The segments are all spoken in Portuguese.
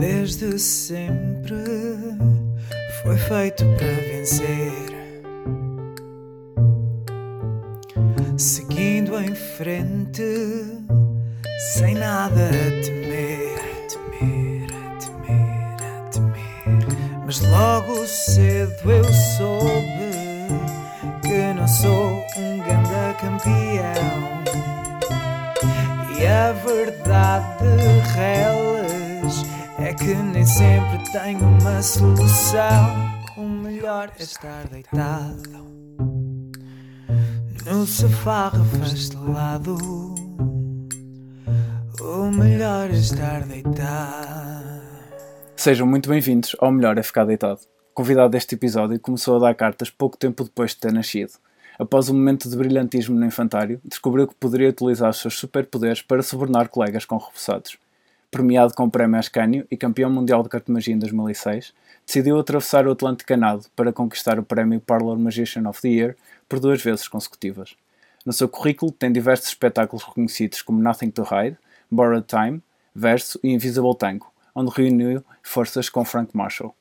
Desde sempre foi feito para vencer. Seguindo em frente, sem nada a temer, a temer, a temer, a temer. Mas logo cedo eu soube que não sou um ganda campeão. E a verdade relas é que nem sempre tenho uma solução. O melhor é estar deitado no sofá refastelado. O melhor é estar deitado. Sejam muito bem-vindos ao Melhor é Ficar Deitado. O convidado deste episódio começou a dar cartas pouco tempo depois de ter nascido. Após um momento de brilhantismo no infantário, descobriu que poderia utilizar os seus superpoderes para subornar colegas com repousados. Premiado com o Prémio Ascânio e campeão mundial de cartomagia em 2006, decidiu atravessar o Atlântico a nado para conquistar o Prémio Parlor Magician of the Year por duas vezes consecutivas. No seu currículo tem diversos espetáculos reconhecidos como Nothing to Hide, Borrowed Time, Verso e Invisible Tango, onde reuniu forças com Frank Marshall.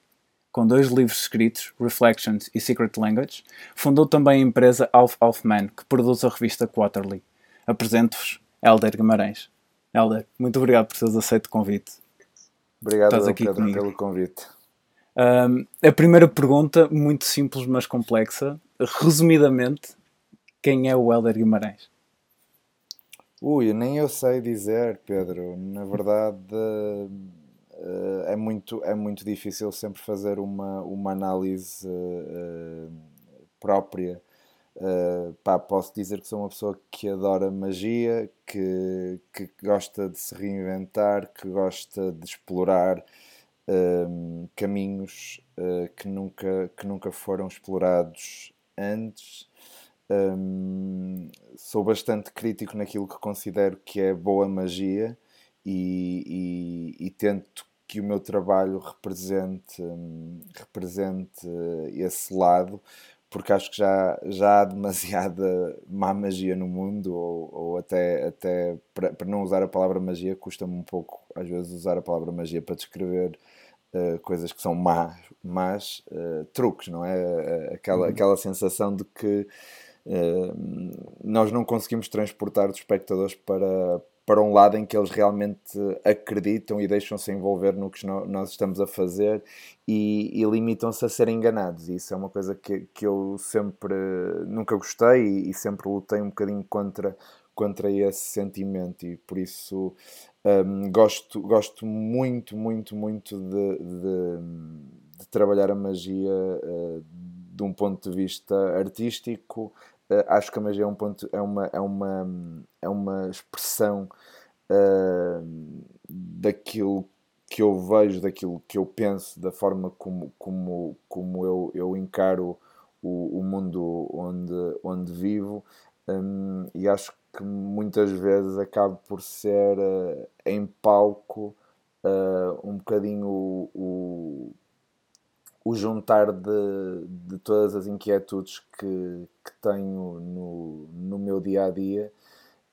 Com dois livros escritos, Reflections e Secret Language, fundou também a empresa Half Half Man, que produz a revista Quarterly. Apresento-vos Helder Guimarães. Helder, muito obrigado por teres aceito o convite. Obrigado Estás aqui Pedro, comigo. pelo convite. Um, a primeira pergunta, muito simples mas complexa. Resumidamente, quem é o Helder Guimarães? Ui, nem eu sei dizer, Pedro. Na verdade, eh, é muito, é muito difícil sempre fazer uma, uma análise eh, própria. Eh, pá, posso dizer que sou uma pessoa que adora magia, que, que gosta de se reinventar, que gosta de explorar ehm, caminhos eh, que nunca, que nunca foram explorados antes. Hum, sou bastante crítico naquilo que considero que é boa magia e, e- e tento que o meu trabalho represente, hum, represente esse lado, porque acho que já, já há demasiada má magia no mundo, ou, ou até, até para, para não usar a palavra magia, custa-me um pouco às vezes usar a palavra magia para descrever eh, coisas que são más, más eh, truques, não é? Eh, Aquela, aquela sensação de que eh, nós não conseguimos transportar os espectadores para, para um lado em que eles realmente acreditam e deixam-se envolver no que nós estamos a fazer e, e limitam-se a ser enganados. E isso é uma coisa que, que eu sempre nunca gostei e, e sempre lutei um bocadinho contra, contra esse sentimento e por isso hum, gosto, gosto muito, muito, muito de, de, de trabalhar a magia eh, de um ponto de vista artístico. Eh, acho que a magia é, um ponto, é, uma, é, uma, é uma expressão eh, daquilo que eu vejo, daquilo que eu penso, da forma como, como, como eu, eu encaro o, o mundo onde, onde vivo. Hum, e acho que muitas vezes acaba por ser eh, em palco eh, um bocadinho o, o, o juntar de, de todas as inquietudes que, que tenho no, no meu dia a dia.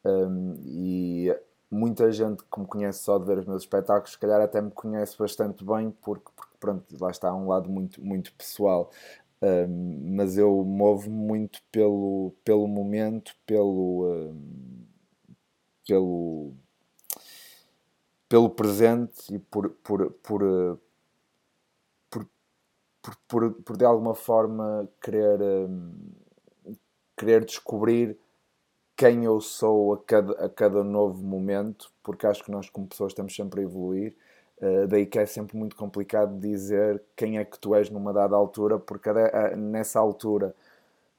Um, e muita gente que me conhece só de ver os meus espetáculos, se calhar até me conhece bastante bem, porque, porque pronto, lá está um lado muito, muito pessoal. Um, mas eu movo muito pelo, pelo momento, pelo, um, pelo, pelo presente e por, por, por, por, por, por, por de alguma forma querer, um, querer descobrir quem eu sou a cada, a cada novo momento, porque acho que nós, como pessoas, estamos sempre a evoluir. Uh, daí que é sempre muito complicado dizer quem é que tu és numa dada altura, porque nessa altura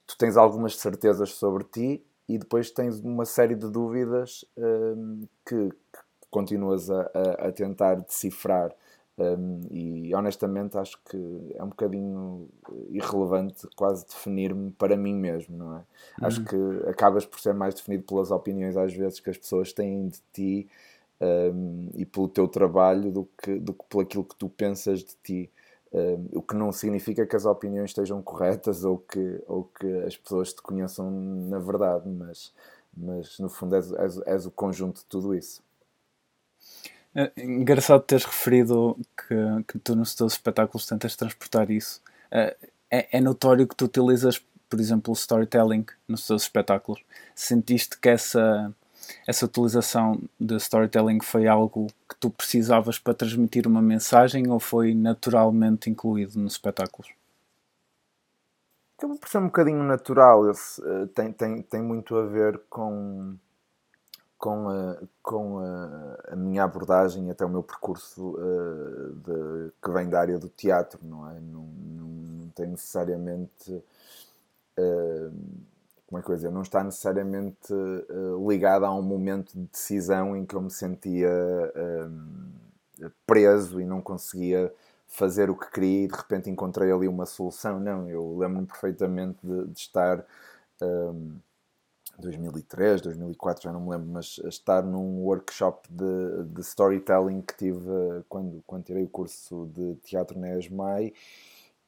tu tens algumas certezas sobre ti e depois tens uma série de dúvidas hum, que, que continuas a, a- a tentar decifrar. Hum, e honestamente acho que é um bocadinho irrelevante quase definir-me para mim mesmo, não é? Acho que acabas por ser mais definido pelas opiniões às vezes que as pessoas têm de ti hum, e pelo teu trabalho do que, do que por aquilo que tu pensas de ti. Hum, o que não significa que as opiniões estejam corretas ou que, ou que as pessoas te conheçam na verdade, mas, mas no fundo és, és, és o conjunto de tudo isso. É engraçado teres referido que, que tu nos teus espetáculos tentas transportar isso. É, é, é notório que tu utilizas, por exemplo, o storytelling nos teus espetáculos. Sentiste que essa, essa utilização de storytelling foi algo que tu precisavas para transmitir uma mensagem ou foi naturalmente incluído nos espetáculos? Acaba por ser um bocadinho natural, esse, uh, tem, tem, tem muito a ver com, com, a, com a, a minha abordagem até o meu percurso uh, de, que vem da área do teatro, não é? Não, não, não tem necessariamente. Uh, como é que eu dizer? Não está necessariamente uh, ligada a um momento de decisão em que eu me sentia preso e não conseguia fazer o que queria e de repente encontrei ali uma solução. Não, eu lembro-me perfeitamente de, de estar. 2003, 2004, já não me lembro, mas estar num workshop de, de storytelling que tive quando, quando tirei o curso de teatro na ESMAI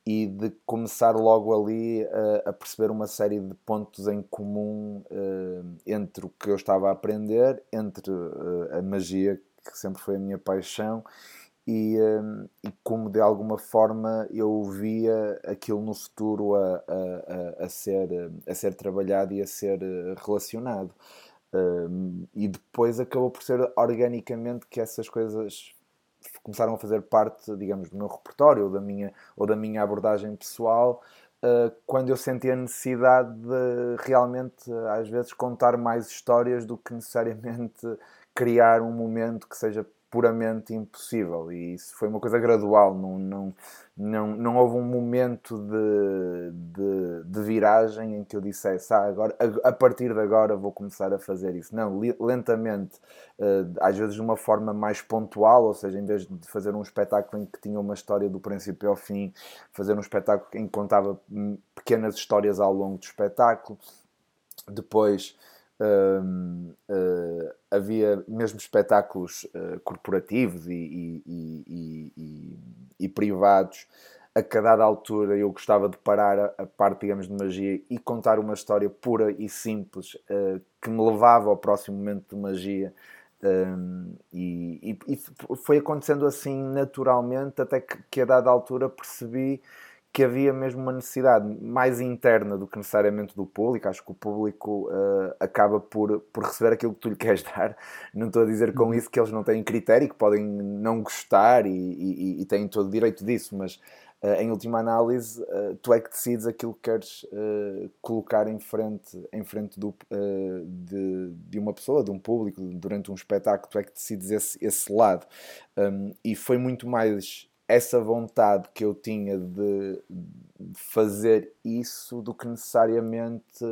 e de começar logo ali a, a perceber uma série de pontos em comum uh, entre o que eu estava a aprender, entre uh, a magia, que sempre foi a minha paixão, e, um, e, como de alguma forma eu via aquilo no futuro a, a, a, ser, a ser trabalhado e a ser eh, relacionado. Um, e depois acabou por ser organicamente que essas coisas começaram a fazer parte, digamos, do meu repertório ou da minha, ou da minha abordagem pessoal. Uh, quando eu senti a necessidade de realmente, às vezes, contar mais histórias do que necessariamente criar um momento que seja puramente impossível e isso foi uma coisa gradual, não, não, não, não houve um momento de, de, de viragem em que eu dissesse ah, agora, a, a, partir de agora vou começar a fazer isso. Não, lentamente, uh, às vezes de uma forma mais pontual, ou seja, em vez de fazer um espetáculo em que tinha uma história do princípio ao fim, fazer um espetáculo em que contava hum, pequenas histórias ao longo do espetáculo. Depois havia mesmo espetáculos uh, corporativos e, e, e, e, privados. A cada altura eu gostava de parar a, a, parte, digamos, de magia e contar uma história pura e simples uh, que me levava ao próximo momento de magia. Um, e, e, foi acontecendo assim naturalmente, até que, que a dada altura percebi que havia mesmo uma necessidade mais interna do que necessariamente do público. Acho que o público uh, acaba por, por receber aquilo que tu lhe queres dar. Não estou a dizer com uhum. isso que eles não têm critério, que podem não gostar e, e, e têm todo o direito disso, mas uh, em última análise, uh, tu é que decides aquilo que queres colocar em frente, em frente do, de, de uma pessoa, de um público, durante um espetáculo, tu é que decides esse, esse lado. Um, e foi muito mais essa vontade que eu tinha de, fazer isso do que necessariamente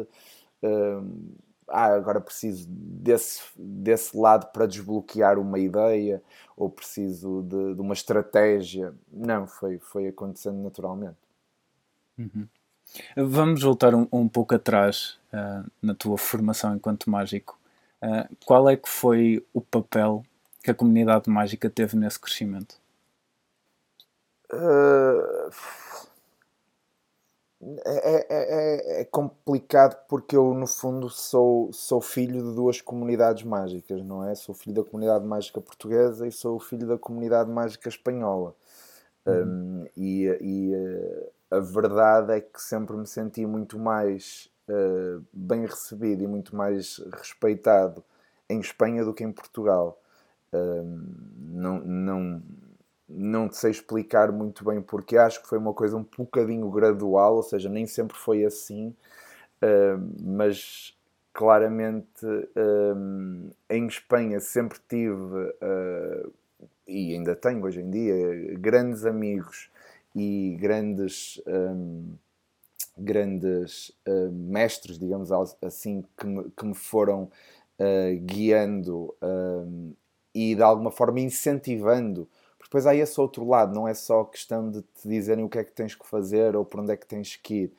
hum, ah, agora preciso desse, desse lado para desbloquear uma ideia ou preciso de, de uma estratégia. Não, foi, foi acontecendo naturalmente. Uhum. Vamos voltar um, um pouco atrás uh, na tua formação enquanto mágico. Uh, qual é que foi o papel que a comunidade mágica teve nesse crescimento? Uh, é, é, é, complicado porque eu, no fundo, sou, sou filho de duas comunidades mágicas, não é? Sou filho da comunidade mágica portuguesa e sou filho da comunidade mágica espanhola. Uhum. Um, e, e a verdade é que sempre me senti muito mais uh, bem recebido e muito mais respeitado em Espanha do que em Portugal. Não, não, não sei explicar muito bem porque acho que foi uma coisa um bocadinho gradual, ou seja, nem sempre foi assim, mas claramente em Espanha sempre tive uh, e ainda tenho hoje em dia grandes amigos e grandes grandes mestres, digamos assim, que me, que me foram guiando e de alguma forma incentivando depois há esse outro lado, não é só questão de te dizerem o que é que tens que fazer ou por onde é que tens que ir.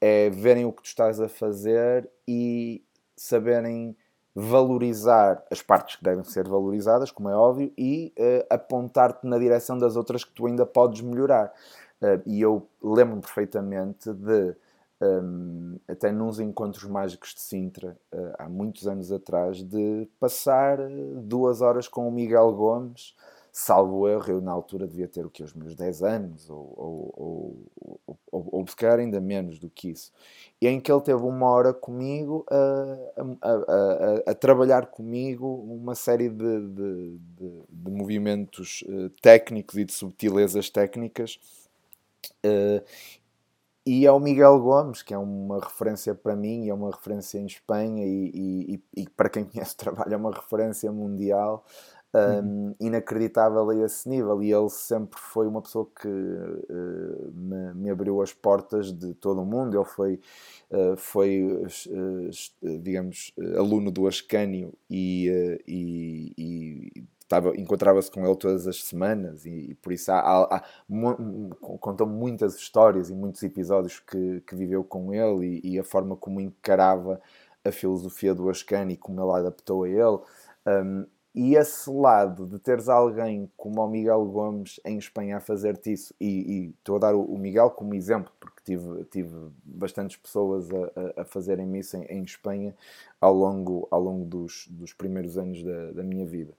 É verem o que tu estás a fazer e saberem valorizar as partes que devem ser valorizadas, como é óbvio, e uh, apontar-te na direção das outras que tu ainda podes melhorar. Uh, e eu lembro-me perfeitamente de, um, ehm, até nos encontros mágicos de Sintra, uh, há muitos anos atrás, de passar duas horas com o Miguel Gomes salvo erro, eu na altura devia ter o que? Os meus 10 anos, ou, ou, ou, ou, ou se calhar ainda menos do que isso. E em que ele teve uma hora comigo a, a, a, a trabalhar comigo uma série de, de, de, de movimentos uh, técnicos e de subtilezas técnicas. Uh, e é o Miguel Gomes, que é uma referência para mim, é uma referência em Espanha e, e, e para quem conhece o trabalho é uma referência mundial um, inacreditável a esse nível. E ele sempre foi uma pessoa que uh, me, me, abriu as portas de todo o mundo. Ele foi uh, foi uh, digamos aluno do Ascânio e, e, e encontrava-se com ele todas as semanas. E, e por isso há, há, há contam muitas histórias e muitos episódios que, que viveu com ele e, e, a forma como encarava a filosofia do Ascani e como ele adaptou a ele. Um, e esse lado de teres alguém como o Miguel Gomes em Espanha a fazer-te isso, e, e, estou a dar o, Miguel como exemplo, porque tive, tive bastantes pessoas a, a fazerem isso em, em, Espanha ao longo, ao longo dos, dos primeiros anos da, da minha vida.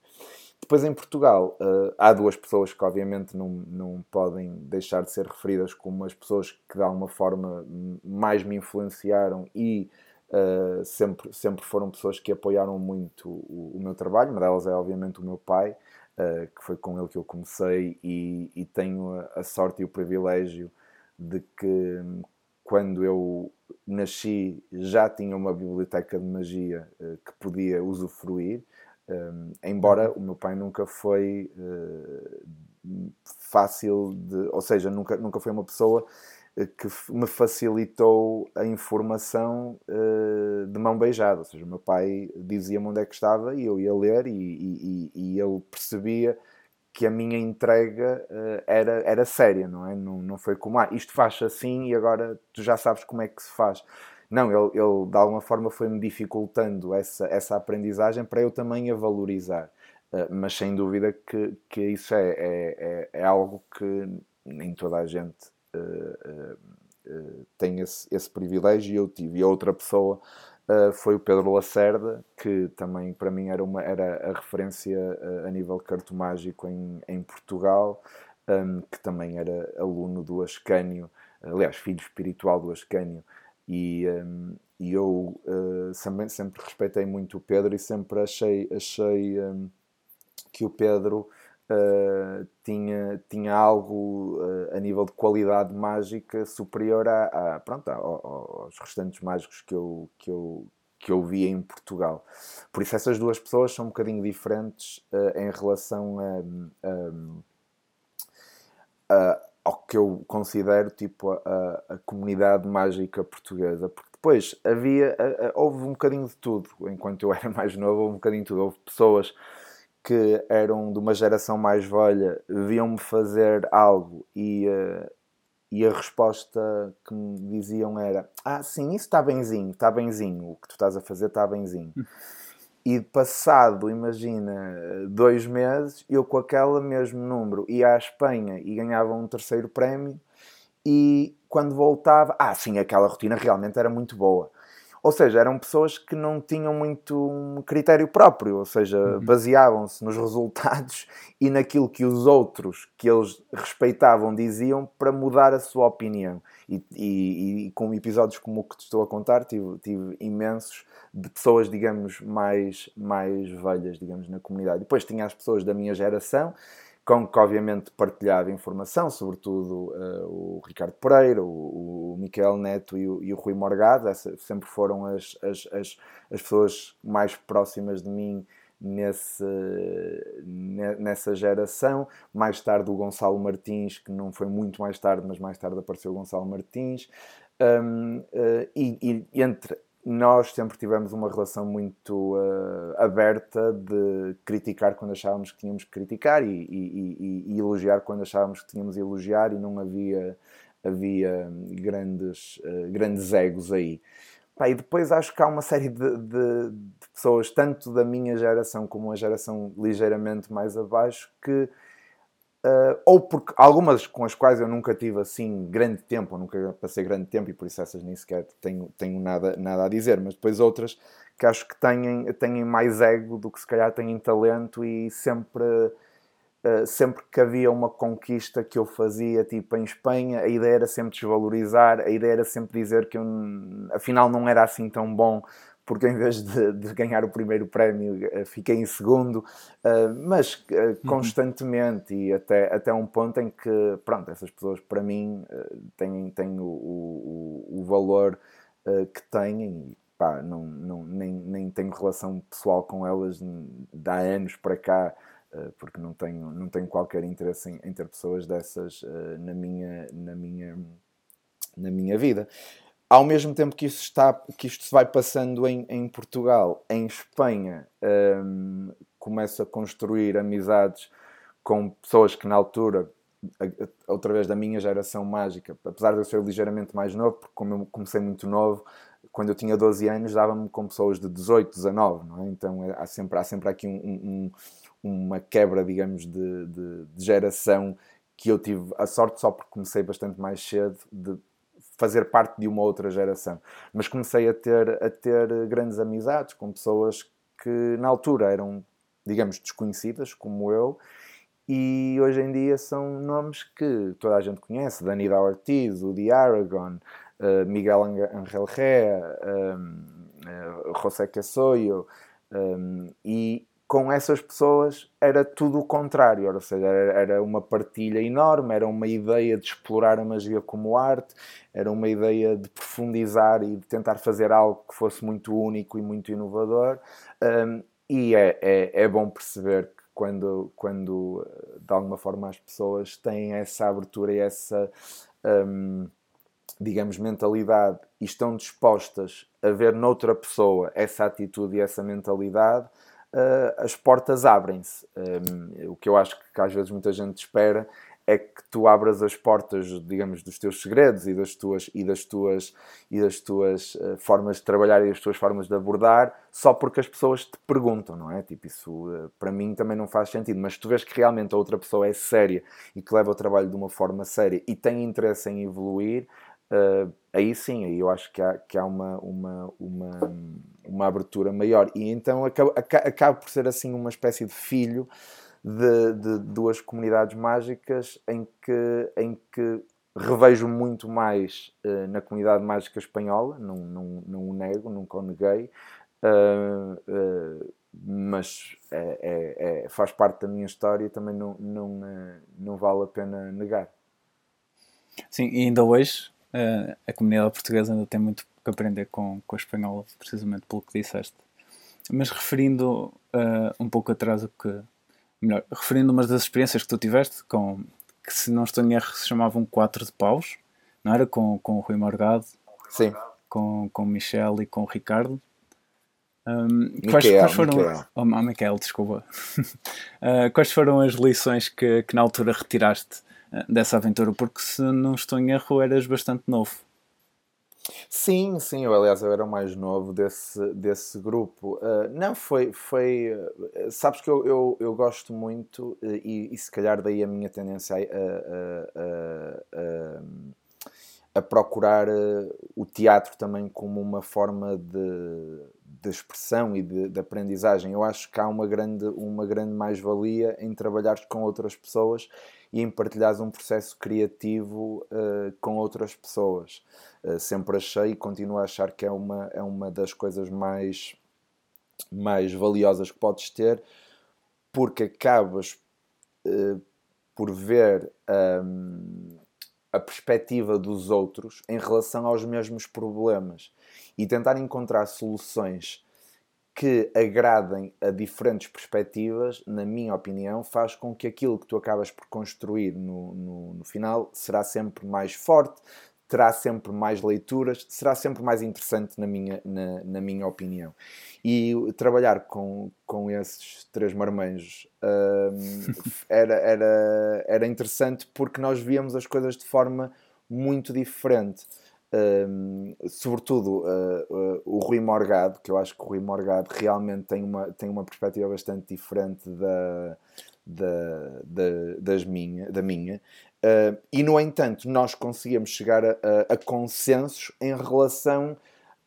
Depois em Portugal uh, há duas pessoas que obviamente não, não podem deixar de ser referidas como as pessoas que de alguma forma mais me influenciaram e Uh, sempre, sempre foram pessoas que apoiaram muito o, o, meu trabalho. Uma delas é, obviamente, o meu pai, uh, que foi com ele que eu comecei, e, e tenho a, a, sorte e o privilégio de que, quando eu nasci, já tinha uma biblioteca de magia uh, que podia usufruir. Um, embora o meu pai nunca foi fácil de, ou seja, nunca, nunca foi uma pessoa que me facilitou a informação uh, de mão beijada. Ou seja, o meu pai dizia-me onde é que estava e eu ia ler e, e, e ele percebia que a minha entrega uh, era, era séria, não é? Não, não foi como, ah, isto faz assim e agora tu já sabes como é que se faz. Não, ele, ele de alguma forma foi-me dificultando essa, essa aprendizagem para eu também a valorizar. Uh, mas sem dúvida que, que isso é, é, é, é algo que nem toda a gente tem esse, esse privilégio e eu tive. E a outra pessoa uh, foi o Pedro Lacerda, que também para mim era, uma, era a referência a nível cartomágico em, em Portugal, um, que também era aluno do Ascânio, aliás, filho espiritual do Ascânio. E, um, e eu sempre, sempre respeitei muito o Pedro e sempre achei, achei um, que o Pedro uh, tinha, tinha algo uh, a nível de qualidade mágica superior a, a pronto, a, a, aos restantes mágicos que eu, que, eu, que eu via em Portugal. Por isso, essas duas pessoas são um bocadinho diferentes uh, em relação ao que eu considero tipo a, a, comunidade mágica portuguesa, porque depois havia, houve um bocadinho de tudo, enquanto eu era mais novo, houve um bocadinho de tudo. Houve pessoas que eram de uma geração mais velha viam-me fazer algo e, uh, e a resposta que me diziam era: Ah, sim, isso está benzinho, está benzinho, o que tu estás a fazer está benzinho. E passado, imagina, dois meses, eu com aquele mesmo número ia à Espanha e ganhava um terceiro prémio. E quando voltava, ah, sim, aquela rotina realmente era muito boa. Ou seja, eram pessoas que não tinham muito um critério próprio, ou seja, uhum. baseavam-se nos resultados e naquilo que os outros que eles respeitavam diziam para mudar a sua opinião. E, e, e com episódios como o que te estou a contar, tive, tive imensos de pessoas, digamos, mais, mais velhas, digamos, na comunidade. Depois tinha as pessoas da minha geração com que obviamente partilhava informação, sobretudo uh, o Ricardo Pereira, o, o Miquel Neto e o, e o Rui Morgado, essa, sempre foram as, as, as, as, pessoas mais próximas de mim nesse, nessa geração. Mais tarde o Gonçalo Martins, que não foi muito mais tarde, mas mais tarde apareceu o Gonçalo Martins. Um, uh, e, e entre nós sempre tivemos uma relação muito uh, aberta de criticar quando achávamos que tínhamos que criticar e, e, e, e, elogiar quando achávamos que tínhamos que elogiar e não havia, havia grandes, uh, grandes egos aí. Pá, e depois acho que há uma série de, de, de pessoas, tanto da minha geração como a geração ligeiramente mais abaixo, que Uh, ou porque algumas com as quais eu nunca tive assim grande tempo, nunca passei grande tempo e por isso essas nem sequer tenho, tenho nada, nada a dizer, mas depois outras que acho que têm, têm mais ego do que se calhar têm talento e sempre Uh, sempre que havia uma conquista que eu fazia, tipo em Espanha, a ideia era sempre desvalorizar, a ideia era sempre dizer que eu, afinal não era assim tão bom, porque em vez de, de ganhar o primeiro prémio uh, fiquei em segundo, uh, mas uhum. constantemente e até, até um ponto em que, pronto, essas pessoas para mim têm, têm o, o, o valor que têm e pá, não, não, nem, nem tenho relação pessoal com elas de há anos para cá eh, porque não tenho, não tenho qualquer interesse em, em ter pessoas dessas na, minha, na, minha, na minha vida. Ao mesmo tempo que, está, que isto se vai passando em, em Portugal, em Espanha, um, começo a construir amizades com pessoas que na altura, outra vez da minha geração mágica, apesar de eu ser ligeiramente mais novo, porque como eu comecei muito novo, quando eu tinha 12 anos dava-me com pessoas de 18, 19, não é? Então há sempre, há sempre aqui um, um uma quebra, digamos, de, de, de, geração que eu tive a sorte só porque comecei bastante mais cedo de fazer parte de uma outra geração. Mas comecei a ter, a ter grandes amizades com pessoas que na altura eram, digamos, desconhecidas, como eu, e hoje em dia são nomes que toda a gente conhece: Danida Ortiz, The Aragon, uh, Miguel Angel Ré, um, uh, José Casoyo, um, e com essas pessoas era tudo o contrário, ou seja, era uma partilha enorme, era uma ideia de explorar a magia como arte, era uma ideia de profundizar e de tentar fazer algo que fosse muito único e muito inovador. Um, e é, é, é, bom perceber que quando, quando, de alguma forma, as pessoas têm essa abertura e essa, um, digamos, mentalidade e estão dispostas a ver noutra pessoa essa atitude e essa mentalidade uh, as portas abrem-se. Um, o que eu acho que às vezes muita gente espera é que tu abras as portas, digamos, dos teus segredos e das tuas e das tuas e das tuas uh, formas de trabalhar e das tuas formas de abordar, só porque as pessoas te perguntam, não é? Tipo, isso uh, para mim também não faz sentido, mas tu vês que realmente a outra pessoa é séria e que leva o trabalho de uma forma séria e tem interesse em evoluir, uh, aí sim, aí eu acho que há, que há uma, uma, uma, uma abertura maior. E então acaba, por ser assim uma espécie de filho de, de, duas comunidades mágicas em que, em que revejo muito mais uh, na comunidade mágica espanhola, não, não, não o nego, nunca o neguei, uh, uh, mas é, é, é, faz parte da minha história e também não, não, não vale a pena negar. Sim, e ainda hoje uh, a comunidade portuguesa ainda tem muito que aprender com, com a espanhola, precisamente pelo que disseste. Mas referindo uh, um pouco atrás o que. Melhor, referindo umas das experiências que tu tiveste, com que se não estou em erro se chamavam Quatro de Paus, não era? Com, com o Rui Morgado, Sim. Com, com o Michel e com o Ricardo. Um, quais, quais, foram. Michael. Oh, Michael, desculpa. uh, quais foram as lições que, que na altura retiraste dessa aventura, porque se não estou em erro, eras bastante novo. Sim, sim, eu aliás eu era o mais novo desse, desse grupo. Uh, não, foi. foi uh, sabes que eu, eu, eu gosto muito, uh, e, e, se calhar daí a minha tendência a, a, a, a procurar o teatro também como uma forma de, de expressão e de, de, aprendizagem. Eu acho que há uma grande, uma grande mais-valia em trabalhar com outras pessoas e em partilhares um processo criativo uh, com outras pessoas. Uh, sempre achei e continuo a achar que é uma, é uma das coisas mais, mais valiosas que podes ter, porque acabas uh, por ver um, a perspectiva dos outros em relação aos mesmos problemas e tentar encontrar soluções que agradem a diferentes perspectivas, na minha opinião, faz com que aquilo que tu acabas por construir no, no, no, final será sempre mais forte, terá sempre mais leituras, será sempre mais interessante, na minha, na, na minha opinião. E trabalhar com, com esses três marmanjos hum, era, era, era interessante porque nós víamos as coisas de forma muito diferente. Um, sobretudo uh, uh, o Rui Morgado, que eu acho que o Rui Morgado realmente tem uma, tem uma perspectiva bastante diferente da, da, da, das minha, da minha. Uh, e, no entanto, nós conseguimos chegar a, a, a consensos em relação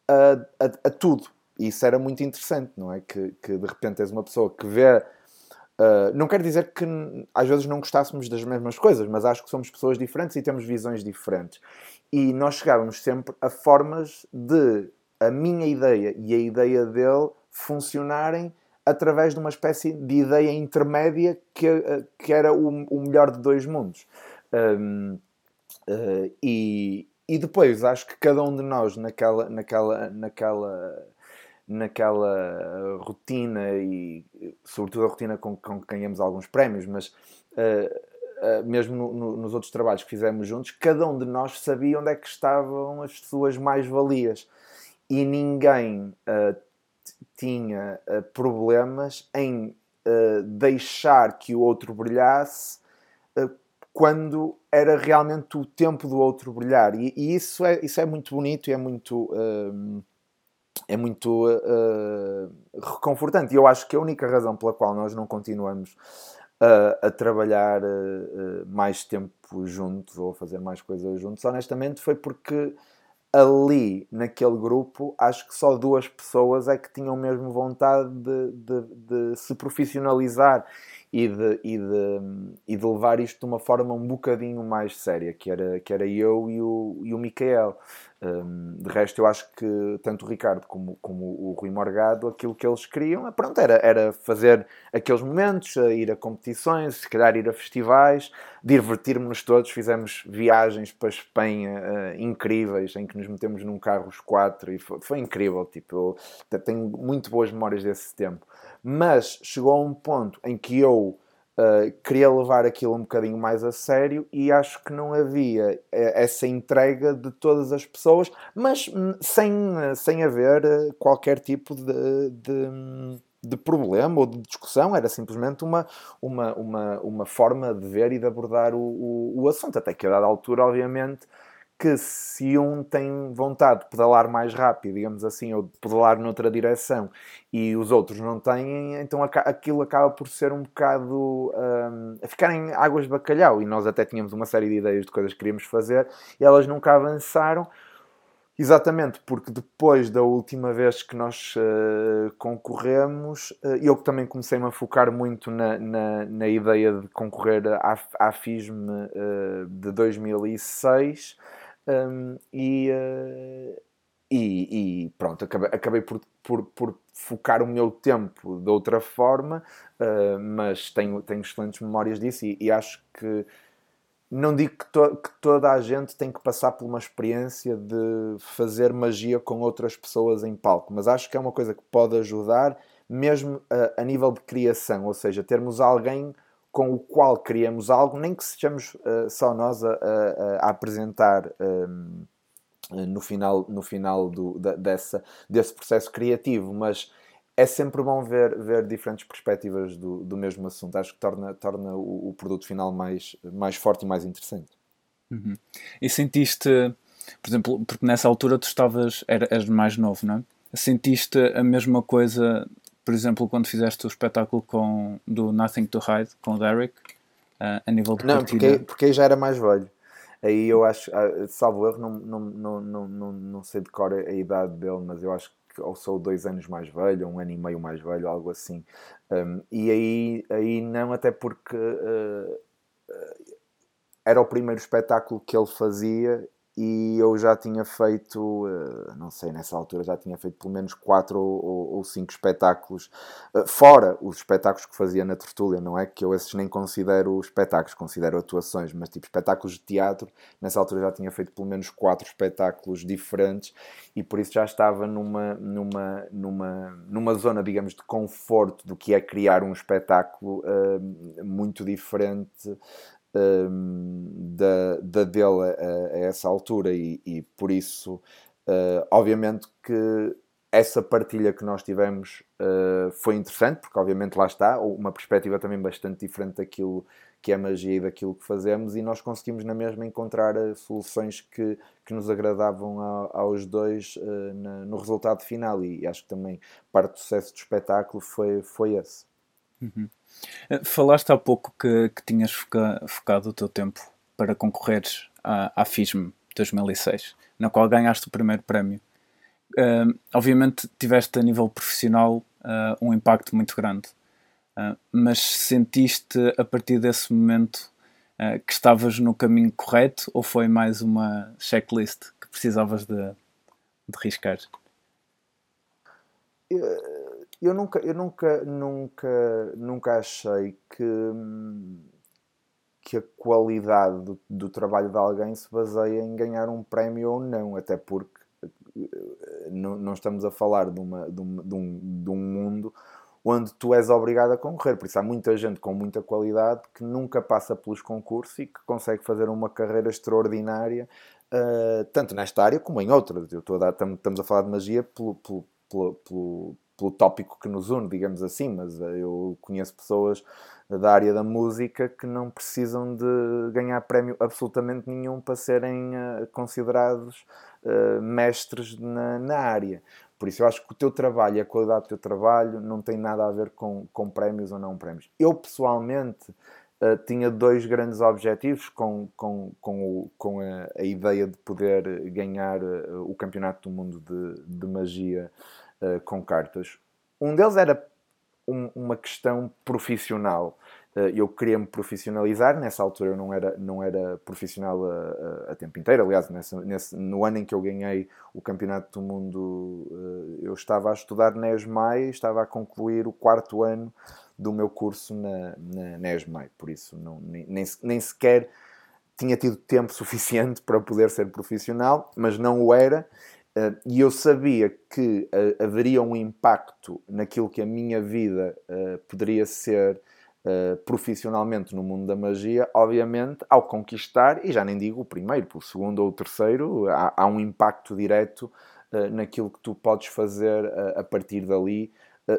a, a, tudo. E isso era muito interessante, não é? Que, que de repente és uma pessoa que vê Uh, não quer dizer que às vezes não gostássemos das mesmas coisas, mas acho que somos pessoas diferentes e temos visões diferentes. E nós chegávamos sempre a formas de a minha ideia e a ideia dele funcionarem através de uma espécie de ideia intermédia que, uh, que era o, o melhor de dois mundos. Um, uh, e, e depois acho que cada um de nós naquela, naquela, naquela naquela rotina e sobretudo a rotina com, com que ganhamos alguns prémios, mas uh, mesmo no, no, nos outros trabalhos que fizemos juntos, cada um de nós sabia onde é que estavam as suas mais-valias e ninguém uh, tinha problemas em deixar que o outro brilhasse quando era realmente o tempo do outro brilhar e, e isso, é, isso é muito bonito e é muito é muito uh, reconfortante. E eu acho que a única razão pela qual nós não continuamos uh, a trabalhar uh, mais tempo juntos ou a fazer mais coisas juntos, honestamente, foi porque ali, naquele grupo, acho que só duas pessoas é que tinham mesmo vontade de, de, de se profissionalizar e de, e, de, e de levar isto de uma forma um bocadinho mais séria, que era, que era eu e o, e o Micael. Um, de resto, eu acho que tanto o Ricardo como, como o Rui Morgado, aquilo que eles queriam pronto, era, era fazer aqueles momentos, ir a competições, se calhar ir a festivais, divertir-nos todos. Fizemos viagens para a Espanha uh, incríveis, em que nos metemos num carro os quatro e foi, foi incrível. Tipo, eu tenho muito boas memórias desse tempo. Mas chegou a um ponto em que eu Uh, queria levar aquilo um bocadinho mais a sério e acho que não havia eh, essa entrega de todas as pessoas, mas hum, sem, sem haver eh, qualquer tipo de, de, de, problema ou de discussão, era simplesmente uma, uma, uma, uma forma de ver e de abordar o, o, o assunto, até que a dada altura, obviamente, que se um tem vontade de pedalar mais rápido, digamos assim, ou de pedalar noutra direção e os outros não têm, então aquilo acaba por ser um bocado um, a ficar em águas de bacalhau. E nós até tínhamos uma série de ideias de coisas que queríamos fazer e elas nunca avançaram. Exatamente, porque depois da última vez que nós uh, concorremos, uh, eu também comecei-me a focar muito na, na, na, ideia de concorrer à, à FISM uh, de 2006 um, e, uh, e, e, pronto, acabei, acabei por, por, por, focar o meu tempo de outra forma, uh, mas tenho, tenho excelentes memórias disso e, e acho que não digo que, to que, toda a gente tem que passar por uma experiência de fazer magia com outras pessoas em palco, mas acho que é uma coisa que pode ajudar mesmo a, a nível de criação, ou seja, termos alguém com o qual criamos algo, nem que sejamos uh, só nós a, a, a apresentar um, ehm, no final, no final do, da, dessa, desse processo criativo, mas é sempre bom ver, ver diferentes perspectivas do, do mesmo assunto. Acho que torna, torna o, o produto final mais, mais forte e mais interessante. Uhum. E sentiste, por exemplo, porque nessa altura tu estavas, eras mais novo, não é? Sentiste a mesma coisa por exemplo, quando fizeste o espetáculo com, do Nothing to Hide com o Derek, uh, a nível de Não, porque, porque aí já era mais velho. Aí eu acho, uh, salvo erro, não, não, não, não, não, não sei de cor a idade dele, mas eu acho que ou sou dois anos mais velho, ou um ano e meio mais velho, algo assim. Um, e aí, aí não, até porque uh, era o primeiro espetáculo que ele fazia e eu já tinha feito, eh, não sei, nessa altura já tinha feito pelo menos quatro ou, cinco espetáculos, eh, fora os espetáculos que fazia na Tertúlia, não é? Que eu esses nem considero espetáculos, considero atuações, mas tipo espetáculos de teatro, nessa altura já tinha feito pelo menos quatro espetáculos diferentes e por isso já estava numa, numa, numa, numa zona, digamos, de conforto do que é criar um espetáculo uh, muito diferente da, da dele a, a, essa altura e, e por isso, uh, obviamente que essa partilha que nós tivemos uh, foi interessante, porque obviamente lá está, uma perspectiva também bastante diferente daquilo que é magia e daquilo que fazemos, e nós conseguimos na mesma encontrar uh, soluções que, que nos agradavam a, aos dois uh, na, no resultado final, e, acho que também parte do sucesso do espetáculo foi, foi esse. Uhum. Eh, falaste há pouco que, que tinhas foca, focado o teu tempo para concorreres à, à FISM 2006, na qual ganhaste o primeiro prémio. Uh, obviamente tiveste a nível profissional uh, um impacto muito grande. Uh, mas sentiste a partir desse momento que estavas no caminho correto ou foi mais uma checklist que precisavas de, de riscar? Eu, nunca, eu nunca, nunca, nunca achei que, que a qualidade do, do trabalho de alguém se baseia em ganhar um prémio ou não, até porque eh, não, não estamos a falar de, uma, de, um, de, um, de um mundo onde tu és obrigado a concorrer. Por isso há muita gente com muita qualidade que nunca passa pelos concursos e que consegue fazer uma carreira extraordinária, uh, tanto nesta área como em outras. Eu estou a dar, estamos a falar de magia pelo, pelo, pelo, pelo, tópico que nos une, digamos assim, mas eu conheço pessoas da área da música que não precisam de ganhar prémio absolutamente nenhum para serem uh, considerados uh, mestres na, na área. Por isso eu acho que o teu trabalho a qualidade do teu trabalho não tem nada a ver com, com prémios ou não prémios. Eu pessoalmente uh, tinha dois grandes objetivos com, com, com, o, com a, a, ideia de poder ganhar uh, o Campeonato do Mundo de, de Magia uh, com cartas. Um deles era um, uma questão profissional. Eh, eu queria me profissionalizar. Nessa altura eu não era, não era profissional a, a, a tempo inteiro. Aliás, nesse, nesse, no ano em que eu ganhei o Campeonato do Mundo, eh, eu estava a estudar na ESMAI, estava a concluir o quarto ano do meu curso na, na, na ESMAI. Por isso, não, nem, nem sequer tinha tido tempo suficiente para poder ser profissional, mas não o era. Uh, e eu sabia que uh, haveria um impacto naquilo que a minha vida uh, poderia ser profissionalmente no mundo da magia, obviamente, ao conquistar, e já nem digo o primeiro, o segundo ou o terceiro, há, há um impacto direto naquilo que tu podes fazer a partir dali,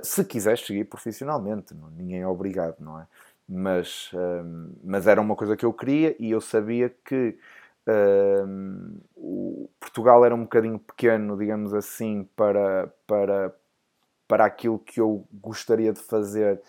se quiseres seguir profissionalmente. Não, ninguém é obrigado, não é? Mas, mas era uma coisa que eu queria e eu sabia que o Portugal era um bocadinho pequeno, digamos assim, para, para, para aquilo que eu gostaria de fazer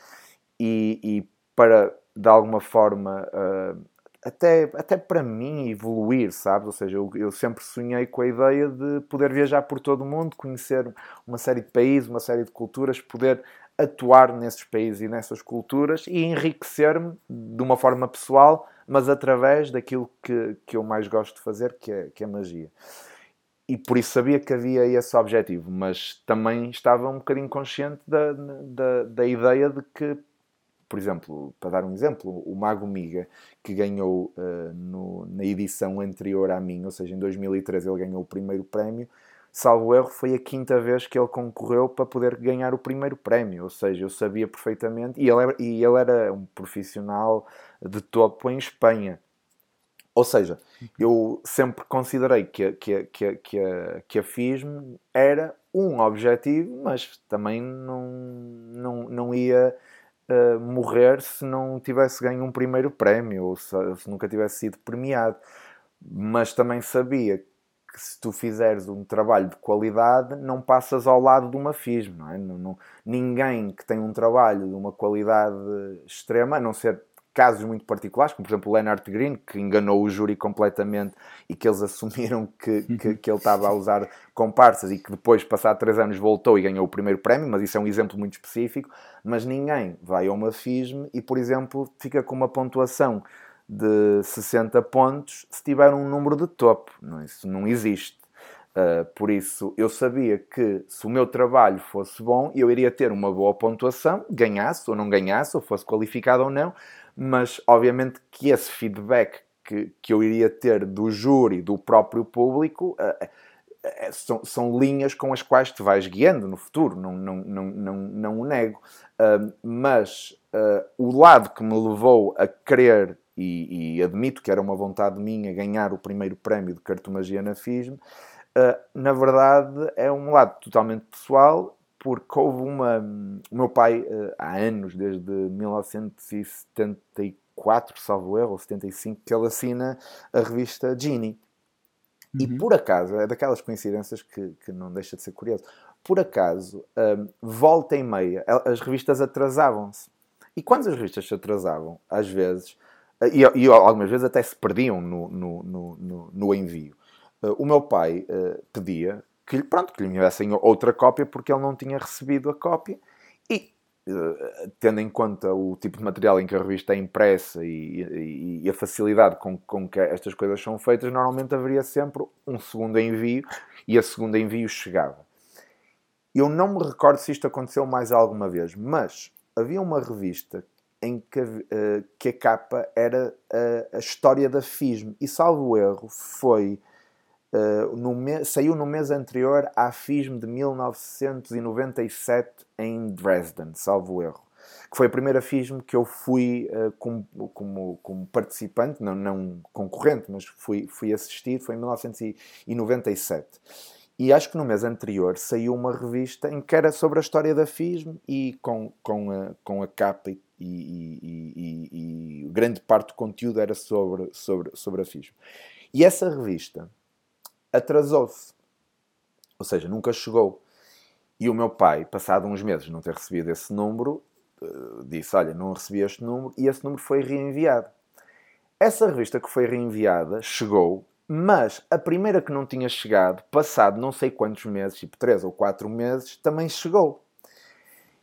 e, e para, de alguma forma, uh, até, até para mim evoluir, sabes? Ou seja, eu, eu, sempre sonhei com a ideia de poder viajar por todo o mundo, conhecer uma série de países, uma série de culturas, poder atuar nesses países e nessas culturas e enriquecer-me de uma forma pessoal mas através daquilo que, que eu mais gosto de fazer, que é, que é magia. E por isso sabia que havia esse objetivo, mas também estava um bocadinho consciente da, da, da ideia de que, por exemplo, para dar um exemplo, o Mago Miga, que ganhou uh, no, na edição anterior à minha, ou seja, em 2013 ele ganhou o primeiro prémio, salvo erro, foi a quinta vez que ele concorreu para poder ganhar o primeiro prémio. Ou seja, eu sabia perfeitamente. E ele, e ele era um profissional de topo em Espanha. Ou seja, eu sempre considerei que a, que a, que a, que a, que a FISM era um objetivo, mas também não, não, não ia uh, morrer se não tivesse ganho um primeiro prémio ou se, se nunca tivesse sido premiado. Mas também sabia que se tu fizeres um trabalho de qualidade, não passas ao lado de uma FISM, não é? Não, não, ninguém que tem um trabalho de uma qualidade extrema, a não ser casos muito particulares, como por exemplo o Leonard Green, que enganou o júri completamente e que eles assumiram que, que, que, ele estava a usar comparsas e que depois, passado três anos, voltou e ganhou o primeiro prémio, mas isso é um exemplo muito específico. Mas ninguém vai a uma FISM e, por exemplo, fica com uma pontuação de 60 pontos se tiver um número de topo. Não, isso não existe. Uh, por isso, eu sabia que se o meu trabalho fosse bom, eu iria ter uma boa pontuação, ganhasse ou não ganhasse, ou fosse qualificado ou não, mas obviamente que esse feedback que, que eu iria ter do júri, do próprio público, uh, uh, são, são linhas com as quais te vais guiando no futuro, não, não, não, não, não o nego. mas o lado que me levou a querer, e, e, admito que era uma vontade minha, ganhar o primeiro prémio de cartomagia na FISM, na verdade é um lado totalmente pessoal porque houve uma. O meu pai, eh, há anos, desde 1974, salvo erro, ou 75, que ele assina a revista Genie. Uhum. E por acaso, é daquelas coincidências que, que não deixa de ser curioso, por acaso, um, volta e meia, as revistas atrasavam-se. E quando as revistas se atrasavam, às vezes, eh, e, e algumas vezes até se perdiam no, no, no, no envio, uh, o meu pai uh, pedia que, pronto, que lhe enviassem outra cópia porque ele não tinha recebido a cópia. E uh, tendo em conta o tipo de material em que a revista é impressa e, e, e, a facilidade com, com que estas coisas são feitas, normalmente haveria sempre um segundo envio e a segunda envio chegava. Eu não me recordo se isto aconteceu mais alguma vez, mas havia uma revista em que, uh, que a capa era uh, a história da FISM e, salvo erro, foi uh, no saiu no mês anterior à FISM de 1997 em Dresden, salvo erro. Que foi a primeira FISM que eu fui uh, como, como, como, participante, não, não concorrente, mas fui, fui assistir, foi em 1997. E acho que no mês anterior saiu uma revista em que era sobre a história da FISM e com, com, a, com a capa e, e, e, e, grande parte do conteúdo era sobre, sobre, sobre a FISM. E essa revista atrasou-se. Ou seja, nunca chegou. E o meu pai, passado uns meses de não ter recebido esse número, eh, disse: Olha, não recebi este número, e esse número foi reenviado. Essa revista que foi reenviada chegou, mas a primeira que não tinha chegado, passado não sei quantos meses, tipo 3 ou 4 meses, também chegou.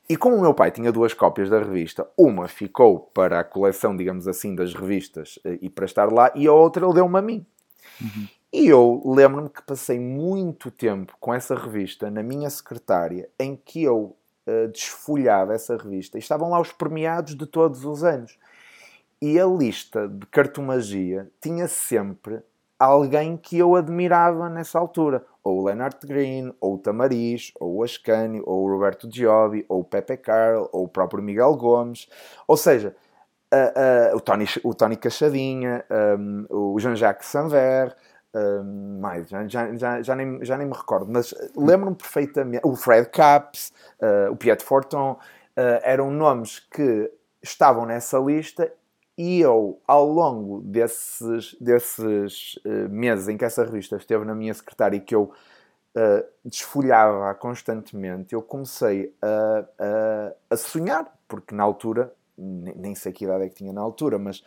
E como o meu pai tinha duas cópias da revista, uma ficou para a coleção, digamos assim, das revistas eh, e para estar lá, e a outra ele deu-me a mim. Uhum. E eu lembro-me que passei muito tempo com essa revista na minha secretária, em que eu uh, desfolhava essa revista. E estavam lá os premiados de todos os anos. E a lista de cartomagia tinha sempre alguém que eu admirava nessa altura. Ou o Leonard Green, ou o Tamariz, ou o Ascânio, ou o Roberto Giobbi, ou o Pepe Carl, ou o próprio Miguel Gomes. Ou seja, uh, uh, o, Tony, o Tony Cachadinha, um, o Jean-Jacques Sanver, mais, já, já, já, nem, já nem me recordo, mas lembro-me perfeitamente. O Fred Capps, uh, o Piet Forton, uh, eram nomes que estavam nessa lista e eu, ao longo desses, desses uh, meses em que essa revista esteve na minha secretária e que eu desfolhava constantemente, eu comecei a, a, a sonhar, porque na altura nem sei que idade é que tinha na altura, mas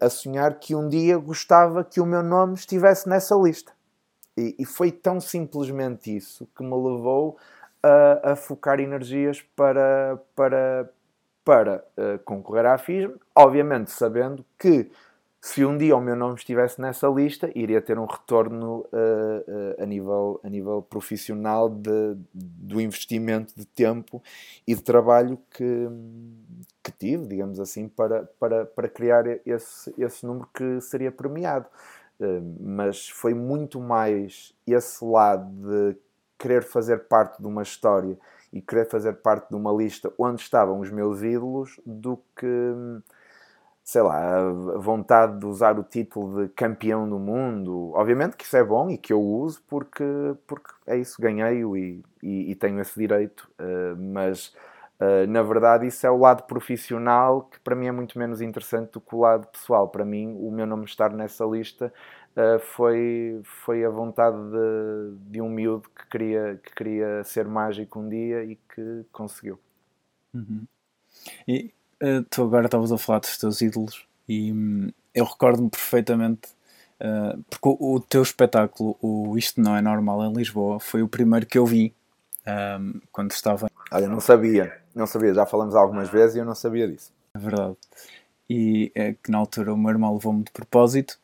a sonhar que um dia gostava que o meu nome estivesse nessa lista. E, e foi tão simplesmente isso que me levou a, a focar energias para, para, para uh, concorrer à FISM, obviamente sabendo que se um dia o meu nome estivesse nessa lista, iria ter um retorno uh, uh, a, nível, a nível profissional de, do investimento de tempo e de trabalho que, que tive, digamos assim, para, para, para criar esse, esse número que seria premiado. Uh, mas foi muito mais esse lado de querer fazer parte de uma história e querer fazer parte de uma lista onde estavam os meus ídolos do que sei lá, a vontade de usar o título de campeão do mundo. Obviamente que isso é bom e que eu uso porque, porque é isso, ganhei-o e, e, e, tenho esse direito, uh, mas uh, na verdade isso é o lado profissional que para mim é muito menos interessante do que o lado pessoal. Para mim, o meu nome estar nessa lista uh, foi, foi a vontade de, de um miúdo que queria, que queria ser mágico um dia e que conseguiu. Uhum. E uh, tu agora estavas a falar dos teus ídolos e um, eu recordo-me perfeitamente uh, porque o, o, teu espetáculo, o Isto Não É Normal em Lisboa, foi o primeiro que eu vi um, quando estava. Olha, não sabia, não sabia, já falamos algumas vezes e eu não sabia disso. É verdade. E é que na altura o meu irmão levou-me de propósito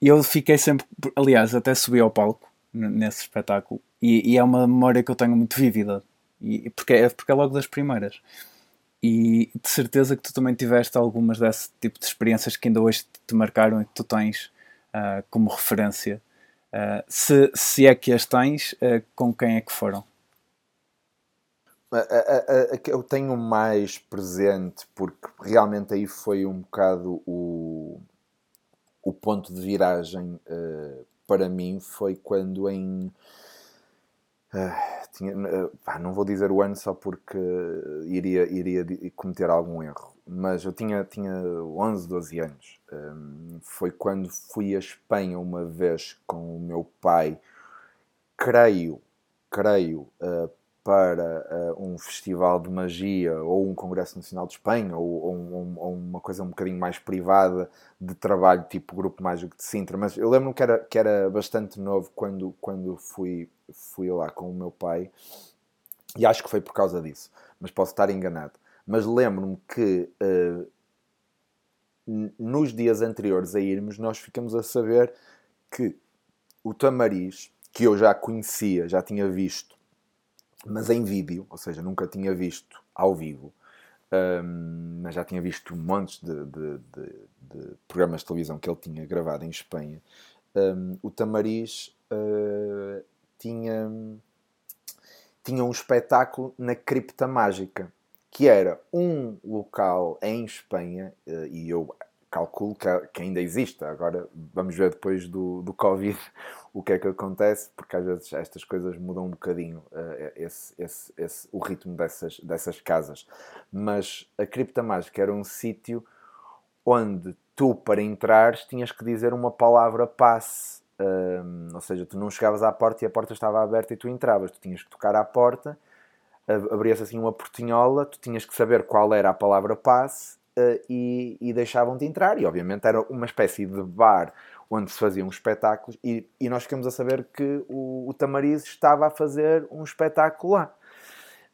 e eu fiquei sempre, aliás, até subi ao palco nesse espetáculo e, e, é uma memória que eu tenho muito vívida e, porque, é, porque é logo das primeiras e de certeza que tu também tiveste algumas desse tipo de experiências que ainda hoje te marcaram e que tu tens uh, como referência. Uh, se, se é que as tens, uh, com quem é que foram? A, a, a, que eu tenho mais presente, porque realmente aí foi um bocado o, o ponto de viragem para mim, foi quando em Uh, tinha, uh, pá, não vou dizer o ano só porque iria, iria cometer algum erro, mas eu tinha, tinha 11, 12 anos. Um, foi quando fui a Espanha uma vez com o meu pai, creio, creio, uh, para um festival de magia ou um Congresso Nacional de Espanha ou, ou, ou, uma coisa um bocadinho mais privada de trabalho tipo Grupo Mágico de Sintra, mas eu lembro-me que era, que era bastante novo quando, quando fui fui lá com o meu pai e acho que foi por causa disso. mas posso estar enganado. Mas lembro-me que uh, nos dias anteriores a irmos, nós ficamos a saber que o Tamariz, que eu já conhecia, já tinha visto, mas em vídeo, ou seja, nunca tinha visto ao vivo, um, mas já tinha visto montes de, de, de, de, programas de televisão que ele tinha gravado em Espanha. Um, o Tamariz uh, tinha, tinha um espetáculo na Cripta Mágica que era um local em Espanha, eh, e eu calculo que, ainda existe. Agora vamos ver depois do, do Covid o que é que acontece, porque às vezes estas coisas mudam um bocadinho uh, esse, esse, esse, o ritmo dessas, dessas casas. Mas a Cripta Mágica era um sítio onde tu, para entrares, tinhas que dizer uma palavra passe. Um, ou seja, tu não chegavas à porta e a porta estava aberta e tu entravas. Tu tinhas que tocar à porta abria-se assim uma portinhola, tu tinhas que saber qual era a palavra passe uh, e, e deixavam-te entrar. E obviamente era uma espécie de bar onde se faziam espetáculos e, e nós ficamos a saber que o, o Tamariz estava a fazer um espetáculo lá.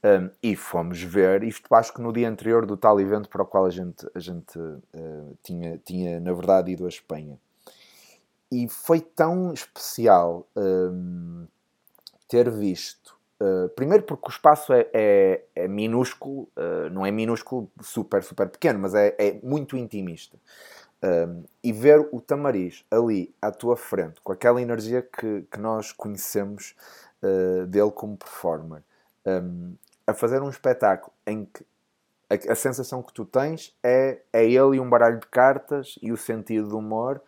Um, e fomos ver, isto acho que no dia anterior do tal evento para o qual a gente, a gente uh, tinha, tinha, na verdade, ido à Espanha. E foi tão especial um, ter visto Uh, primeiro porque o espaço é, é, é minúsculo, uh, não é minúsculo super, super pequeno, mas é, é muito intimista. Uh, e ver o Tamariz ali à tua frente, com aquela energia que, que nós conhecemos dele como performer, um, a fazer um espetáculo em que a, a, sensação que tu tens é, é ele e um baralho de cartas e o sentido do humor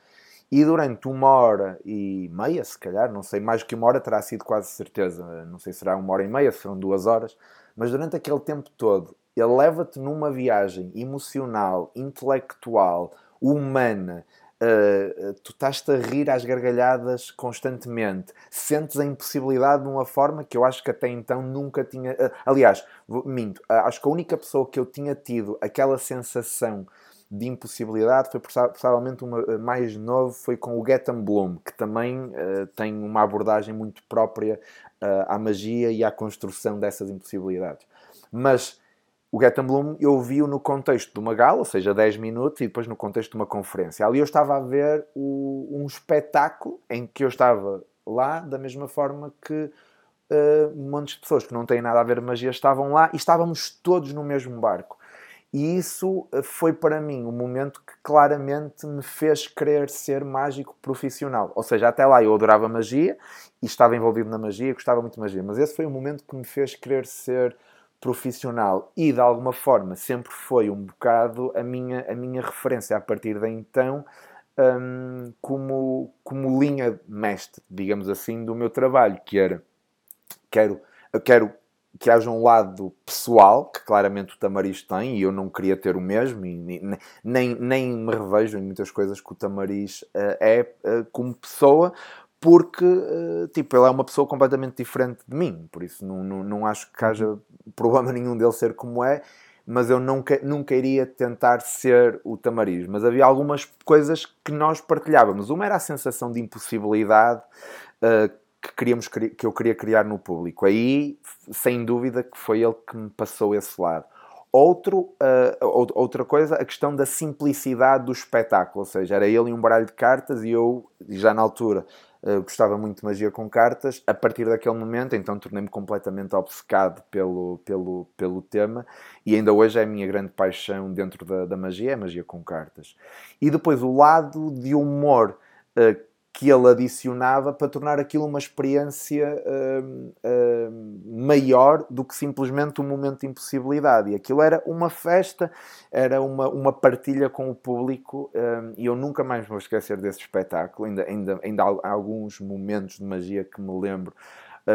e durante uma hora e meia, se calhar, não sei, mais que uma hora terá sido quase certeza, não sei se será uma hora e meia, serão duas horas, mas durante aquele tempo todo, ele leva-te numa viagem emocional, intelectual, humana, Uh, tu estás-te a rir às gargalhadas constantemente, sentes a impossibilidade de uma forma que eu acho que até então nunca tinha. Uh, aliás, minto, uh, acho que a única pessoa que eu tinha tido aquela sensação de impossibilidade foi provavelmente uma eh, mais novo foi com o Getten Bloom que também uh, tem uma abordagem muito própria uh, à magia e à construção dessas impossibilidades mas o Getten Bloom eu vi-o no contexto de uma gala, ou seja, 10 minutos, e depois no contexto de uma conferência. Ali eu estava a ver o, um espetáculo em que eu estava lá da mesma forma que uh, um monte de pessoas que não têm nada a ver magia estavam lá e estávamos todos no mesmo barco. E isso eh, foi para mim um momento que claramente me fez querer ser mágico profissional. Ou seja, até lá eu adorava magia e estava envolvido na magia, gostava muito de magia, mas esse foi o momento que me fez querer ser profissional e de alguma forma sempre foi um bocado a minha, a minha referência a partir de então um, como, como linha mestre, digamos assim, do meu trabalho, que era quero, quero que haja um lado pessoal, que claramente o Tamariz tem, e eu não queria ter o mesmo, e nem, nem me revejo em muitas coisas que o Tamariz uh, é uh, como pessoa, porque uh, tipo, ele é uma pessoa completamente diferente de mim, por isso não, não, não acho que haja problema nenhum dele ser como é, mas eu nunca, nunca iria tentar ser o Tamariz. Mas havia algumas coisas que nós partilhávamos. Uma era a sensação de impossibilidade que, queríamos, que eu queria criar no público. Aí, sem dúvida, que foi ele que me passou esse lado. Outro, uh, outra coisa, a questão da simplicidade do espetáculo, ou seja, era ele e um baralho de cartas e eu, já na altura, uh, gostava muito de magia com cartas. A partir daquele momento, então, tornei-me completamente obcecado pelo, pelo, pelo tema e ainda hoje é a minha grande paixão dentro da, da magia, é magia com cartas. E depois o lado de humor uh, que ele adicionava para tornar aquilo uma experiência uh, uh, maior do que simplesmente um momento de impossibilidade. E aquilo era uma festa, era uma, uma partilha com o público uh, e eu nunca mais vou esquecer desse espetáculo. Ainda, ainda, ainda há alguns momentos de magia que me lembro,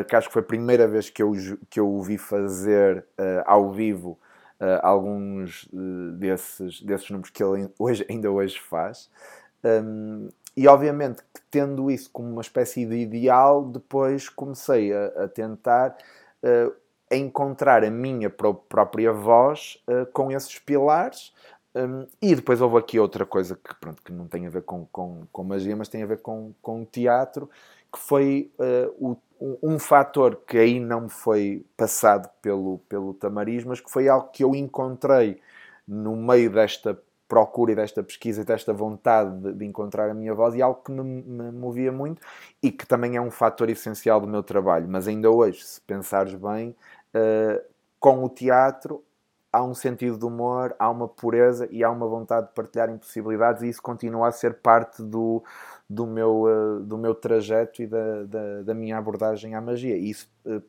que acho que foi a primeira vez que eu, que eu o vi fazer ao vivo. alguns desses, desses números que ele hoje, ainda hoje faz. Um, e obviamente que tendo isso como uma espécie de ideal, depois comecei a, a tentar uh, encontrar a minha própria voz uh, com esses pilares. Um, e depois houve aqui outra coisa que, pronto, que não tem a ver com, com, com magia, mas tem a ver com, com teatro, que foi uh, o, um fator que aí não me foi passado pelo, pelo tamariz, mas que foi algo que eu encontrei no meio desta procura e desta pesquisa e desta vontade de, de, encontrar a minha voz e algo que me, me, movia muito e que também é um fator essencial do meu trabalho. Mas ainda hoje, se pensares bem, uh, com o teatro há um sentido de humor, há uma pureza e há uma vontade de partilhar impossibilidades e isso continua a ser parte do, do, meu, uh, do meu trajeto e da, da, da, minha abordagem à magia. E isso uh,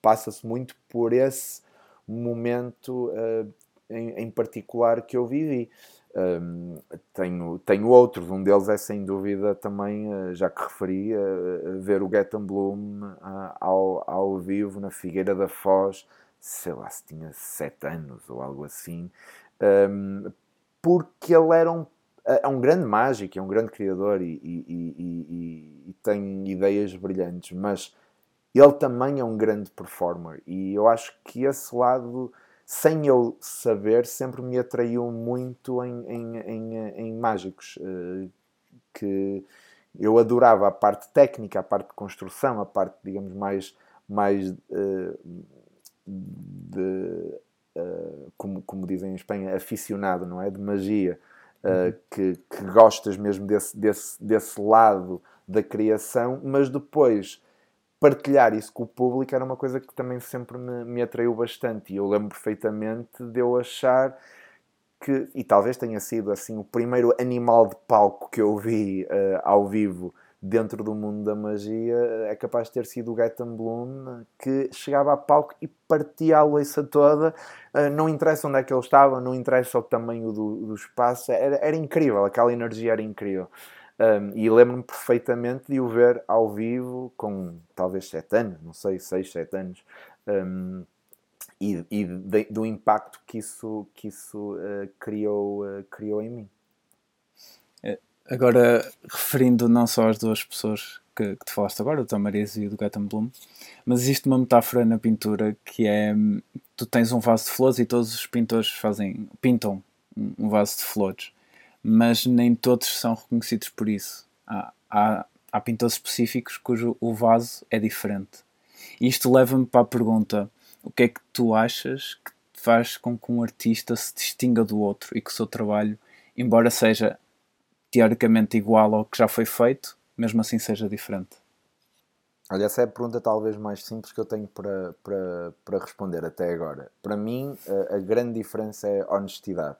passa-se muito por esse momento em, em particular que eu vivi. Um, tenho, tenho outros, um deles é sem dúvida também, uh, já que referi, uh, ver o Get Bloom uh, ao, ao vivo na Figueira da Foz, sei lá se tinha sete anos ou algo assim, um, porque ele era um, é um grande mágico, é um grande criador e, e, e, e, tem ideias brilhantes, mas ele também é um grande performer. E eu acho que esse lado sem eu saber, sempre me atraiu muito em, em, em, em mágicos. Uh, que eu adorava a parte técnica, a parte de construção, a parte, digamos, mais, mais uh, de, uh, como, como dizem em Espanha, aficionado, não é? De magia, uhum. que, que gostas mesmo desse, desse, desse lado da criação, mas depois partilhar isso com o público era uma coisa que também sempre me, me atraiu bastante. E eu lembro perfeitamente de eu achar que, e talvez tenha sido assim, o primeiro animal de palco que eu vi uh, ao vivo dentro do mundo da magia é capaz de ter sido o Gaetan Bloom que chegava a palco e partia a loiça toda uh, não interessa onde é que ele estava não interessa o tamanho do, do espaço era, era incrível, aquela energia era incrível um, e lembro-me perfeitamente de o ver ao vivo com talvez 7 anos, não sei, 6, 7 anos, um, e, e de, do impacto que isso, que isso uh, criou, uh, criou em mim. É, agora, referindo não só às duas pessoas que, que te falaste agora, do Tamariz e do Gaetan Bloom, mas existe uma metáfora na pintura que é tu tens um vaso de flores e todos os pintores fazem, pintam um vaso de flores mas nem todos são reconhecidos por isso. Há, há, há pintores específicos cujo o vaso é diferente. Isto leva-me para a pergunta: o que é que tu achas que faz com que um artista se distinga do outro e que o seu trabalho, embora seja teoricamente igual ao que já foi feito, mesmo assim seja diferente? Olha, essa é a pergunta talvez mais simples que eu tenho para, para, para responder até agora. Para mim, a, a grande diferença é honestidade.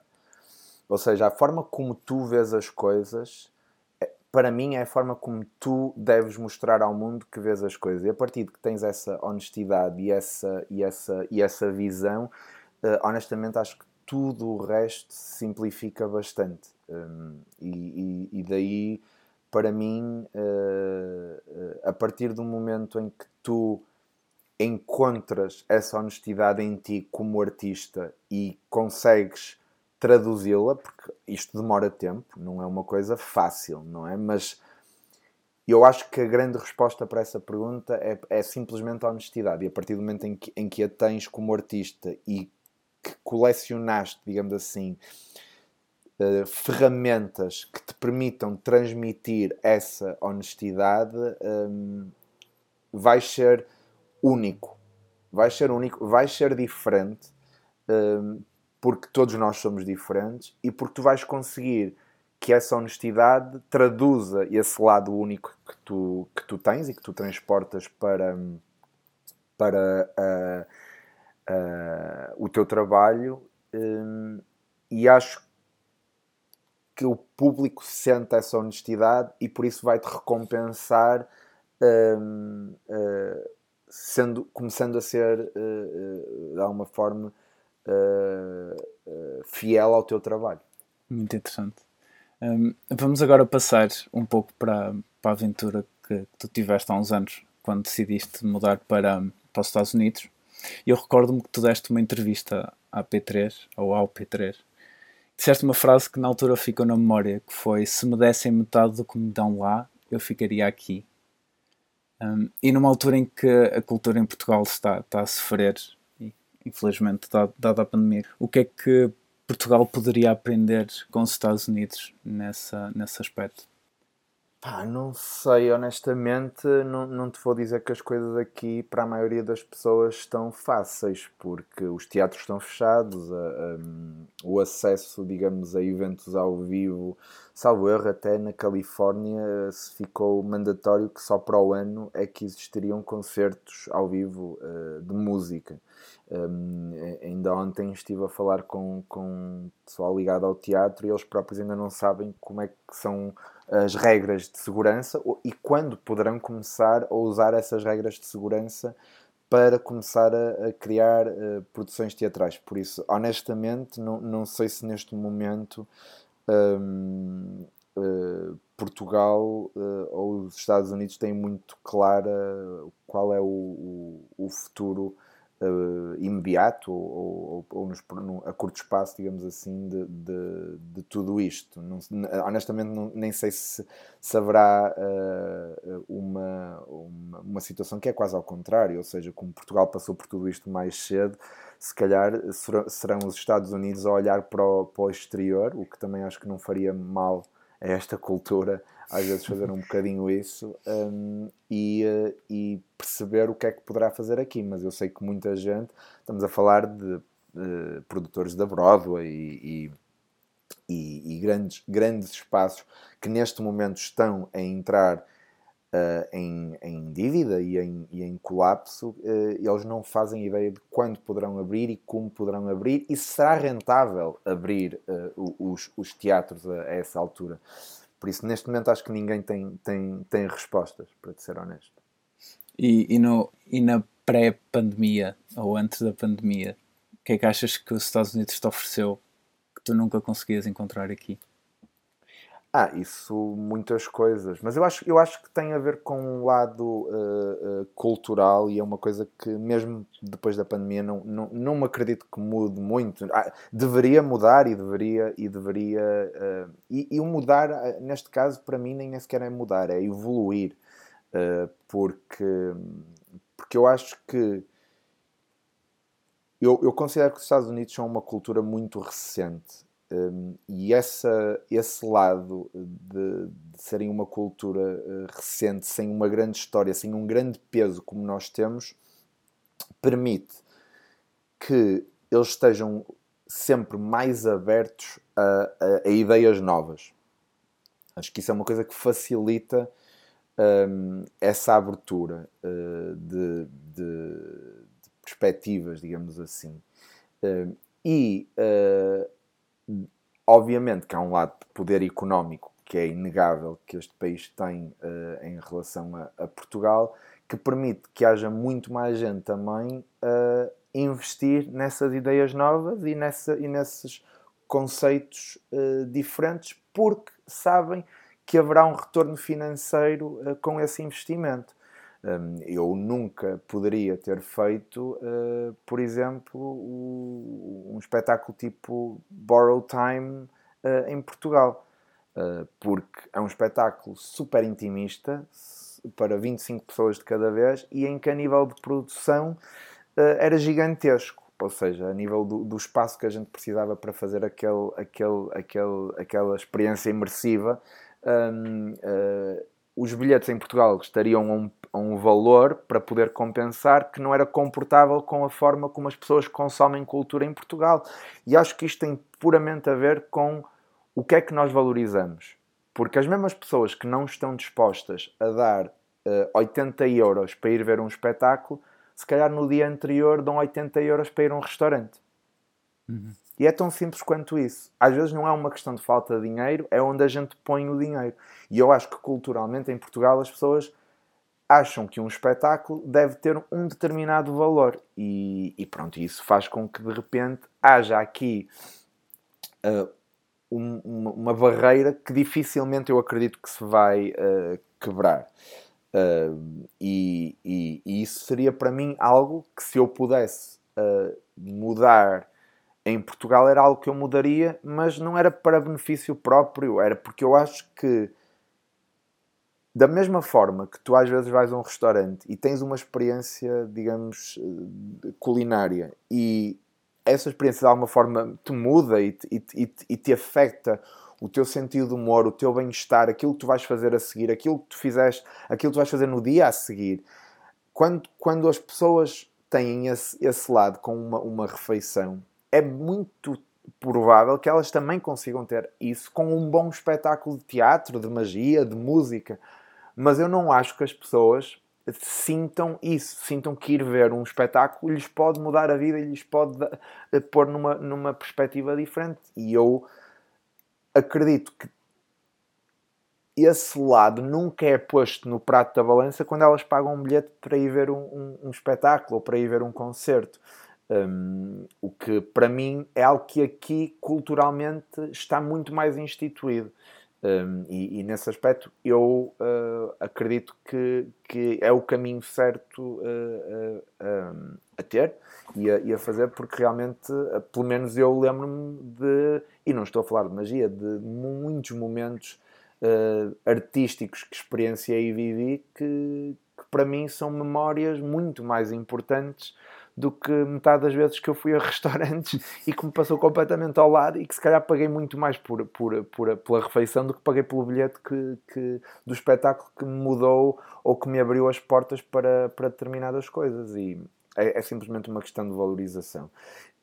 Ou seja, a forma como tu vês as coisas, é, para mim, é a forma como tu deves mostrar ao mundo que vês as coisas. E a partir de que tens essa honestidade e essa, e essa, e essa visão, uh, honestamente, acho que tudo o resto simplifica bastante. Um, e, e, e, daí, para mim, uh, a partir do momento em que tu encontras essa honestidade em ti como artista e consegues traduzi-la, porque isto demora tempo, não é uma coisa fácil, não é? Mas eu acho que a grande resposta para essa pergunta é, é simplesmente a honestidade. E a partir do momento em que, em que a tens como artista e que colecionaste, digamos assim, uh, ferramentas que te permitam transmitir essa honestidade, um, vais ser único. Vais ser único, vais ser diferente. Um, porque todos nós somos diferentes e porque tu vais conseguir que essa honestidade traduza esse lado único que tu, que tu tens e que tu transportas para, para uh, uh, o teu trabalho um, e acho que o público sente essa honestidade e por isso vai-te recompensar um, uh, sendo, começando a ser de alguma forma uh, fiel ao teu trabalho. Muito interessante. Um, vamos agora passar um pouco para, para a aventura que, que, tu tiveste há uns anos, quando decidiste mudar para, para os Estados Unidos. Eu recordo-me que tu deste uma entrevista à P3, ou ao P3, disseste uma frase que na altura ficou na memória, que foi se me dessem metade do que me dão lá, eu ficaria aqui. Um, e numa altura em que a cultura em Portugal está, está a sofrer infelizmente, dada a pandemia. O que é que Portugal poderia aprender com os Estados Unidos nessa, nesse aspecto? Pá, não sei, honestamente, não, não te vou dizer que as coisas aqui para a maioria das pessoas estão fáceis, porque os teatros estão fechados, a, a, o acesso, digamos, a eventos ao vivo, salvo erro, até na Califórnia se ficou mandatório que só para o ano é que existiriam concertos ao vivo uh, de música. Um, ainda ontem estive a falar com, com pessoal ligado ao teatro e eles próprios ainda não sabem como é que são as regras de segurança e quando poderão começar a usar essas regras de segurança para começar a, a criar uh, produções teatrais. Por isso, honestamente, não, não sei se neste momento um, uh, eh, Portugal uh, ou os Estados Unidos têm muito clara qual é o, o, o futuro uh, imediato ou, ou, ou nos, a curto espaço, digamos assim, de, de, de tudo isto. Não, honestamente, não, nem sei se, se haverá uh, uma, uma, uma, situação que é quase ao contrário, ou seja, como Portugal passou por tudo isto mais cedo, se calhar serão os Estados Unidos a olhar para o, para o exterior, o que também acho que não faria mal a esta cultura às vezes fazer um bocadinho isso um, e, uh, e, perceber o que é que poderá fazer aqui. Mas eu sei que muita gente, estamos a falar de uh, produtores da Broadway e, e, e, grandes, grandes espaços que neste momento estão a entrar uh, em, em, dívida e em, e em colapso, eles não fazem ideia de quando poderão abrir e como poderão abrir e se será rentável abrir os, os teatros a, a essa altura. Por isso, neste momento, acho que ninguém tem, tem, tem respostas, para te ser honesto. E, e, no, e na pré-pandemia, ou antes da pandemia, o que é que achas que os Estados Unidos te ofereceu que tu nunca conseguias encontrar aqui? Ah, isso, muitas coisas. Mas eu acho, eu acho que tem a ver com um lado uh, uh, cultural e é uma coisa que, mesmo depois da pandemia, não, não, não me acredito que mude muito. Ah, deveria mudar e deveria. E, deveria uh, e, e, mudar, neste caso, para mim, nem sequer é mudar, é evoluir. porque, porque eu acho que. Eu, eu considero que os Estados Unidos são uma cultura muito recente um, e essa, esse lado de, de serem uma cultura uh, recente, sem uma grande história, sem um grande peso como nós temos, permite que eles estejam sempre mais abertos a, a, a ideias novas. Acho que isso é uma coisa que facilita um, essa abertura uh, de, de, de, perspectivas, digamos assim. Uh, e uh, Obviamente que há um lado de poder económico que é inegável que este país tem uh, em relação a, a, Portugal, que permite que haja muito mais gente também a uh, investir nessas ideias novas e, nessa, e nesses conceitos uh, diferentes, porque sabem que haverá um retorno financeiro uh, com esse investimento. Um, eu nunca poderia ter feito, uh, por exemplo, um espetáculo tipo Borrow Time uh, em Portugal, uh, porque é um espetáculo super intimista para 25 pessoas de cada vez e em que a nível de produção era gigantesco. Ou seja, a nível do, do, espaço que a gente precisava para fazer aquele, aquele, aquele, aquela experiência imersiva, um, os bilhetes em Portugal estariam a um, a um, valor para poder compensar que não era comportável com a forma como as pessoas consomem cultura em Portugal. E acho que isto tem puramente a ver com o que é que nós valorizamos. Porque as mesmas pessoas que não estão dispostas a dar uh, eh, 80 euros para ir ver um espetáculo, se calhar no dia anterior dão 80 euros para ir a um restaurante. Uhum. E é tão simples quanto isso. Às vezes não é uma questão de falta de dinheiro, é onde a gente põe o dinheiro. E eu acho que culturalmente em Portugal as pessoas acham que um espetáculo deve ter um determinado valor. E, e pronto, isso faz com que de repente haja aqui uh, um, uma, uma, barreira que dificilmente eu acredito que se vai uh, quebrar. Uh, e, e, e, isso seria para mim algo que se eu pudesse mudar em Portugal era algo que eu mudaria, mas não era para benefício próprio, era porque eu acho que da mesma forma que tu às vezes vais a um restaurante e tens uma experiência, digamos, eh, culinária e essa experiência de alguma forma te muda e te, e, e, e te afeta o teu sentido de humor, o teu bem-estar, aquilo que tu vais fazer a seguir, aquilo que tu fizeste, aquilo que tu vais fazer no dia a seguir. Quando, quando as pessoas têm esse, esse lado com uma, uma refeição, é muito provável que elas também consigam ter isso com um bom espetáculo de teatro, de magia, de música. Mas eu não acho que as pessoas sintam isso, sintam que ir ver um espetáculo lhes pode mudar a vida e lhes pode pôr numa, numa perspectiva diferente. E eu acredito que esse lado nunca é posto no prato da balança quando elas pagam um bilhete para ir ver um, um, um espetáculo ou para ir ver um concerto. Um, o que para mim é algo que aqui culturalmente está muito mais instituído. Um, e, e, nesse aspecto eu uh, acredito que, que é o caminho certo uh, uh, a ter e a, e a, fazer, porque realmente, pelo menos eu lembro-me de, e não estou a falar de magia, de muitos momentos artísticos que experienciei e vivi que, que para mim são memórias muito mais importantes do que metade das vezes que eu fui a restaurantes e que me passou completamente ao lado e que se calhar paguei muito mais por, por, por pela refeição do que paguei pelo bilhete que, que, do espetáculo que me mudou ou que me abriu as portas para, para determinadas coisas. E é, é simplesmente uma questão de valorização.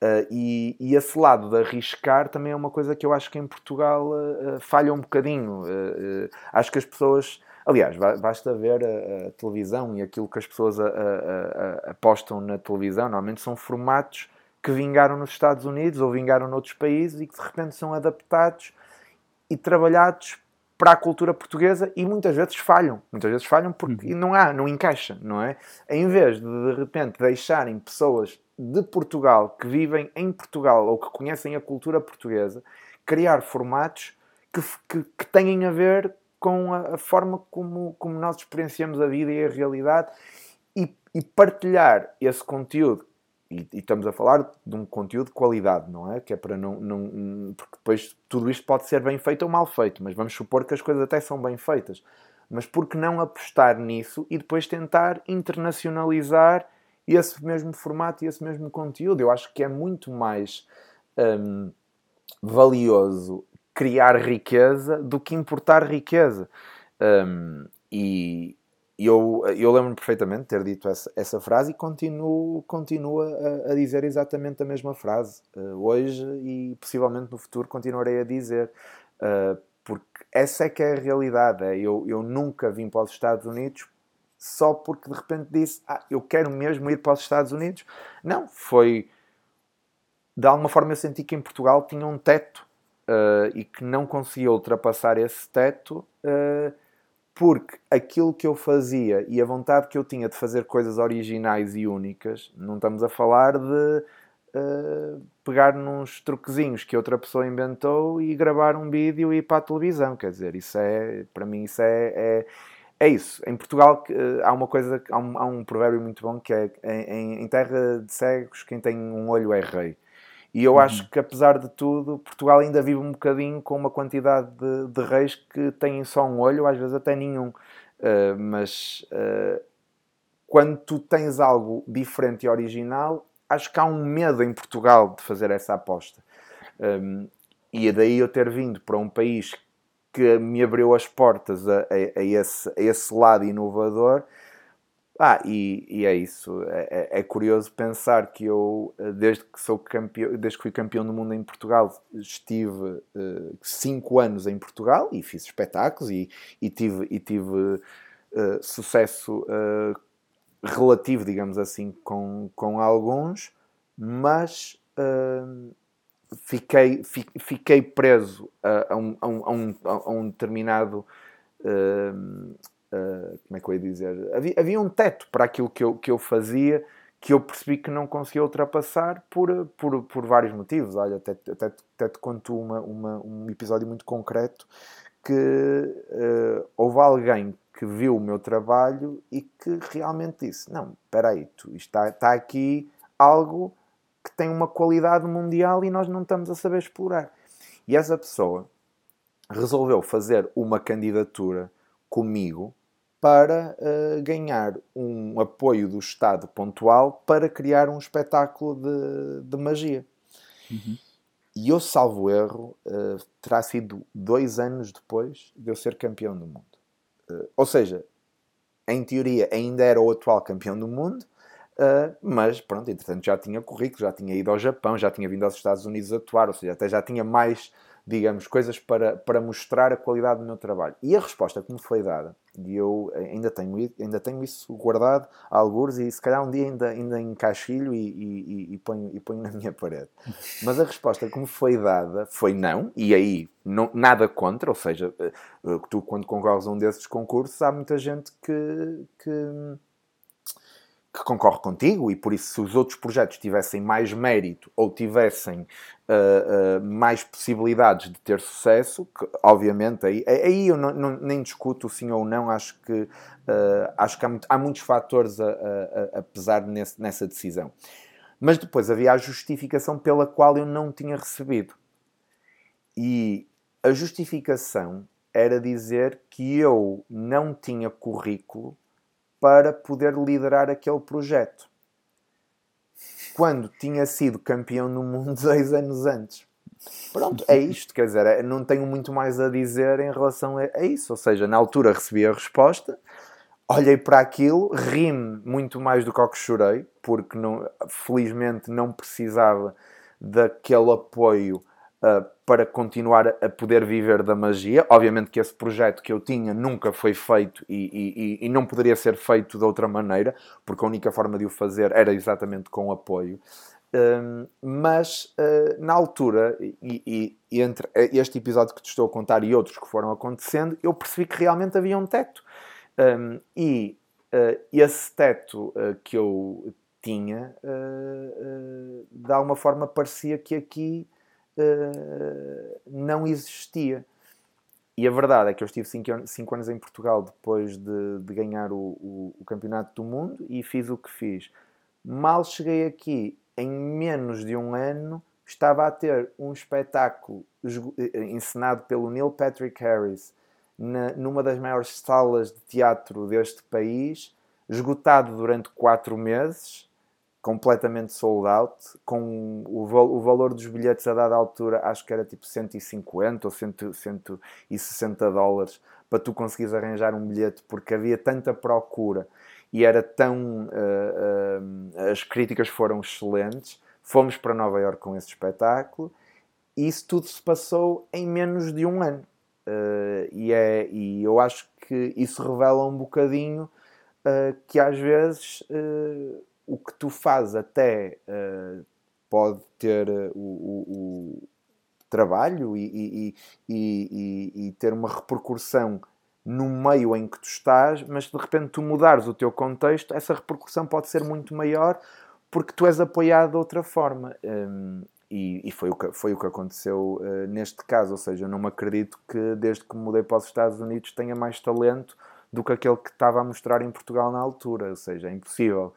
Uh, e, e, esse lado de arriscar também é uma coisa que eu acho que em Portugal uh, falha um bocadinho. Uh, acho que as pessoas Aliás, basta ver a, a, televisão e aquilo que as pessoas a, apostam na televisão. Normalmente são formatos que vingaram nos Estados Unidos ou vingaram noutros países e que de repente são adaptados e trabalhados para a cultura portuguesa e muitas vezes falham. Muitas vezes falham porque uhum. não há, não encaixa, não é? Em vez de de repente deixarem pessoas de Portugal que vivem em Portugal ou que conhecem a cultura portuguesa criar formatos que, que, que têm a ver com a, a, forma como, como nós experienciamos a vida e a realidade e, e partilhar esse conteúdo. E, e, estamos a falar de um conteúdo de qualidade, não é? Que é para não, não. Porque depois tudo isto pode ser bem feito ou mal feito, mas vamos supor que as coisas até são bem feitas. Mas por que não apostar nisso e depois tentar internacionalizar esse mesmo formato e esse mesmo conteúdo? Eu acho que é muito mais hum, valioso criar riqueza do que importar riqueza. Um, e eu, eu lembro-me perfeitamente de ter dito essa, essa frase e continuo, continuo a, a dizer exatamente a mesma frase uh, hoje e possivelmente no futuro continuarei a dizer. Uh, porque essa é que é a realidade. É, eu, eu nunca vim para os Estados Unidos só porque de repente disse ah, eu quero mesmo ir para os Estados Unidos. Não, foi de alguma forma eu senti que em Portugal tinha um teto uh, e que não conseguia ultrapassar esse teto uh, porque aquilo que eu fazia e a vontade que eu tinha de fazer coisas originais e únicas, não estamos a falar de uh, pegar nos truquezinhos que outra pessoa inventou e gravar um vídeo e ir para a televisão, quer dizer, isso é, para mim isso é, é é isso. Em Portugal há uma coisa, há um, há um, provérbio muito bom que é em, em, terra de cegos quem tem um olho é rei. E eu uhum. acho que, apesar de tudo, Portugal ainda vive um bocadinho com uma quantidade de, de reis que têm só um olho, às vezes até nenhum. Uh, mas uh, quando tu tens algo diferente e original, acho que há um medo em Portugal de fazer essa aposta. Um, e é daí eu ter vindo para um país que me abriu as portas a, a, a, esse, a esse lado inovador ah, e, e é isso. É, é, é, curioso pensar que eu, eh, desde que sou campeão, desde que fui campeão do mundo em Portugal, estive uh, cinco anos em Portugal e fiz espetáculos e, e tive, e tive uh, sucesso uh, relativo, digamos assim, com, com alguns, mas fiquei, fiquei preso a, a, um, a, um, a um determinado Uh, como é que eu ia dizer? Havia, havia, um teto para aquilo que eu, que eu fazia que eu percebi que não conseguia ultrapassar por, por, por vários motivos. Olha, até, até, até te conto uma, uma, um episódio muito concreto que uh, houve alguém que viu o meu trabalho e que realmente disse: Não, espera aí, tu, está, está aqui algo que tem uma qualidade mundial e nós não estamos a saber explorar. E essa pessoa resolveu fazer uma candidatura comigo para uh, ganhar um apoio do Estado pontual para criar um espetáculo de, de magia. Uhum. e eu, salvo erro, uh, terá sido dois anos depois de eu ser campeão do mundo. Uh, ou seja, em teoria ainda era o atual campeão do mundo, uh, mas pronto, entretanto já tinha currículo, já tinha ido ao Japão, já tinha vindo aos Estados Unidos atuar, ou seja, até já tinha mais digamos, coisas para, para mostrar a qualidade do meu trabalho. E a resposta que me foi dada, e eu ainda tenho, ainda tenho isso guardado a algures, e se calhar um dia ainda, ainda encaixilho e, e, e, ponho, e ponho na minha parede. Mas a resposta que me foi dada foi não, e aí não, nada contra, ou seja, eh, tu quando concorres a um desses concursos, há muita gente que, que que concorre contigo e por isso se os outros projetos tivessem mais mérito ou tivessem uh, uh, mais possibilidades de ter sucesso, que, obviamente aí, aí eu não, não, nem discuto sim ou não, acho que, uh, acho que há, muito, há, muitos fatores a, a, a pesar nesse, nessa decisão. Mas depois havia a justificação pela qual eu não tinha recebido. E a justificação era dizer que eu não tinha currículo para poder liderar aquele projeto. Quando tinha sido campeão do mundo dois anos antes. Pronto, é isto, quer dizer, é, não tenho muito mais a dizer em relação a, a isso. Ou seja, na altura recebi a resposta, olhei para aquilo, ri-me muito mais do que ao que chorei, porque não, felizmente não precisava daquele apoio uh, para continuar a poder viver da magia. Obviamente que esse projeto que eu tinha nunca foi feito e, e, e, não poderia ser feito de outra maneira, porque a única forma de o fazer era exatamente com apoio. Um, mas uh, na altura, e, e, entre este episódio que te estou a contar e outros que foram acontecendo, eu percebi que realmente havia um teto. Um, e uh, esse teto uh, que eu tinha, de alguma forma, parecia que aqui uh, não existia. E a verdade é que eu estive 5 anos em Portugal depois de, de ganhar o, o, o, Campeonato do Mundo e fiz o que fiz. Mal cheguei aqui, em menos de um ano, estava a ter um espetáculo eh, encenado pelo Neil Patrick Harris na, numa das maiores salas de teatro deste país, esgotado durante quatro meses completamente sold out, com o, o, valor dos bilhetes a dada altura, acho que era tipo 150 ou 100, 160 dólares para tu conseguires arranjar um bilhete, porque havia tanta procura e era tão. Uh, uh, as críticas foram excelentes. Fomos para Nova York com esse espetáculo e isso tudo se passou em menos de um ano. Uh, e, é, e eu acho que isso revela um bocadinho que às vezes o que tu fazes até uh, pode ter uh, o, o, trabalho e, e, e, e, ter uma repercussão no meio em que tu estás, mas de repente tu mudares o teu contexto, essa repercussão pode ser muito maior porque tu és apoiado de outra forma. Um, e, e, foi, o que, foi o que aconteceu uh, neste caso. Ou seja, eu não me acredito que desde que mudei para os Estados Unidos tenha mais talento do que aquele que estava a mostrar em Portugal na altura. Ou seja, é impossível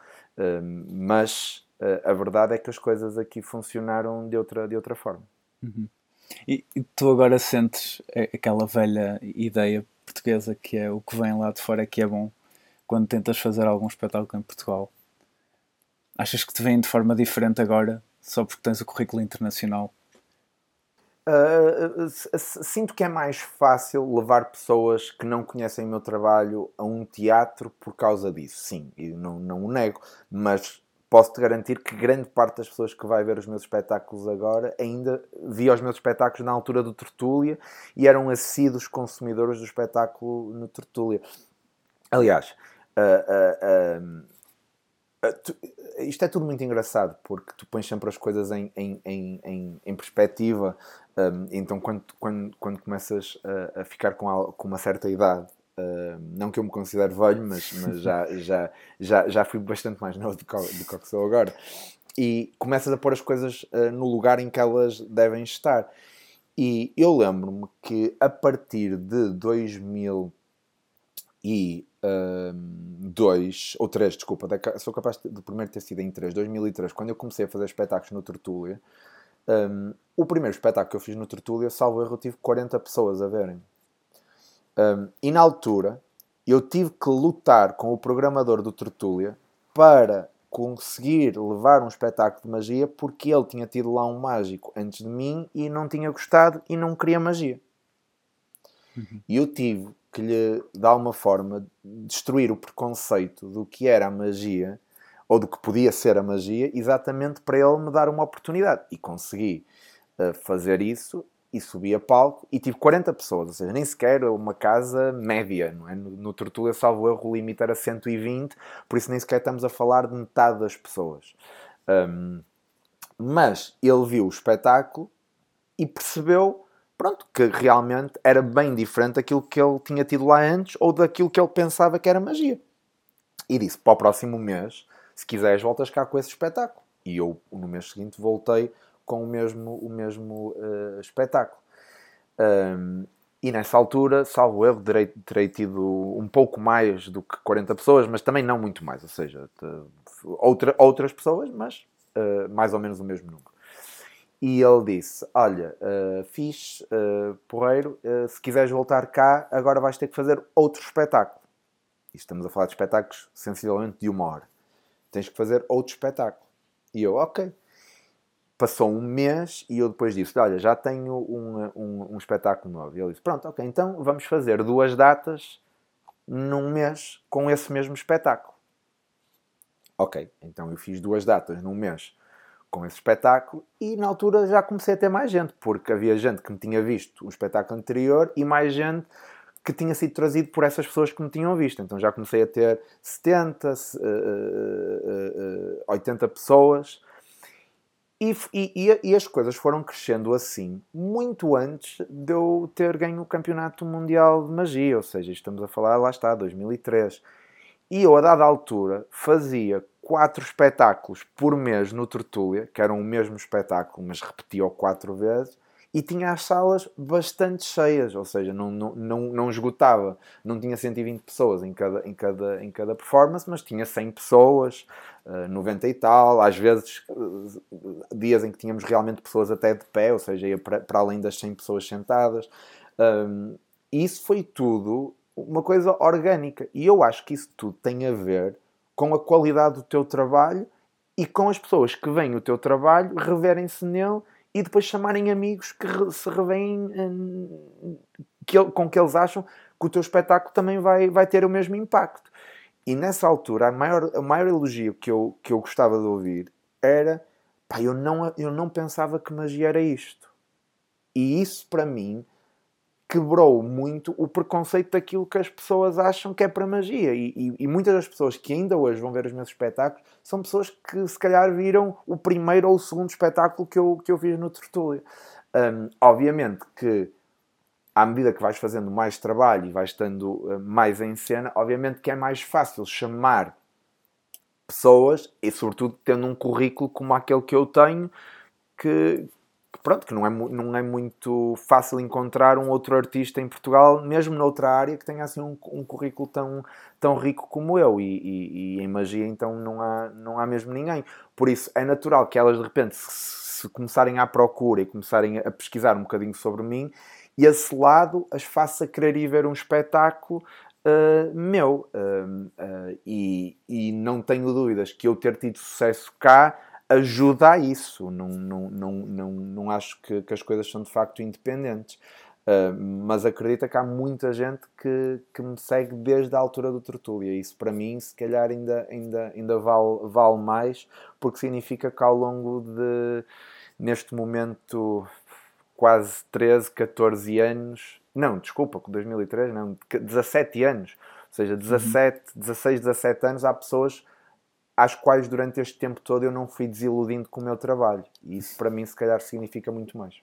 mas uh, a verdade é que as coisas aqui funcionaram de outra, de outra forma. Uhum. E, e, tu agora sentes aquela velha ideia portuguesa que é o que vem lá de fora é que é bom quando tentas fazer algum espetáculo em Portugal? Achas que te vem de forma diferente agora só porque tens o currículo internacional? Uh, sinto que é mais fácil levar pessoas que não conhecem o meu trabalho a um teatro por causa disso. Sim, eu não, não o nego, mas posso-te garantir que grande parte das pessoas que vai ver os meus espetáculos agora ainda via os meus espetáculos na altura do Tertúlia e eram assíduos consumidores do espetáculo no Tertúlia. Aliás, uh, uh, Tu, isto é tudo muito engraçado porque tu pões sempre as coisas em, em, em, em perspectiva um, então, quando, quando, quando começas a, a ficar com, a, com uma certa idade, uh, não que eu me considere velho, mas, mas já, já, já, já fui bastante mais novo do que, do que sou agora, e começas a pôr as coisas uh, no lugar em que elas devem estar. E eu lembro-me que a partir de 2002 ou 3, desculpa, sou capaz de primeiro ter sido em 3, 2003, quando eu comecei a fazer espetáculos no Tertúlia, um, o primeiro espetáculo que eu fiz no Tertúlia, salvo erro, tive 40 pessoas a verem. Um, e na altura, eu tive que lutar com o programador do Tertúlia para conseguir levar um espetáculo de magia porque ele tinha tido lá um mágico antes de mim e não tinha gostado e não queria magia. Uhum. E eu tive que lhe, de alguma forma, destruir o preconceito do que era a magia ou do que podia ser a magia, exatamente para ele me dar uma oportunidade. E consegui uh, fazer isso e subi a palco e tive 40 pessoas, ou seja, nem sequer uma casa média, não é? No, no Tortuga, salvo erro, o limite era 120, por isso nem sequer estamos a falar de metade das pessoas. Um, mas ele viu o espetáculo e percebeu pronto, que realmente era bem diferente daquilo que ele tinha tido lá antes ou daquilo que ele pensava que era magia. E disse: para o próximo mês, se quiseres, voltas cá com esse espetáculo. E eu, no mês seguinte, voltei com o mesmo, o mesmo uh, espetáculo. Um, e nessa altura, salvo erro, terei, terei tido um pouco mais do que 40 pessoas, mas também não muito mais, ou seja, outra, outras pessoas, mas uh, mais ou menos o mesmo número. E ele disse: Olha, uh, fiz, uh, porreiro, uh, se quiseres voltar cá, agora vais ter que fazer outro espetáculo. E estamos a falar de espetáculos sensivelmente de uma hora. Tens que fazer outro espetáculo. E eu, ok passou um mês e eu depois disse: Olha, já tenho um, um, um, espetáculo novo. E ele disse: Pronto, ok, então vamos fazer duas datas num mês com esse mesmo espetáculo. Ok, então eu fiz duas datas num mês com esse espetáculo e na altura já comecei a ter mais gente, porque havia gente que me tinha visto o espetáculo anterior e mais gente que tinha sido trazido por essas pessoas que me tinham visto. Então já comecei a ter 70, uh, uh, uh, 80 pessoas e, e, e, as coisas foram crescendo assim muito antes de eu ter ganho o Campeonato Mundial de Magia, ou seja, estamos a falar, lá está, 2003. E eu, a dada altura, fazia quatro espetáculos por mês no Tertúlia, que eram o mesmo espetáculo, mas repetia-o quatro vezes, e tinha as salas bastante cheias, ou seja, não, não, não, não esgotava. Não tinha 120 pessoas em cada, em, cada, em cada performance, mas tinha 100 pessoas, 90 eh, e tal. Às vezes, eh, dias em que tínhamos realmente pessoas até de pé, ou seja, ia para, para além das 100 pessoas sentadas. Isso foi tudo uma coisa orgânica. E eu acho que isso tudo tem a ver com a qualidade do teu trabalho e com as pessoas que veem o teu trabalho reverem-se nele e depois chamarem amigos que se revêem que, com que eles acham que o teu espetáculo também vai, vai ter o mesmo impacto. E nessa altura, a maior, o maior elogio que eu, que eu gostava de ouvir era pá, eu não, eu não pensava que magia era isto. E isso para mim quebrou muito o preconceito daquilo que as pessoas acham que é para magia. E, e, e, muitas das pessoas que ainda hoje vão ver os meus espetáculos são pessoas que se calhar viram o primeiro ou o segundo espetáculo que eu, que eu fiz no Tertúlia. Um, obviamente que à medida que vais fazendo mais trabalho e vais estando uh, mais em cena, obviamente que é mais fácil chamar pessoas e sobretudo tendo um currículo como aquele que eu tenho que, pronto, que não é, não é muito fácil encontrar um outro artista em Portugal, mesmo noutra área, que tenha assim um, um currículo tão, tão rico como eu. E, e, e, em magia, então, não há, não há mesmo ninguém. Por isso, é natural que elas, de repente, se, se começarem à procura e começarem a pesquisar um bocadinho sobre mim, e esse lado as faça querer ir ver um espetáculo Uh, meu. Uh, uh, e, e, não tenho dúvidas que eu ter tido sucesso cá ajuda a isso. Não, não, não, não, não acho que, que as coisas são de facto independentes. Uh, mas acredita que há muita gente que, que me segue desde a altura do Tertúlia. Isso para mim, se calhar, ainda, ainda, ainda vale, vale mais, porque significa que ao longo de, neste momento, quase 13, 14 anos, não, desculpa, com 2003, não, 17 anos, ou seja, 17, uhum. 16, 17 anos, há pessoas às quais durante este tempo todo eu não fui desiludindo com o meu trabalho. E isso para mim, se calhar, significa muito mais.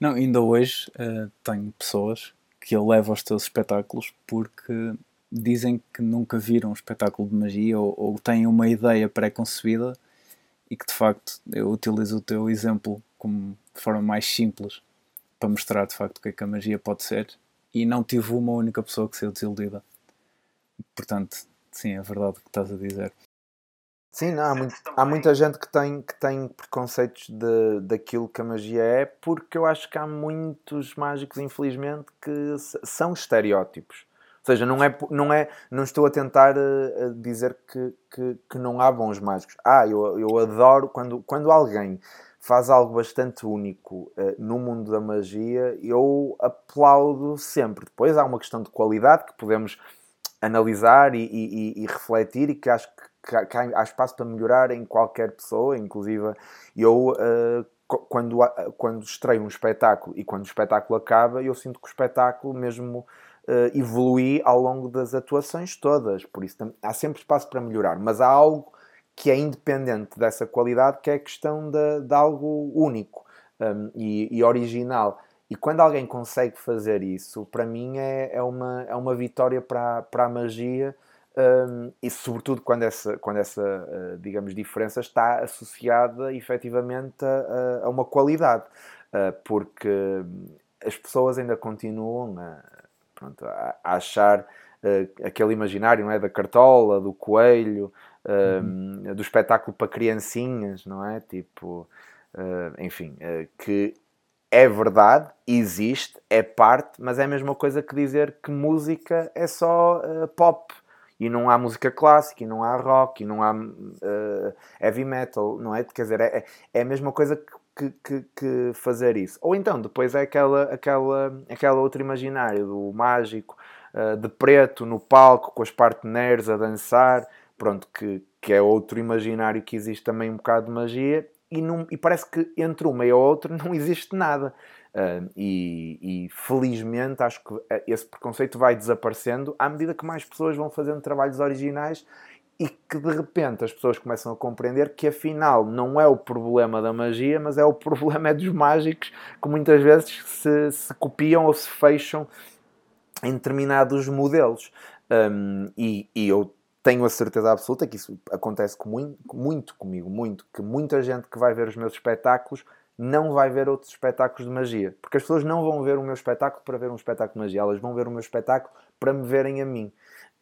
Não, ainda hoje uh, tenho pessoas que eu levo aos teus espetáculos porque dizem que nunca viram um espetáculo de magia ou, ou têm uma ideia pré-concebida e que de facto eu utilizo o teu exemplo como forma mais simples para mostrar de facto o que é que a magia pode ser e não tive uma única pessoa que saiu desiludida. Portanto, sim, é verdade o que estás a dizer. Sim, não, há, muito, há muita gente que tem, que tem preconceitos de, daquilo que a magia é, porque eu acho que há muitos mágicos, infelizmente, que são estereótipos. Ou seja, não, é, não, é, não estou a tentar uh, dizer que, que, que, não há bons mágicos. Ah, eu, eu adoro quando, quando alguém faz algo bastante único uh, no mundo da magia, eu aplaudo sempre. Depois há uma questão de qualidade que podemos analisar e, e, e refletir e que acho que, que, há espaço para melhorar em qualquer pessoa, inclusive eu. Uh, quando, quando estreio um espetáculo e quando o espetáculo acaba, eu sinto que o espetáculo mesmo uh, evoluir ao longo das atuações todas. Por isso há sempre espaço para melhorar, mas há algo que é independente dessa qualidade, que é a questão de, de algo único um, e, e, original. E quando alguém consegue fazer isso, para mim é, é, uma, é uma vitória para, para a magia. Um, e sobretudo quando essa, quando essa uh, digamos, diferença está associada efetivamente a, a uma qualidade, uh, porque as pessoas ainda continuam a, pronto, a, achar uh, aquele imaginário não é? da cartola, do coelho, uh, uhum. do espetáculo para criancinhas, não é? Tipo, uh, enfim, que é verdade, existe, é parte, mas é a mesma coisa que dizer que música é só pop e não há música clássica, e não há rock, e não há uh, heavy metal, não é? Quer dizer, é, é a mesma coisa que que, que, fazer isso. Ou então, depois é aquela, aquela, aquela outra imaginária do mágico uh, de preto no palco com as partners a dançar, pronto, que, que é outro imaginário que existe também um bocado de magia e, não, e parece que entre uma e a outra não existe nada. Uh, e, e, felizmente acho que esse preconceito vai desaparecendo à medida que mais pessoas vão fazendo trabalhos originais e que de repente as pessoas começam a compreender que afinal não é o problema da magia, mas é o problema é dos mágicos que muitas vezes se, se copiam ou se fecham em determinados modelos. Um, e, e, eu tenho a certeza absoluta que isso acontece com muito, muito comigo, muito, que muita gente que vai ver os meus espetáculos não vai ver outros espetáculos de magia. Porque as pessoas não vão ver o meu espetáculo para ver um espetáculo de magia, elas vão ver o meu espetáculo para me verem a mim.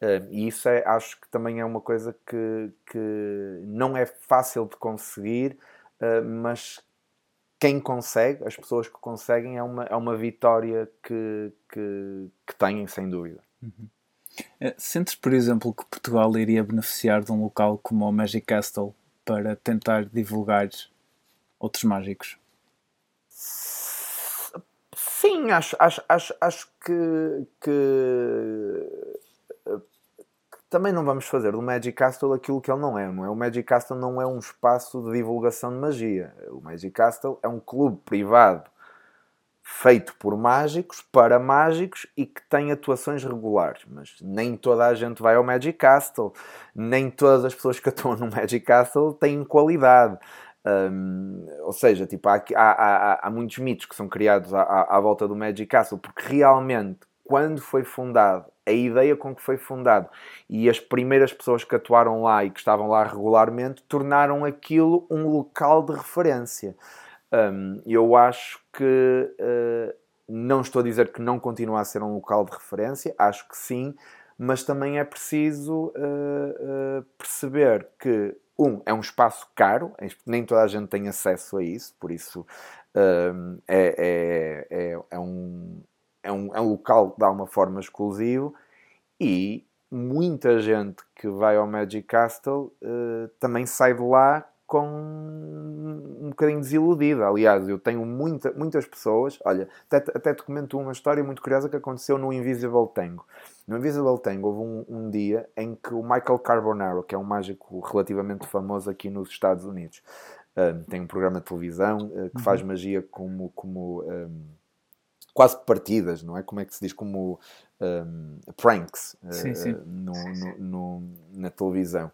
Uh, e isso é, acho que também é uma coisa que, que não é fácil de conseguir, uh, mas quem consegue, as pessoas que conseguem, é uma, é uma vitória que, que, que têm, sem dúvida. Uhum. Eh, sentes, por exemplo, que Portugal iria beneficiar de um local como o Magic Castle para tentar divulgar outros mágicos? Sim, acho, acho, acho, acho que, que também não vamos fazer do Magic Castle aquilo que ele não é, não é? O Magic Castle não é um espaço de divulgação de magia. O Magic Castle é um clube privado feito por mágicos, para mágicos e que tem atuações regulares. Mas nem toda a gente vai ao Magic Castle, nem todas as pessoas que atuam no Magic Castle têm qualidade. Um, ou seja, tipo, há, há, há, há, muitos mitos que são criados à, à volta do Magic Castle, porque realmente, quando foi fundado a ideia com que foi fundado e as primeiras pessoas que atuaram lá e que estavam lá regularmente tornaram aquilo um local de referência. Um, eu acho que uh, não estou a dizer que não continua a ser um local de referência, acho que sim, mas também é preciso uh, uh, perceber que um, é um espaço caro, nem toda a gente tem acesso a isso, por isso é, é, é, é, um, é um, é um local de alguma forma exclusivo e muita gente que vai ao Magic Castle uh, também sai de lá com um bocadinho desiludida. Aliás, eu tenho muita, muitas pessoas. Olha, até, até te comento uma história muito curiosa que aconteceu no Invisible Tango. No Invisible Tango houve um, um, dia em que o Michael Carbonaro, que é um mágico relativamente famoso aqui nos Estados Unidos, um, tem um programa de televisão uh, que uhum. faz magia como. como um, quase partidas, não é? Como é que se diz? Como pranks sim, uh, sim. No, no, no, na televisão.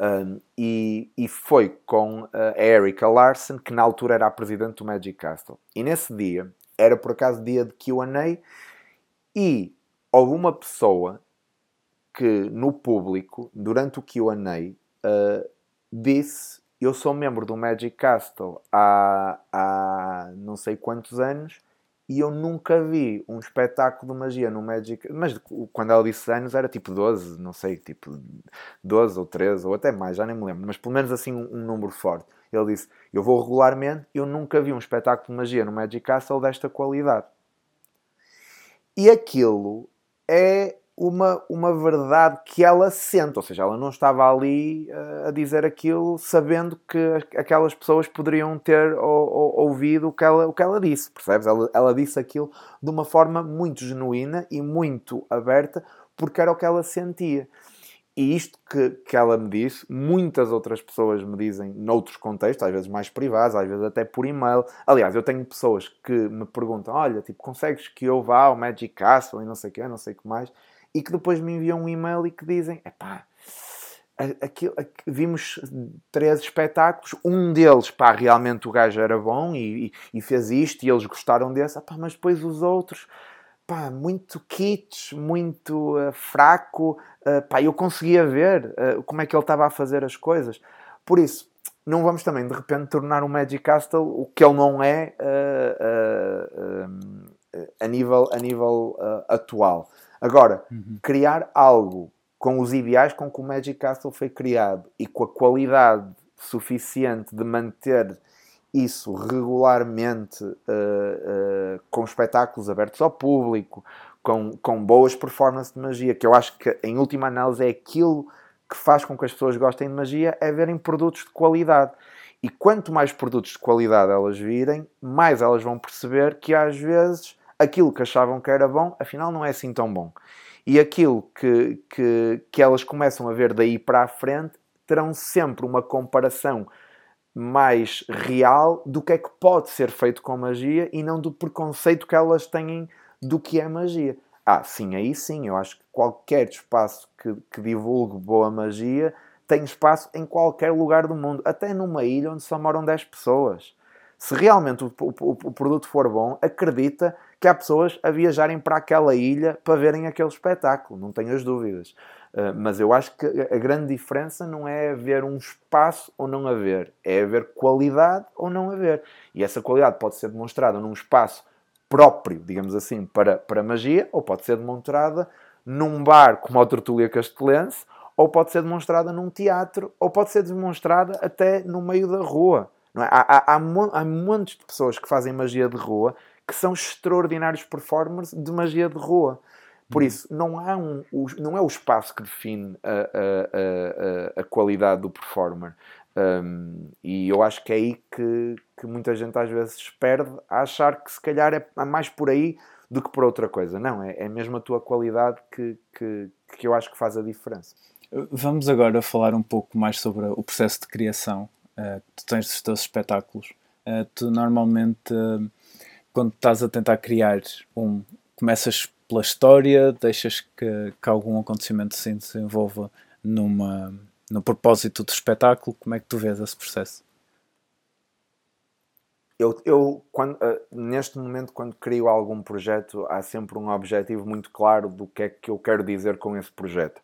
Um, e, e, foi com a Erika Larson, que na altura era a presidente do Magic Castle. E nesse dia, era por acaso dia de QA, e houve uma pessoa que no público, durante o QA, uh, disse: Eu sou membro do Magic Castle há, há não sei quantos anos e eu nunca vi um espetáculo de magia no Magic. Mas quando ela disse anos era tipo 12, não sei, tipo 12 ou 13 ou até mais, já nem me lembro, mas pelo menos assim um, um número forte. Ele disse: Eu vou regularmente, eu nunca vi um espetáculo de magia no Magic Castle desta qualidade. E aquilo é uma, uma verdade que ela sente, ou seja, ela não estava ali uh, a dizer aquilo sabendo que aquelas pessoas poderiam ter ou, ou, ouvido o que, ela, o que ela disse, percebes? Ela, ela disse aquilo de uma forma muito genuína e muito aberta porque era o que ela sentia. E isto que, que ela me disse, muitas outras pessoas me dizem noutros contextos, às vezes mais privados, às vezes até por e-mail. Aliás, eu tenho pessoas que me perguntam: olha, tipo, consegues que eu vá ao Magic Castle e não sei o que, não sei o que mais e que depois me enviam um e-mail e que dizem: epá, aquilo, vimos três espetáculos, um deles, pá, realmente o gajo era bom e, e, fez isto e eles gostaram desse, epá, mas depois os outros, pá, muito kits, muito uh, fraco, uh, pá, eu conseguia ver uh, como é que ele estava a fazer as coisas. Por isso, não vamos também de repente tornar o Magic Castle o que ele não é a nível, a nível atual. Agora, uhum. criar algo com os ideais com que o Magic Castle foi criado e com a qualidade suficiente de manter isso regularmente uh, uh, com espetáculos abertos ao público, com, com boas performances de magia, que eu acho que em última análise é aquilo que faz com que as pessoas gostem de magia, é verem produtos de qualidade. E quanto mais produtos de qualidade elas virem, mais elas vão perceber que às vezes aquilo que achavam que era bom, afinal não é assim tão bom. E aquilo que, que, que elas começam a ver daí para a frente terão sempre uma comparação mais real do que é que pode ser feito com magia e não do preconceito que elas têm do que é magia. Ah, sim, aí sim, eu acho que qualquer espaço que, que divulgue boa magia tem espaço em qualquer lugar do mundo, até numa ilha onde só moram 10 pessoas. Se realmente o, o, o produto for bom, acredita que há pessoas a viajarem para aquela ilha para verem aquele espetáculo, não tenho as dúvidas. Uh, mas eu acho que a grande diferença não é haver um espaço ou não haver, é haver qualidade ou não haver. E essa qualidade pode ser demonstrada num espaço próprio, digamos assim, para, para magia, ou pode ser demonstrada num bar como a Tertúlia Castelense, ou pode ser demonstrada num teatro, ou pode ser demonstrada até no meio da rua. É? Há, há, há, há montes de pessoas que fazem magia de rua que são extraordinários performers de magia de rua. Por uhum. isso, não, há um, não é o espaço que define a, a, a, a qualidade do performer. Um, e eu acho que é aí que, que muita gente às vezes perde a achar que se calhar é mais por aí do que por outra coisa. Não, é, é mesmo a tua qualidade que, que, que eu acho que faz a diferença. Vamos agora falar um pouco mais sobre o processo de criação. Uh, tu tens os teus espetáculos. Uh, tu normalmente uh, quando estás a tentar criar um, começas pela história, deixas que, que algum acontecimento se desenvolva numa, no propósito do espetáculo, como é que tu vês esse processo? Eu, eu quando, uh, neste momento, quando crio algum projeto, há sempre um objetivo muito claro do que é que eu quero dizer com esse projeto.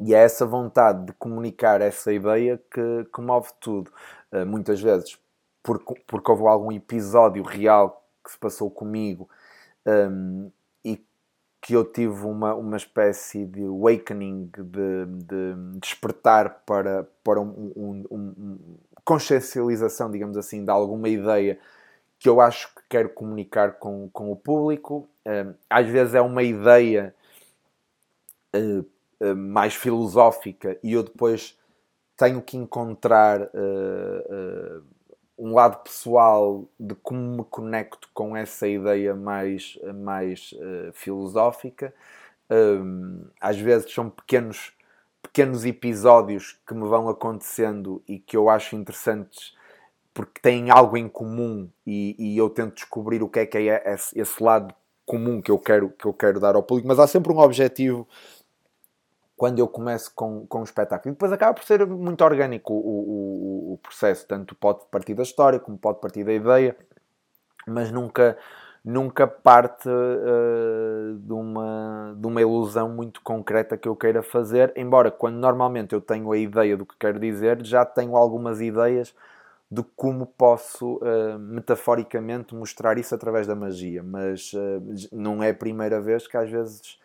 E é essa vontade de comunicar essa ideia que, que move tudo. Uh, muitas vezes porque, porque houve algum episódio real que se passou comigo um, e que eu tive uma, uma espécie de awakening, de, de despertar para, para um, um, um, consciencialização, digamos assim, de alguma ideia que eu acho que quero comunicar com, com o público. Um, às vezes é uma ideia uh, uh, mais filosófica e eu depois tenho que encontrar uh, um lado pessoal de como me conecto com essa ideia mais, mais uh, filosófica. Um, às vezes são pequenos, pequenos episódios que me vão acontecendo e que eu acho interessantes porque têm algo em comum e, e eu tento descobrir o que é que é esse, esse lado comum que eu quero que eu quero dar ao público, mas há sempre um objetivo quando eu começo com, com o espetáculo. E depois acaba por ser muito orgânico o, o, o, processo, tanto pode partir da história como pode partir da ideia, mas nunca, nunca parte uh, de, uma, de uma ilusão muito concreta que eu queira fazer, embora quando normalmente eu tenho a ideia do que quero dizer, já tenho algumas ideias de como posso uh, metaforicamente mostrar isso através da magia, mas uh, não é a primeira vez que às vezes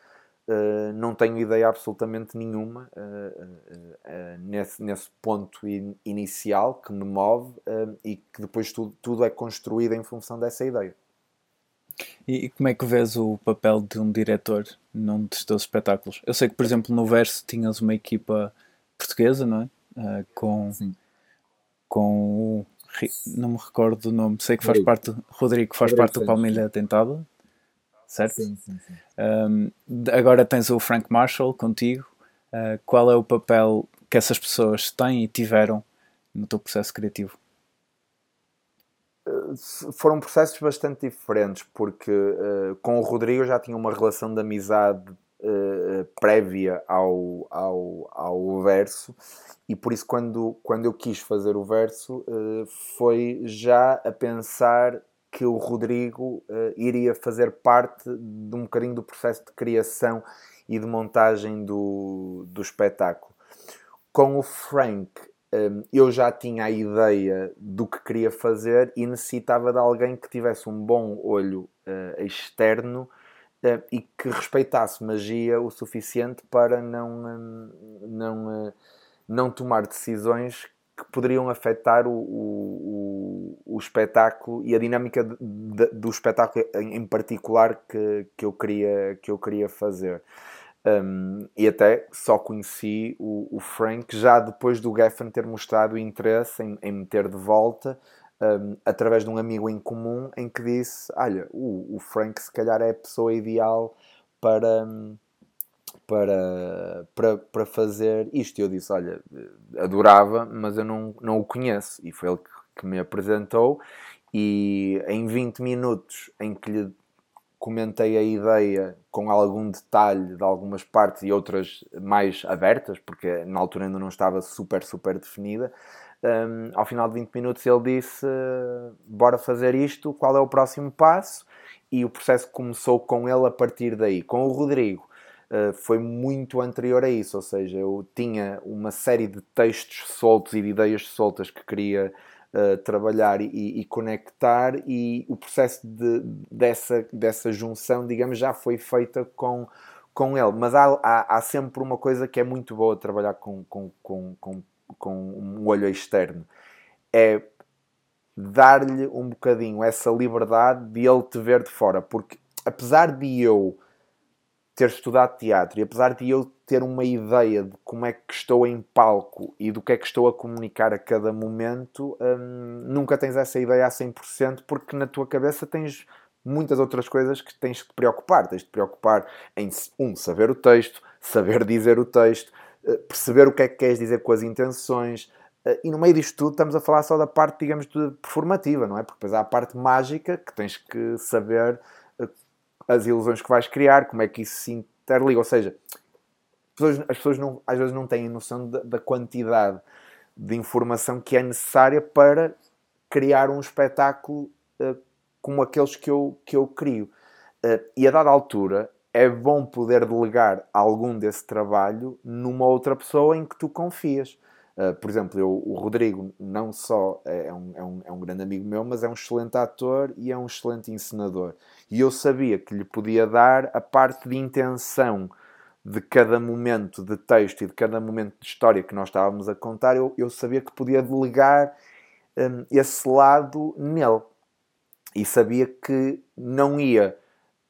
Uh, não tenho ideia absolutamente nenhuma uh, uh, nesse, nesse ponto in, inicial que me move e que depois tudo, tudo é construído em função dessa ideia. E como é que vês o papel de um diretor num dos teus espetáculos? Eu sei que, por exemplo, no Verso tinhas uma equipa portuguesa, não é? Uh, com, Sim. com o. Não me recordo do nome, sei que faz Rodrigo. parte. Rodrigo, faz Rodrigo parte do Palmilha Tentada, certo? Sim, sim, sim. Um, agora tens o Frank Marshall contigo. Uh, qual é o papel que essas pessoas têm e tiveram no teu processo criativo? foram processos bastante diferentes, porque uh, com o Rodrigo eu já tinha uma relação de amizade uh, prévia ao, ao, ao verso, e por isso, quando, quando eu quis fazer o verso, foi já a pensar que o Rodrigo iria fazer parte de um bocadinho do processo de criação e de montagem do, do espetáculo. Com o Frank, Hum, eu já tinha a ideia do que queria fazer e necessitava de alguém que tivesse um bom olho uh, externo uh, e que respeitasse magia o suficiente para não, um, não, uh, não tomar decisões que poderiam afetar o, o, o, espetáculo e a dinâmica de, de, do espetáculo em, em particular que, que, eu queria, que eu queria fazer. Um, e até só conheci o, o, Frank já depois do Geffen ter mostrado interesse em, em me ter de volta um, através de um amigo em comum em que disse: Olha, o, o Frank se calhar é a pessoa ideal para, para, para, para fazer isto. Eu disse: Olha, adorava, mas eu não, não o conheço. E foi ele que, que me apresentou. E em 20 minutos em que lhe comentei a ideia com algum detalhe de algumas partes e outras mais abertas, porque na altura ainda não estava super, super definida. Um, ao final de 20 minutos ele disse: Bora fazer isto, qual é o próximo passo? E o processo começou com ele a partir daí. Com o Rodrigo, foi muito anterior a isso, ou seja, eu tinha uma série de textos soltos e de ideias soltas que queria uh, trabalhar e, e, conectar, e o processo de, dessa, dessa junção, digamos, já foi feita com, com ele. Mas há, há, há sempre uma coisa que é muito boa trabalhar com, com, com, com, com um olho externo. É dar-lhe um bocadinho essa liberdade de ele te ver de fora, porque apesar de eu ter estudado teatro e apesar de eu ter uma ideia de como é que estou em palco e do que é que estou a comunicar a cada momento, hum, nunca tens essa ideia a 100% porque na tua cabeça tens muitas outras coisas que tens que te preocupar. Tens de te preocupar em, um, saber o texto, saber dizer o texto, eh, perceber o que é que queres dizer com as intenções. Eh, e no meio disto tudo estamos a falar só da parte, digamos, performativa, não é? Porque depois há a parte mágica que tens que saber as ilusões que vais criar, como é que isso se interliga. Ou seja, as pessoas não, às vezes não têm noção da, da quantidade de informação que é necessária para criar um espetáculo uh, como aqueles que eu, que eu crio. Uh, e a dada altura é bom poder delegar algum desse trabalho numa outra pessoa em que tu confias. Uh, por exemplo, eu, o Rodrigo não só é, é um, é, um, é um grande amigo meu, mas é um excelente ator e é um excelente encenador. E eu sabia que lhe podia dar a parte de intenção de cada momento de texto e de cada momento de história que nós estávamos a contar, eu, eu sabia que podia delegar um, esse lado nele. E sabia que não ia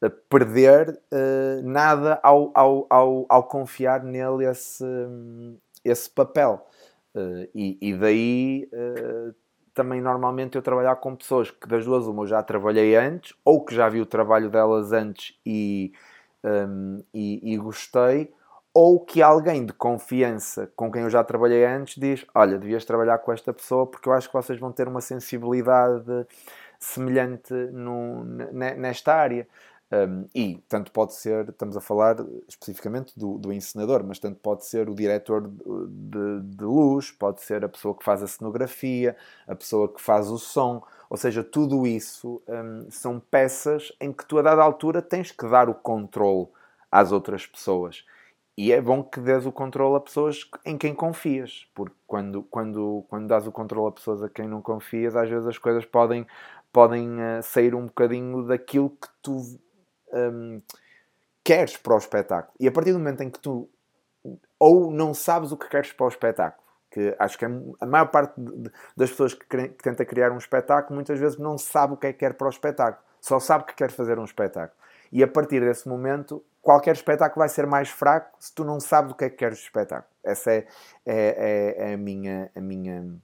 uh, perder uh, nada ao, ao, ao, ao, confiar nele esse, um, esse papel. Uh, e, e, daí uh, também normalmente eu trabalhar com pessoas que das duas uma eu já trabalhei antes, ou que já vi o trabalho delas antes e um, e, e, gostei, ou que alguém de confiança com quem eu já trabalhei antes diz: Olha, devias trabalhar com esta pessoa porque eu acho que vocês vão ter uma sensibilidade semelhante no, nesta área. Um, e tanto pode ser, estamos a falar especificamente do, do encenador, mas tanto pode ser o diretor de, de, luz, pode ser a pessoa que faz a cenografia, a pessoa que faz o som, ou seja, tudo isso um, são peças em que tu, a dada altura, tens que dar o controle às outras pessoas. E é bom que dês o controle a pessoas em quem confias, porque quando, quando, quando dás o controle a pessoas a quem não confias, às vezes as coisas podem, podem uh, sair um bocadinho daquilo que tu um, queres para o espetáculo. E a partir do momento em que tu ou não sabes o que queres para o espetáculo, que acho que a maior parte de, das pessoas que, que, tenta criar um espetáculo muitas vezes não sabe o que é que quer para o espetáculo. só sabe que quer fazer um espetáculo. E a partir desse momento, qualquer espetáculo vai ser mais fraco se tu não sabes o que é que queres de espetáculo. Essa é, é, é, é a, minha, a, minha,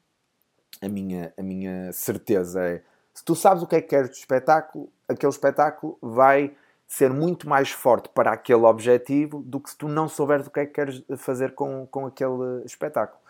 a, minha, a minha certeza. É, se tu sabes o que é que queres de espetáculo, aquele espetáculo vai ser muito mais forte para aquele objetivo do que se tu não souberes o que é que queres fazer com, com aquele espetáculo.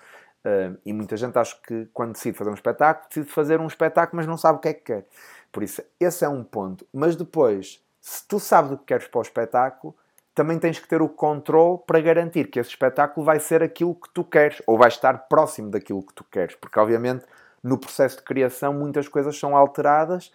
Uh, e muita gente acho que quando decide fazer um espetáculo, decide fazer um espetáculo, mas não sabe o que é que quer. Por isso, esse é um ponto. Mas depois, se tu sabes o que queres para o espetáculo, também tens que ter o controle para garantir que esse espetáculo vai ser aquilo que tu queres, ou vai estar próximo daquilo que tu queres. Porque, obviamente, no processo de criação, muitas coisas são alteradas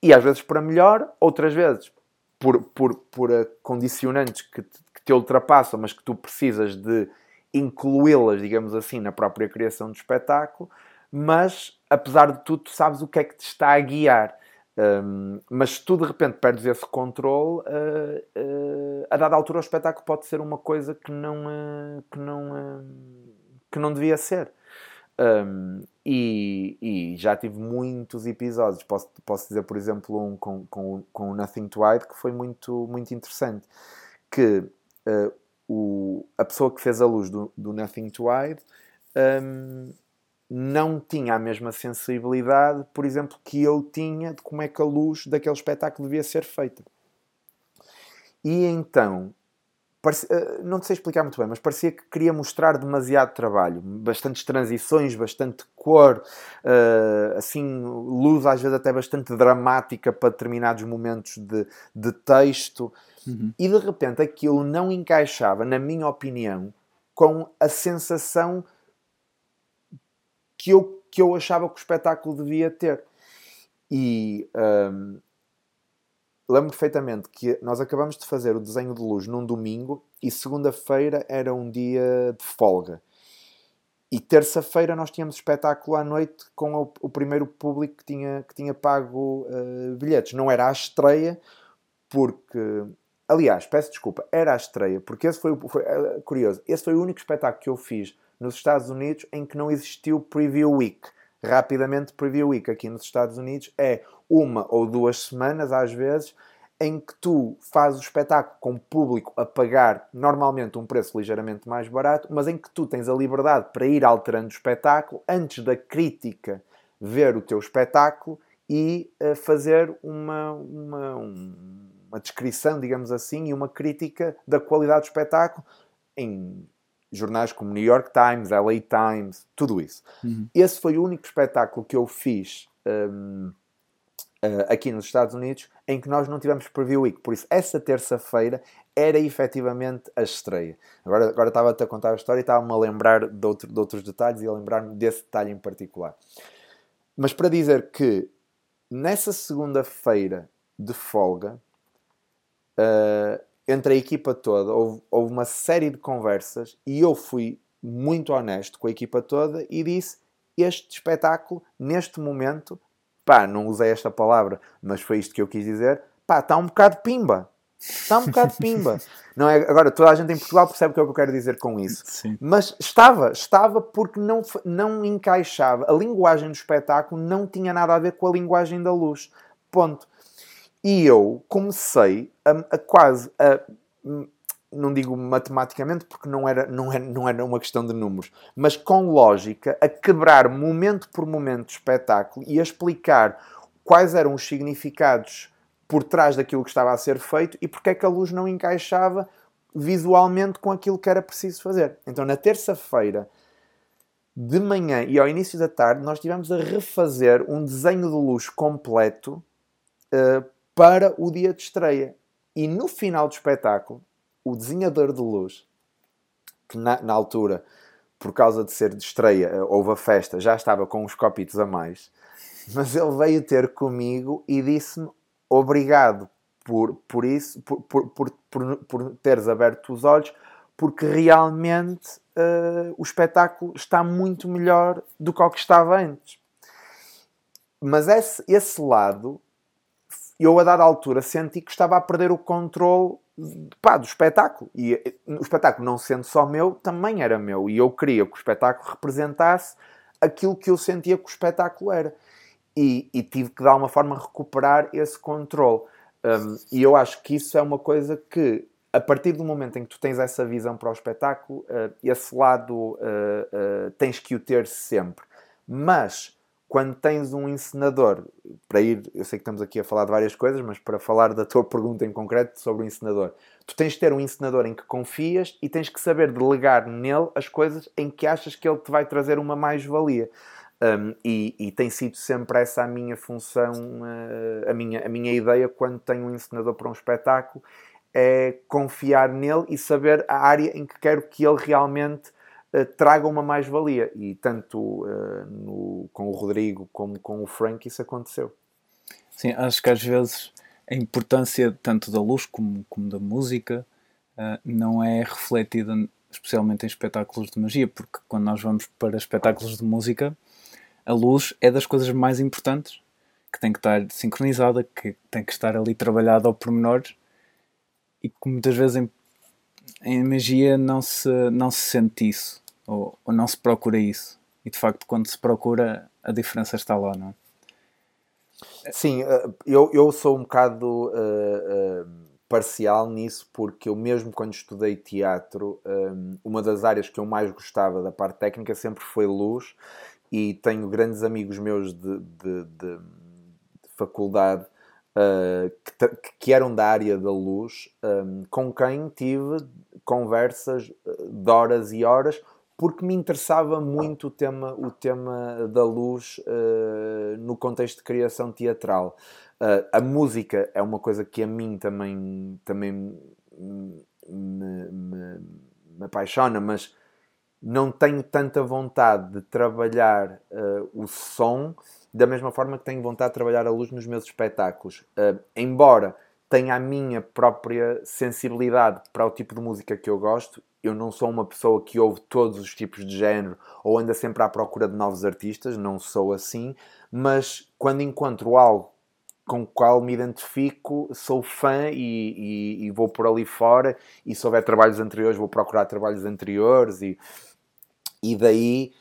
e às vezes para melhor, outras vezes por, por, por condicionantes que te, que te ultrapassam, mas que tu precisas de incluí-las, digamos assim, na própria criação do espetáculo, mas apesar de tudo, tu sabes o que é que te está a guiar. Um, mas se tu de repente perdes esse controle, uh, uh, a dada altura o espetáculo pode ser uma coisa que não, uh, que não, que não devia ser. Um, e, e, já tive muitos episódios. Posso, posso dizer, por exemplo, um com, com, com o Nothing to Hide que foi muito, muito interessante. Que uh, o, a pessoa que fez a luz do, do Nothing to Hide um, não tinha a mesma sensibilidade, por exemplo, que eu tinha de como é que a luz daquele espetáculo devia ser feita. E então não sei explicar muito bem, mas parecia que queria mostrar demasiado trabalho, bastantes transições, bastante cor, uh, assim, luz às vezes até bastante dramática para determinados momentos de, de texto, uhum. e de repente aquilo não encaixava, na minha opinião, com a sensação que eu, que eu achava que o espetáculo devia ter. E um, ehm, lembro perfeitamente que nós acabamos de fazer o desenho de luz num domingo e segunda-feira era um dia de folga. E terça-feira nós tínhamos espetáculo à noite com o, o, primeiro público que tinha, que tinha pago uh, bilhetes. Não era a estreia, porque. Aliás, peço desculpa, era a estreia, porque esse foi, foi uh, curioso. Esse foi o único espetáculo que eu fiz nos Estados Unidos em que não existiu Preview Week. Rapidamente, Preview Week aqui nos Estados Unidos. É uma ou duas semanas, às vezes, em que tu fazes o espetáculo com o público a pagar normalmente um preço ligeiramente mais barato, mas em que tu tens a liberdade para ir alterando o espetáculo antes da crítica ver o teu espetáculo e uh, fazer uma, uma, uma descrição, digamos assim, e uma crítica da qualidade do espetáculo em jornais como New York Times, LA Times, tudo isso. Uhum. Esse foi o único espetáculo que eu fiz. Um, uh, aqui nos Estados Unidos, em que nós não tivemos preview week. Por isso, essa terça-feira era efetivamente a estreia. Agora, agora estava-te a contar a história e estava-me a lembrar de, outro, de outros detalhes e a lembrar-me desse detalhe em particular. Mas para dizer que nessa segunda-feira de folga, uh, entre a equipa toda, houve, houve uma série de conversas e eu fui muito honesto com a equipa toda e disse: Este espetáculo, neste momento, pá, não usei esta palavra, mas foi isto que eu quis dizer, pá, está um bocado pimba. Está um bocado pimba. Não é? Agora, toda a gente em Portugal percebe o que é que eu quero dizer com isso. Sim. Mas estava, estava porque não, não encaixava. A linguagem do espetáculo não tinha nada a ver com a linguagem da luz. Ponto. E eu comecei a, a quase a não digo matematicamente porque não era, não, era, não era uma questão de números, mas com lógica, a quebrar momento por momento de espetáculo e a explicar quais eram os significados por trás daquilo que estava a ser feito e porque é que a luz não encaixava visualmente com aquilo que era preciso fazer. Então, na terça-feira, de manhã e ao início da tarde, nós tivemos a refazer um desenho de luz completo uh, para o dia de estreia. E no final do espetáculo, o desenhador de luz, que na, na, altura, por causa de ser de estreia, eh, houve a festa, já estava com uns copitos a mais, mas ele veio ter comigo e disse-me obrigado por, por isso, por, por, por, por, por teres aberto os olhos, porque realmente uh, o espetáculo está muito melhor do que o que estava antes. Mas esse, esse lado, eu a dada altura senti que estava a perder o controle pá, do espetáculo. E eh, o espetáculo, não sendo só meu, também era meu. E eu queria que o espetáculo representasse aquilo que eu sentia que o espetáculo era. e, e, tive que, de alguma forma, recuperar esse controle. Um, e eu acho que isso é uma coisa que, a partir do momento em que tu tens essa visão para o espetáculo, uh, esse lado uh, uh, tens que o ter sempre. Mas quando tens um encenador, para ir, eu sei que estamos aqui a falar de várias coisas, mas para falar da tua pergunta em concreto sobre o encenador, tu tens de ter um encenador em que confias e tens que saber delegar nele as coisas em que achas que ele te vai trazer uma mais-valia. Um, e, e, tem sido sempre essa a minha função, uh, a, minha, a minha ideia quando tenho um encenador para um espetáculo, é confiar nele e saber a área em que quero que ele realmente traga uma mais-valia. E tanto uh, no, com o Rodrigo como com o Frank isso aconteceu. Sim, acho que às vezes a importância tanto da luz como, como da música não é refletida especialmente em espetáculos de magia, porque quando nós vamos para espetáculos de música a luz é das coisas mais importantes, que tem que estar sincronizada, que tem que estar ali trabalhada ao pormenor e que muitas vezes em, em magia não se, não se sente isso, ou, ou, não se procura isso. E de facto, quando se procura, a diferença está lá, não é? Sim, eh, eu, eu sou um bocado uh, uh, parcial nisso, porque eu mesmo quando estudei teatro, um, uma das áreas que eu mais gostava da parte técnica sempre foi luz e tenho grandes amigos meus de, de, de, de faculdade uh, que, que, eram da área da luz, um, com quem tive conversas ah, de horas e horas, porque me interessava muito o tema, o tema da luz uh, no contexto de criação teatral. Uh, a música é uma coisa que a mim também, também me, me, me apaixona, mas não tenho tanta vontade de trabalhar uh, o som da mesma forma que tenho vontade de trabalhar a luz nos meus espetáculos. Uh, embora tenha a minha própria sensibilidade para o tipo de música que eu gosto, eu não sou uma pessoa que ouve todos os tipos de género ou anda sempre à procura de novos artistas, não sou assim, mas quando encontro algo com o qual me identifico, sou fã e, e, e, vou por ali fora. E se houver trabalhos anteriores, vou procurar trabalhos anteriores. E, e daí,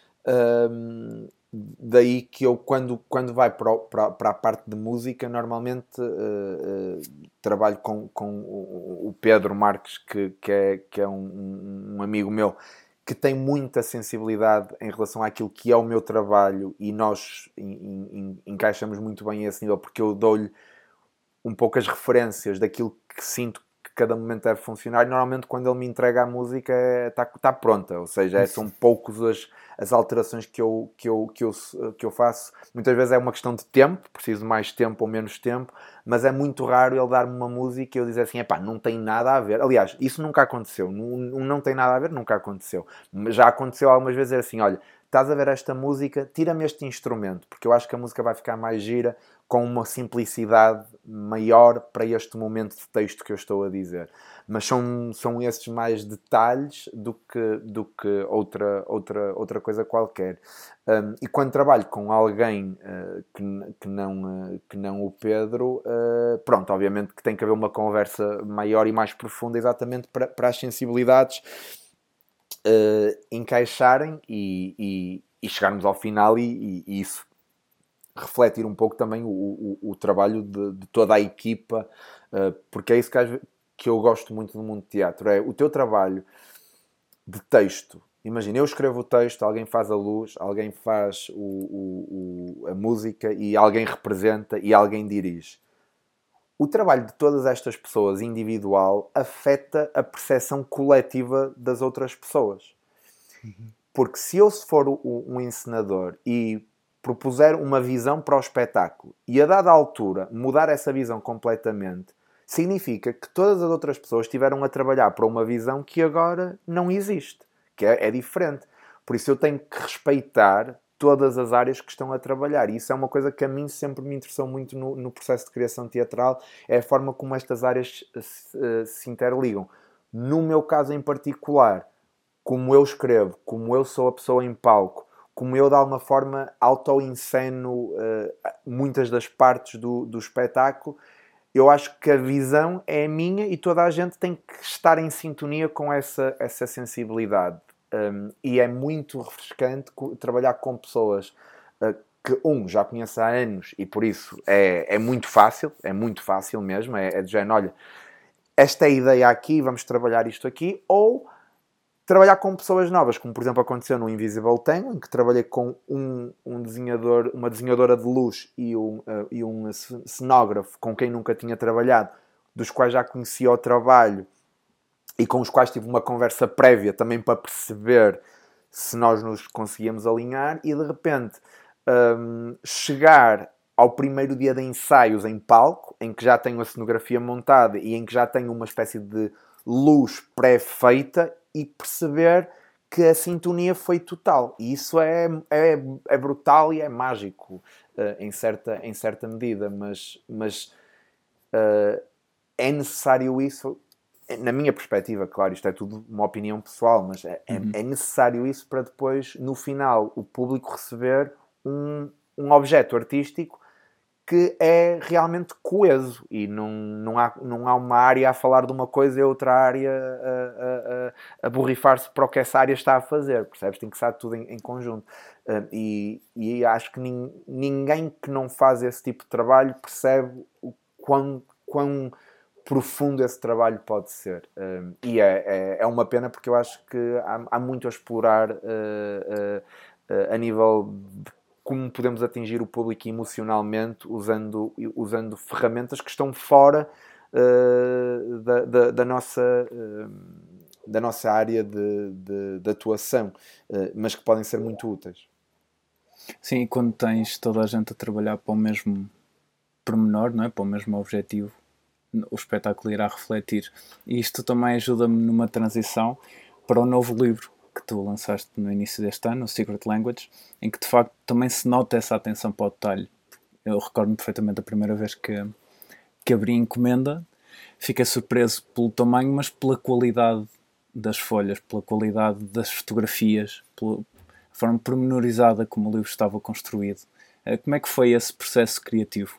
um, daí que eu, quando, quando vai para, para, para a parte de música, normalmente uh, uh, trabalho com, com o Pedro Marques, que, que é, que é um, um amigo meu que tem muita sensibilidade em relação àquilo que é o meu trabalho e nós encaixamos muito bem esse nível porque eu dou-lhe um pouco as referências daquilo que sinto cada momento deve funcionar e normalmente quando ele me entrega a música está é, tá pronta, ou seja, é, são poucos as, as alterações que eu, que, eu, que, eu, que eu faço. Muitas vezes é uma questão de tempo, preciso mais tempo ou menos tempo, mas é muito raro ele dar-me uma música e eu dizer assim, epá, não tem nada a ver. Aliás, isso nunca aconteceu, não, não tem nada a ver, nunca aconteceu. Já aconteceu algumas vezes é assim, olha, estás a ver esta música, tira-me este instrumento, porque eu acho que a música vai ficar mais gira com uma simplicidade maior para este momento de texto que eu estou a dizer. Mas são, são esses mais detalhes do que, do que outra, outra, outra coisa qualquer. Um, e quando trabalho com alguém uh, que, que, não, uh, que não o Pedro, uh, pronto, obviamente que tem que haver uma conversa maior e mais profunda exatamente para, para as sensibilidades encaixarem e, e, e, chegarmos ao final e, e isso refletir um pouco também o, o, o trabalho de, de, toda a equipa, uh, porque é isso que, que eu gosto muito do mundo de teatro, é o teu trabalho de texto. Imagina, eu escrevo o texto, alguém faz a luz, alguém faz o, a música e alguém representa e alguém dirige. O trabalho de todas estas pessoas individual afeta a percepção coletiva das outras pessoas. Uhum. Porque se eu for um encenador e propuser uma visão para o espetáculo e a dada altura mudar essa visão completamente, significa que todas as outras pessoas estiveram a trabalhar para uma visão que agora não existe, que é, é diferente. Por isso eu tenho que respeitar todas as áreas que estão a trabalhar. E isso é uma coisa que a mim sempre me interessou muito no, no processo de criação teatral, é a forma como estas áreas se, se interligam. No meu caso em particular, como eu escrevo, como eu sou a pessoa em palco, como eu de alguma forma auto-enceno uh, muitas das partes do, do espetáculo, eu acho que a visão é minha e toda a gente tem que estar em sintonia com essa, essa sensibilidade. Um, e é muito refrescante trabalhar com pessoas uh, que um já conheço há anos e por isso é, é muito fácil, é muito fácil mesmo, é, é de género, olha, esta é a ideia aqui, vamos trabalhar isto aqui, ou trabalhar com pessoas novas, como por exemplo aconteceu no Invisible Tango, em que trabalhei com um, um desenhador, uma desenhadora de luz e um, uh, e um cenógrafo com quem nunca tinha trabalhado, dos quais já conhecia o trabalho e com os quais tive uma conversa prévia também para perceber se nós nos conseguíamos alinhar e de repente um, chegar ao primeiro dia de ensaios em palco, em que já tenho a cenografia montada e em que já tenho uma espécie de luz pré-feita e perceber que a sintonia foi total. E isso é, é, é brutal e é mágico uh, em, certa, em certa medida, mas, mas uh, é necessário isso, na minha perspectiva, claro, isto é tudo uma opinião pessoal, mas é, é uhum. é necessário isso para depois, no final, o público receber um, um objeto artístico que é realmente coeso e não, não, há, não há uma área a falar de uma coisa e outra área a, a, a borrifar-se para o que essa área está a fazer, percebes? Tem que estar tudo em, em conjunto. Uh, e, e acho que nin, ninguém que não faz esse tipo de trabalho percebe o quão, quão profundo esse trabalho pode ser. Uh, e é, é, é, uma pena porque eu acho que há, há muito a explorar uh, a nível de como podemos atingir o público emocionalmente usando, usando ferramentas que estão fora uh, da, da, da, nossa, uh, da nossa área de, de, de atuação, uh, mas que podem ser muito úteis. Sim, e quando tens toda a gente a trabalhar para o mesmo pormenor, não é? para o mesmo objetivo, o espetáculo irá refletir. E isto também ajuda-me numa transição para o novo livro que tu lançaste no início deste ano, o Secret Language, em que de facto também se nota essa atenção para o detalhe. Eu recordo-me perfeitamente a primeira vez que, que abri a encomenda, fiquei surpreso pelo tamanho, mas pela qualidade das folhas, pela qualidade das fotografias, pela forma pormenorizada como o livro estava construído. Eh, como é que foi esse processo criativo?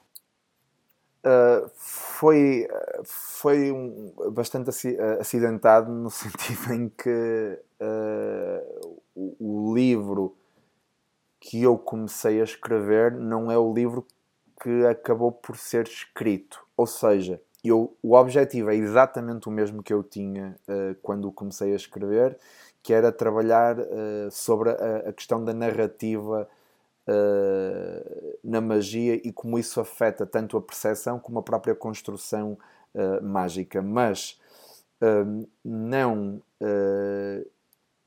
Uh, foi foi um, bastante acidentado no sentido em que uh, o, o, livro que eu comecei a escrever não é o livro que acabou por ser escrito. Ou seja, eu, o objetivo é exatamente o mesmo que eu tinha uh, quando comecei a escrever, que era trabalhar sobre a, a questão da narrativa uh, na magia e como isso afeta tanto a percepção como a própria construção uh, mágica. Mas uh, não,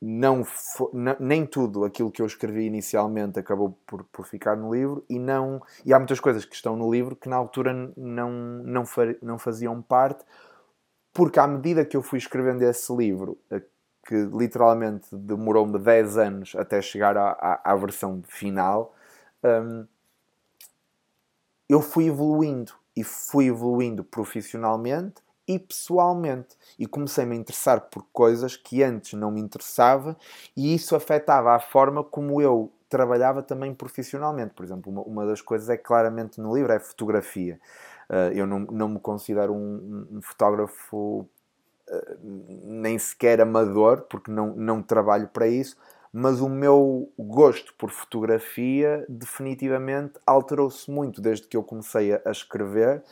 não, nem tudo aquilo que eu escrevi inicialmente acabou por, por ficar no livro e não e há muitas coisas que estão no livro que na altura não, não, não faziam parte porque à medida que eu fui escrevendo esse livro que literalmente demorou-me 10 anos até chegar à, à, à versão final, um, eu fui evoluindo e fui evoluindo profissionalmente e pessoalmente e comecei-me a interessar por coisas que antes não me interessava e isso afetava a forma como eu trabalhava também profissionalmente. Por exemplo, uma, uma das coisas é claramente no livro é fotografia. Uh, eu não, não me considero um, um fotógrafo nem sequer amador, porque não, não trabalho para isso, mas o meu gosto por fotografia definitivamente alterou-se muito desde que eu comecei a, escrever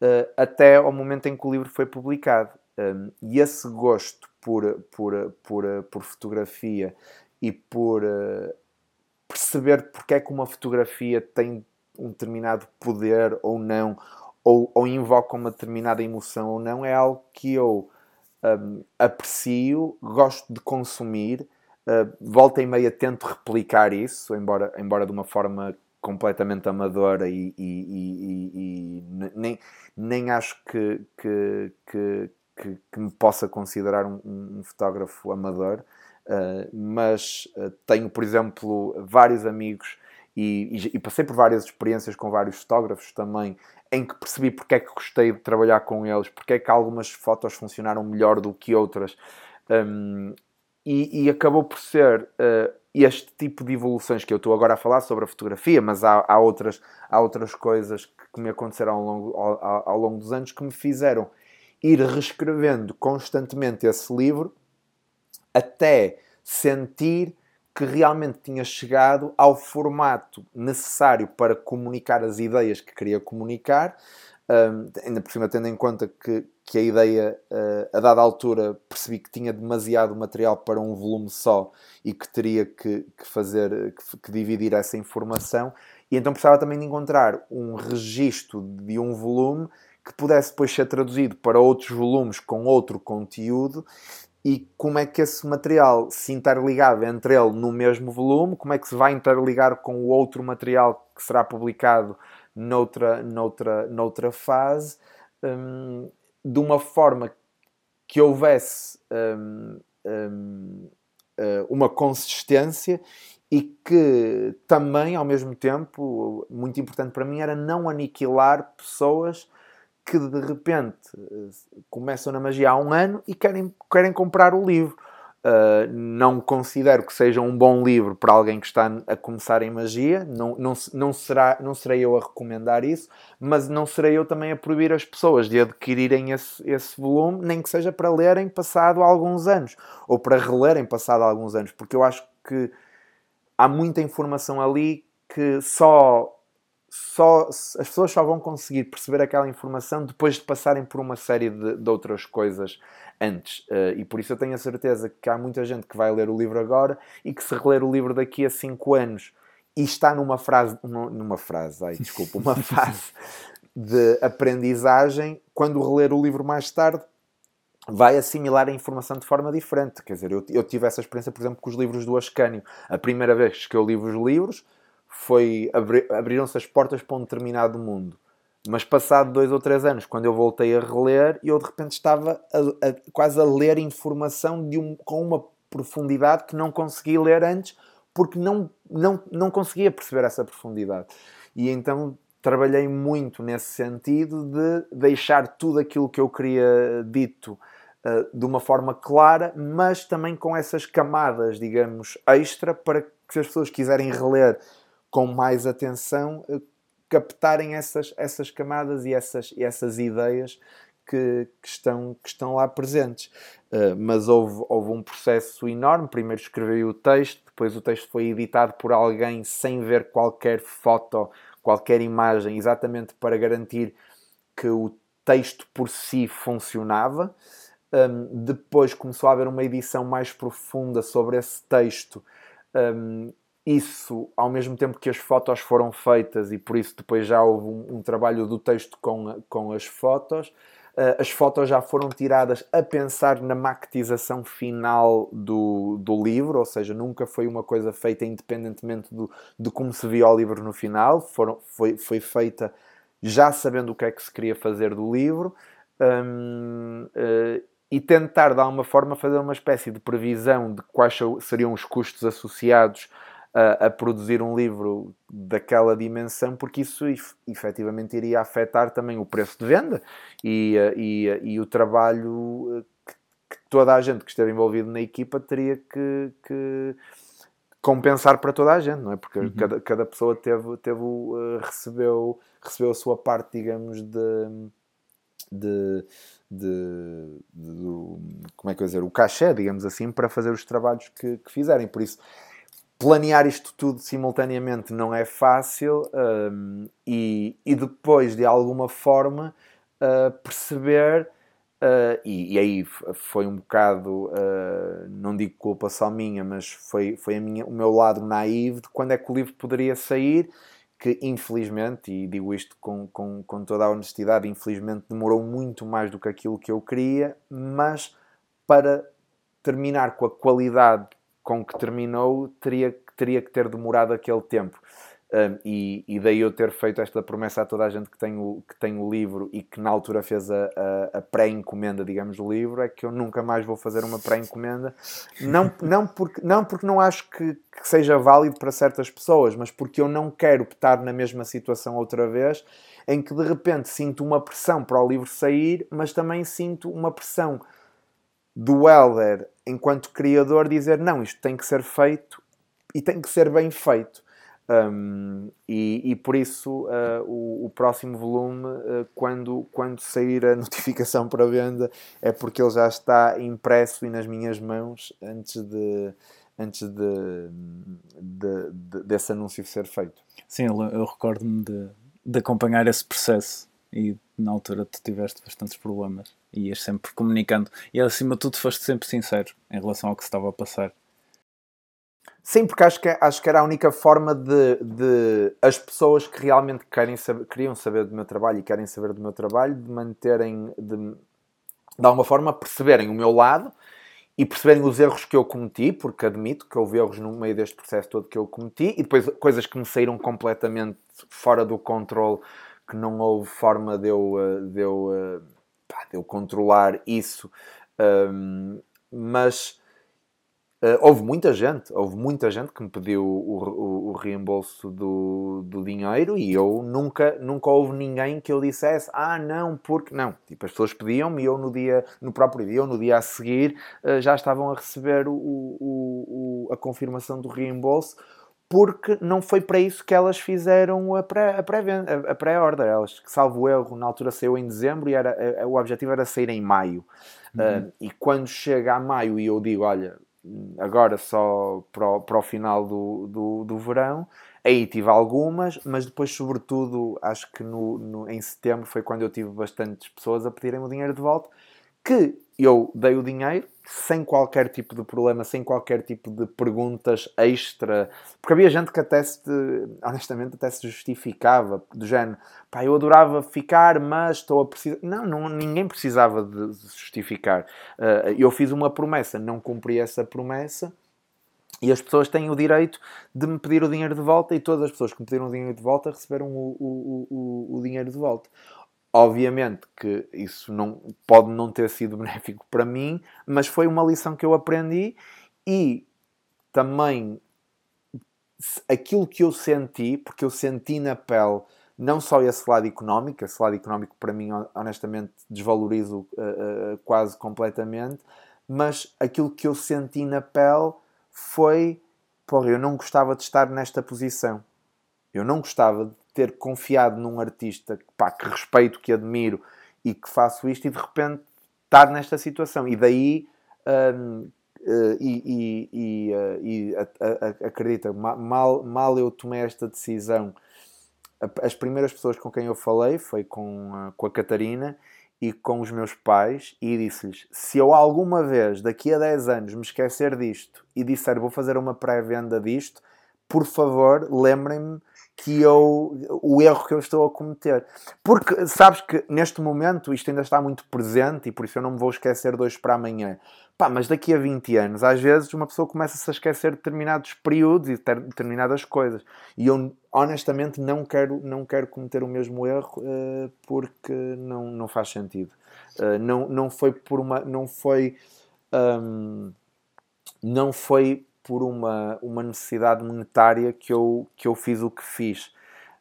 uh, até ao momento em que o livro foi publicado. Um, e esse gosto por, por, por, por fotografia e por uh, perceber porque é que uma fotografia tem um determinado poder ou não, ou, ou invoca uma determinada emoção ou não, é algo que eu aprecio, gosto de consumir, uh, volta e meia tento replicar isso, embora, embora de uma forma completamente amadora e, e, e, e nem, nem acho que, que, que, que, que me possa considerar um, um fotógrafo amador, uh, mas uh, tenho, por exemplo, vários amigos e, e, passei por várias experiências com vários fotógrafos também em que percebi porque é que gostei de trabalhar com eles, porque é que algumas fotos funcionaram melhor do que outras. Um, e, e, acabou por ser uh, este tipo de evoluções que eu estou agora a falar sobre a fotografia, mas há, há outras, há outras coisas que, me aconteceram ao longo, ao, ao longo dos anos que me fizeram ir reescrevendo constantemente esse livro até sentir que realmente tinha chegado ao formato necessário para comunicar as ideias que queria comunicar, um, ainda por cima tendo em conta que, que a ideia, uh, a dada altura, percebi que tinha demasiado material para um volume só e que teria que, que fazer, que, que, dividir essa informação, e então precisava também de encontrar um registro de um volume que pudesse depois ser traduzido para outros volumes com outro conteúdo e como é que esse material se interligava entre ele no mesmo volume, como é que se vai interligar com o outro material que será publicado noutra, noutra, noutra fase, um, de uma forma que houvesse um, um, uh, uma consistência e que também, ao mesmo tempo, muito importante para mim, era não aniquilar pessoas que de repente começam na magia há um ano e querem, querem comprar o livro. Uh, não considero que seja um bom livro para alguém que está a começar em magia, não, não, não, será, não serei eu a recomendar isso, mas não serei eu também a proibir as pessoas de adquirirem esse, esse volume, nem que seja para lerem passado alguns anos, ou para relerem passado alguns anos, porque eu acho que há muita informação ali que só só, as pessoas só vão conseguir perceber aquela informação depois de passarem por uma série de, de outras coisas antes. Uh, e por isso eu tenho a certeza que há muita gente que vai ler o livro agora e que se reler o livro daqui a 5 anos e está numa frase, numa frase, ai, desculpa, uma fase de aprendizagem, quando reler o livro mais tarde, vai assimilar a informação de forma diferente. Quer dizer, eu, eu tive essa experiência, por exemplo, com os livros do Ascânio. A primeira vez que eu li os livros, foi abri, abriram-se as portas para um determinado mundo. Mas passado dois ou três anos, quando eu voltei a reler, eu de repente estava a, a, quase a ler informação de um, com uma profundidade que não consegui ler antes, porque não, não, não conseguia perceber essa profundidade. E então trabalhei muito nesse sentido de deixar tudo aquilo que eu queria dito uh, de uma forma clara, mas também com essas camadas, digamos, extra, para que se as pessoas quiserem reler com mais atenção, eh, captarem essas, essas camadas e essas, e essas ideias que, que, estão, que estão lá presentes. Uh, mas houve, houve um processo enorme. Primeiro escrevi o texto, depois o texto foi editado por alguém sem ver qualquer foto, qualquer imagem, exatamente para garantir que o texto por si funcionava. Um, depois começou a haver uma edição mais profunda sobre esse texto. Um, isso, ao mesmo tempo que as fotos foram feitas, e por isso depois já houve um, um trabalho do texto com, com as fotos, uh, as fotos já foram tiradas a pensar na maquetização final do, do livro, ou seja, nunca foi uma coisa feita independentemente do, de como se via o livro no final, foram, foi, foi feita já sabendo o que é que se queria fazer do livro. Um, uh, e tentar de alguma forma fazer uma espécie de previsão de quais seriam os custos associados a, a, produzir um livro daquela dimensão, porque isso efetivamente iria afetar também o preço de venda e, eh, e, eh, e o trabalho eh, que, que, toda a gente que esteve envolvido na equipa teria que, que compensar para toda a gente, não é? Porque uhum. cada, cada pessoa teve, teve, uh, recebeu, recebeu a sua parte, digamos, de, de, de, de, como é que eu dizer, o cachê, digamos assim, para fazer os trabalhos que, que fizerem. Por isso, planear isto tudo simultaneamente não é fácil um, e, e, depois, de alguma forma, uh, perceber. Uh, e, e, aí foi um bocado, uh, não digo culpa só minha, mas foi, foi a minha, o meu lado naivo de quando é que o livro poderia sair, que infelizmente, e digo isto com, com, com toda a honestidade, infelizmente demorou muito mais do que aquilo que eu queria, mas para terminar com a qualidade com que terminou teria, teria que ter demorado aquele tempo. Um, e, e, daí eu ter feito esta promessa a toda a gente que tem o, que tem o livro e que na altura fez a, a, a pré-encomenda, digamos, do livro, é que eu nunca mais vou fazer uma pré-encomenda. Não, não, porque, não porque não acho que, que, seja válido para certas pessoas, mas porque eu não quero estar na mesma situação outra vez, em que de repente sinto uma pressão para o livro sair, mas também sinto uma pressão do Helder, enquanto criador, dizer não, isto tem que ser feito e tem que ser bem feito. Um, e, e, por isso uh, o, o, próximo volume, uh, quando, quando sair a notificação para venda, é porque ele já está impresso e nas minhas mãos antes de antes de, de, de desse anúncio ser feito. Sim, eu, eu recordo-me de, de acompanhar esse processo e na altura tu tiveste bastantes problemas e ias sempre comunicando e acima de tudo foste sempre sincero em relação ao que se estava a passar. Sim, porque acho que, acho que era a única forma de, de as pessoas que realmente querem saber, queriam saber do meu trabalho e querem saber do meu trabalho, de manterem, de, de alguma forma, perceberem o meu lado e perceberem os erros que eu cometi, porque admito que houve erros no meio deste processo todo que eu cometi, e depois coisas que me saíram completamente fora do controle, que não houve forma de eu, eh, de eu, eh, de eu controlar isso. Um, mas Uh, houve muita gente, houve muita gente que me pediu o, o, o, reembolso do, do dinheiro e eu nunca, nunca houve ninguém que eu dissesse, ah não, porque não. Tipo, as pessoas pediam-me e eu no dia, no próprio dia ou no dia a seguir uh, já estavam a receber o, o, a confirmação do reembolso porque não foi para isso que elas fizeram a pré-order. A pré elas, salvo erro, na altura saiu em dezembro e era, a, o objetivo era sair em maio. Uhum. Uh, e quando chega a maio e eu digo, olha, agora só para o, para o final do, do, do, verão. Aí tive algumas, mas depois, sobretudo, acho que no, no, em setembro foi quando eu tive bastantes pessoas a pedirem o dinheiro de volta, que eu dei o dinheiro sem qualquer tipo de problema, sem qualquer tipo de perguntas extra. Porque havia gente que até se, honestamente, até se justificava, do género, pá, eu adorava ficar, mas estou a precisar. Não, não ninguém precisava de justificar. Uh, eu fiz uma promessa, não cumpri essa promessa. E as pessoas têm o direito de me pedir o dinheiro de volta, e todas as pessoas que me pediram o dinheiro de volta receberam o, o, o, o dinheiro de volta. Obviamente que isso não, pode não ter sido benéfico para mim, mas foi uma lição que eu aprendi e também aquilo que eu senti, porque eu senti na pele não só esse lado económico, esse lado económico para mim, honestamente, desvalorizo uh, uh, quase completamente, mas aquilo que eu senti na pele foi: porra, eu não gostava de estar nesta posição. Eu não gostava de ter confiado num artista pá, que respeito, que admiro e que faço isto e de repente estar nesta situação. E daí, um, uh, e, e, e, uh, e a, acredita, mal, mal eu tomei esta decisão, as primeiras pessoas com quem eu falei foi com, com a Catarina e com os meus pais e disse-lhes: se eu alguma vez daqui a 10 anos me esquecer disto e disser vou fazer uma pré-venda disto, por favor, lembrem-me que eu, o erro que eu estou a cometer. Porque sabes que neste momento isto ainda está muito presente e por isso eu não me vou esquecer de hoje para amanhã. Pá, mas daqui a 20 anos, às vezes uma pessoa começa-se a esquecer de determinados períodos e de determinadas coisas. E eu honestamente não quero, não quero cometer o mesmo erro uh, porque não, não faz sentido. Uh, não, não foi por uma. Não foi. Um, não foi por uma, uma necessidade monetária que eu, que eu fiz o que fiz.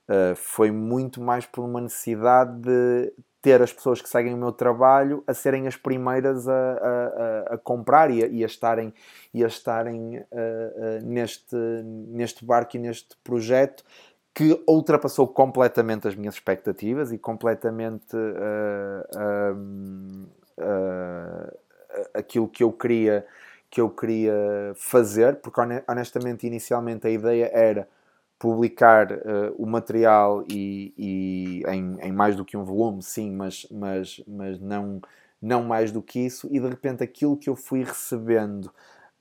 Uh, foi muito mais por uma necessidade de ter as pessoas que seguem o meu trabalho a serem as primeiras a, a, a comprar e a, e a, estarem, e a estarem uh, uh, neste, neste barco e neste projeto que ultrapassou completamente as minhas expectativas e completamente aquilo que eu queria que eu queria fazer, porque honestamente, inicialmente a ideia era publicar uh, o material e, e em, em, mais do que um volume, sim, mas, mas, mas não, não mais do que isso, e de repente aquilo que eu fui recebendo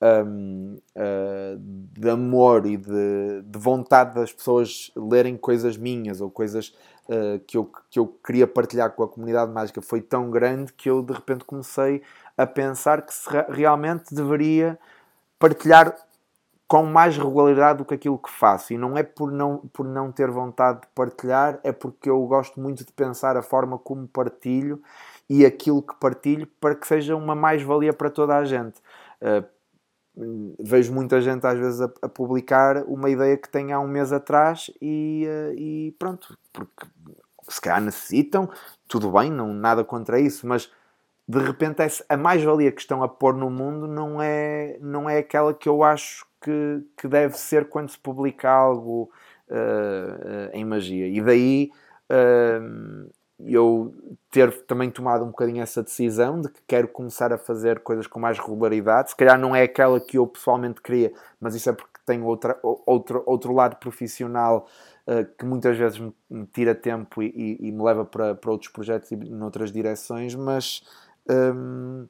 um, uh, eh, de amor e de, de, vontade das pessoas lerem coisas minhas ou coisas uh, que, eu, que eu queria partilhar com a comunidade mágica foi tão grande que eu de repente comecei a pensar que se realmente deveria partilhar com mais regularidade do que aquilo que faço. E não é por não, por não ter vontade de partilhar, é porque eu gosto muito de pensar a forma como partilho e aquilo que partilho para que seja uma mais-valia para toda a gente. Uh, vejo muita gente às vezes a, a, publicar uma ideia que tem há um mês atrás e, uh, e pronto, porque se calhar necessitam, tudo bem, não, nada contra isso, mas de repente a mais-valia que estão a pôr no mundo não é, não é aquela que eu acho que, que deve ser quando se publica algo uh, em magia. E daí eu ter também tomado um bocadinho essa decisão de que quero começar a fazer coisas com mais regularidade. Se calhar não é aquela que eu pessoalmente queria, mas isso é porque tenho outra, outro, outro lado profissional uh, que muitas vezes me, tira tempo e, e, e, me leva para, para outros projetos e noutras direções, mas, um,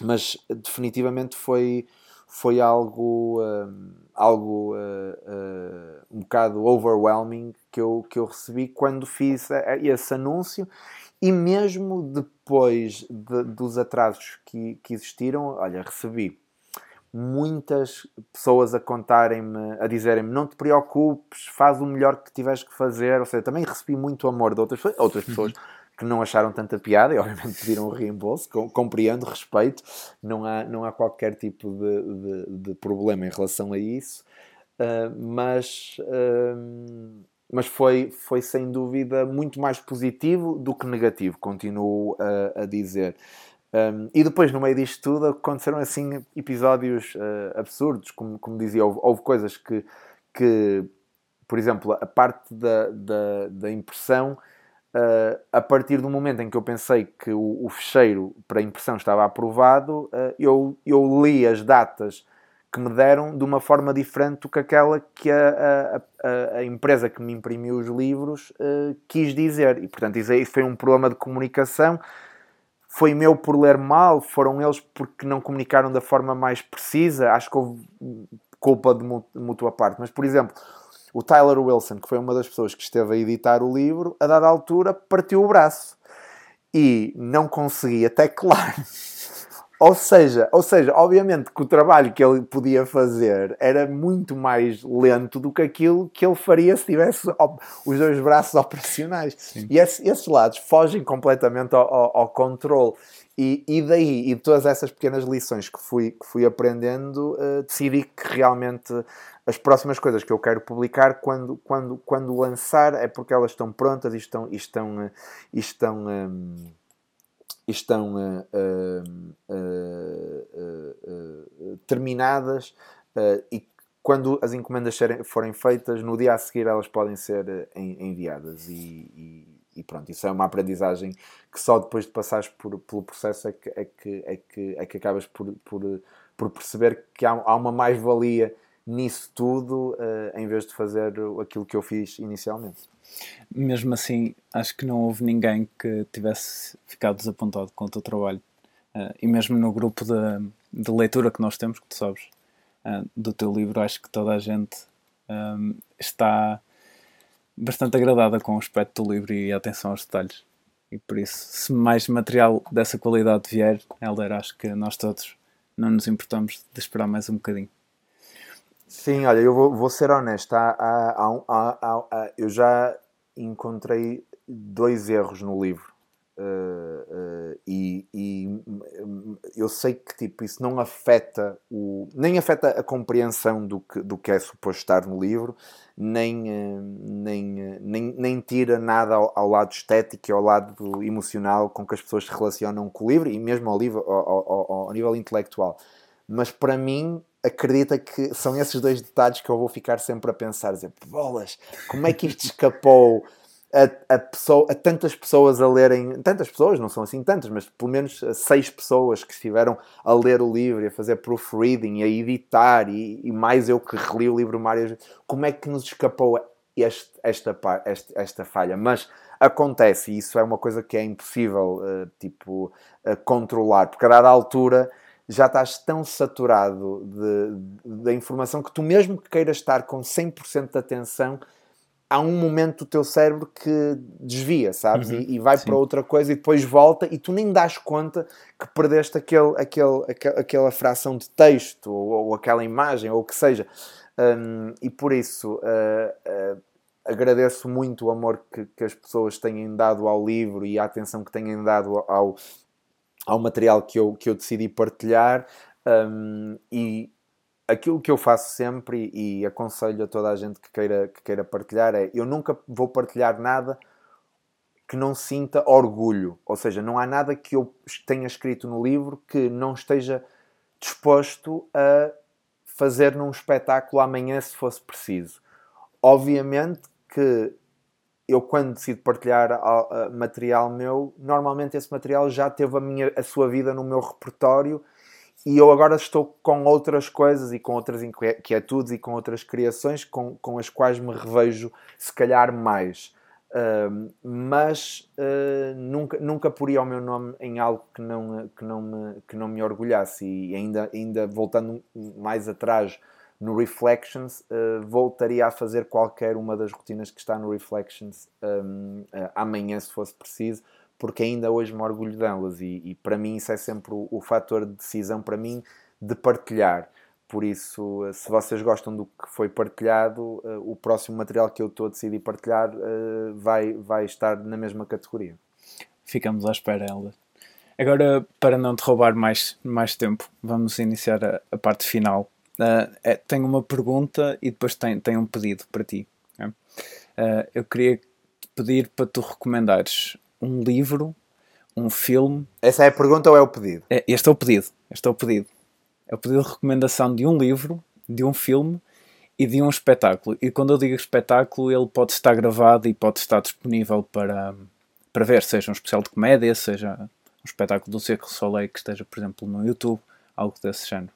mas definitivamente foi, foi algo, um, algo uh, uh, um bocado overwhelming que eu, que eu recebi quando fiz esse anúncio e mesmo depois de, dos atrasos que, que existiram, olha, recebi muitas pessoas a contarem-me, a dizerem-me não te preocupes, faz o melhor que tiveres que fazer. Ou seja, também recebi muito amor de outras, outras uhum. pessoas que não acharam tanta piada e obviamente pediram o reembolso, compreendo, respeito, não há, não há qualquer tipo de, de, de problema em relação a isso, uh, mas, uh, mas foi, foi sem dúvida muito mais positivo do que negativo, continuo a, a dizer. Um, e depois, no meio disto tudo, aconteceram assim episódios uh, absurdos, como, como dizia, houve, houve, coisas que, que, por exemplo, a parte da, da, da impressão, uh, a partir do momento em que eu pensei que o, o fecheiro para impressão estava aprovado, uh, eu, eu li as datas que me deram de uma forma diferente do que aquela que a, a, a empresa que me imprimiu os livros quis dizer. E, portanto, isso, isso foi um problema de comunicação foi meu por ler mal, foram eles porque não comunicaram da forma mais precisa. Acho que houve culpa de mútua parte. Mas, por exemplo, o Tyler Wilson, que foi uma das pessoas que esteve a editar o livro, a dada altura partiu o braço e não conseguia teclar ou seja, ou seja, obviamente que o trabalho que ele podia fazer era muito mais lento do que aquilo que ele faria se tivesse os dois braços operacionais. Sim. E esse, esses lados fogem completamente ao, ao, ao controle. E, e, daí, e de todas essas pequenas lições que fui, que fui aprendendo, uh, decidi que realmente as próximas coisas que eu quero publicar, quando, quando, quando lançar, é porque elas estão prontas e estão, e estão, uh, e estão um, estão uh, uh, terminadas e quando as encomendas forem feitas, no dia a seguir elas podem ser enviadas. E, e, e, pronto, isso é uma aprendizagem que só depois de passares por, pelo processo é que, é que, é que, é que acabas por, por, por perceber que há, há uma mais-valia nisso tudo uh, em vez de fazer aquilo que eu fiz inicialmente. Mesmo assim, acho que não houve ninguém que tivesse ficado desapontado com o teu trabalho. Uh, e mesmo no grupo de, de, leitura que nós temos, que tu sabes, uh, do teu livro, acho que toda a gente um, está bastante agradada com o aspecto do livro e a atenção aos detalhes. E por isso, se mais material dessa qualidade vier, Helder, acho que nós todos não nos importamos de esperar mais um bocadinho. Sim, olha, eu vou, vou ser honesto. Há, há, há, eu já encontrei dois erros no livro. Uh, e, e, hum, eu sei que tipo, isso não afeta o, nem afeta a compreensão do que, do que é suposto estar no livro, nem, uh, nem, nem, nem tira nada ao, ao, lado estético e ao lado emocional com que as pessoas se relacionam com o livro e mesmo ao, livro, ao, ao, ao nível intelectual. Mas para mim acredita que são esses dois detalhes que eu vou ficar sempre a pensar, dizer, bolas, como é que isto escapou a, a, pessoa, a tantas pessoas a lerem, tantas pessoas, não são assim tantas, mas pelo menos seis pessoas que estiveram a ler o livro e a fazer proofreading a editar e, e mais eu que reli o livro várias como é que nos escapou este, esta, esta, esta falha? Mas acontece e isso é uma coisa que é impossível, uh, tipo, uh, controlar, porque a dada altura já estás tão saturado da informação que tu, mesmo que queiras estar com 100% de atenção, há um momento do teu cérebro que desvia, sabes? Uhum, e, e, vai sim. para outra coisa e depois volta e tu nem das conta que perdeste aquele, aquele, aquele, aquela fração de texto ou, ou aquela imagem ou o que seja. Um, e por isso uh, uh, agradeço muito o amor que, que, as pessoas têm dado ao livro e a atenção que têm dado ao, ao material que eu, que eu decidi partilhar um, e aquilo que eu faço sempre e, e aconselho a toda a gente que queira, que queira partilhar é eu nunca vou partilhar nada que não sinta orgulho, ou seja, não há nada que eu tenha escrito no livro que não esteja disposto a fazer num espetáculo amanhã se fosse preciso. obviamente que eu quando decido partilhar material meu, normalmente esse material já teve a, minha, a sua vida no meu repertório e eu agora estou com outras coisas e com outras inquietudes e com outras criações com, com as quais me revejo se calhar mais. Uh, mas uh, nunca, nunca poria o meu nome em algo que não, que não, me, que não me orgulhasse. E ainda, ainda voltando mais atrás no Reflections, uh, voltaria a fazer qualquer uma das rotinas que está no Reflections um, amanhã, se fosse preciso, porque ainda hoje me orgulho delas. E, e para mim, isso é sempre o, o fator de decisão para mim de partilhar. Por isso, se vocês gostam do que foi partilhado, eh, o próximo material que eu estou a decidir partilhar eh, vai, vai estar na mesma categoria. Ficamos à espera, Helder. Agora, para não te roubar mais, mais tempo, vamos iniciar a, a parte final. Uh, é, tenho uma pergunta e depois tenho, tenho um pedido para ti. Uh, eu queria pedir para tu recomendares um livro, um filme. Essa é a pergunta ou é o pedido? É, este é o pedido. Este é o pedido é o pedido de recomendação de um livro, de um filme e de um espetáculo. E quando eu digo espetáculo, ele pode estar gravado e pode estar disponível para, para ver, seja um especial de comédia, seja um espetáculo do Circo Soleil que esteja, por exemplo, no YouTube, algo desse género.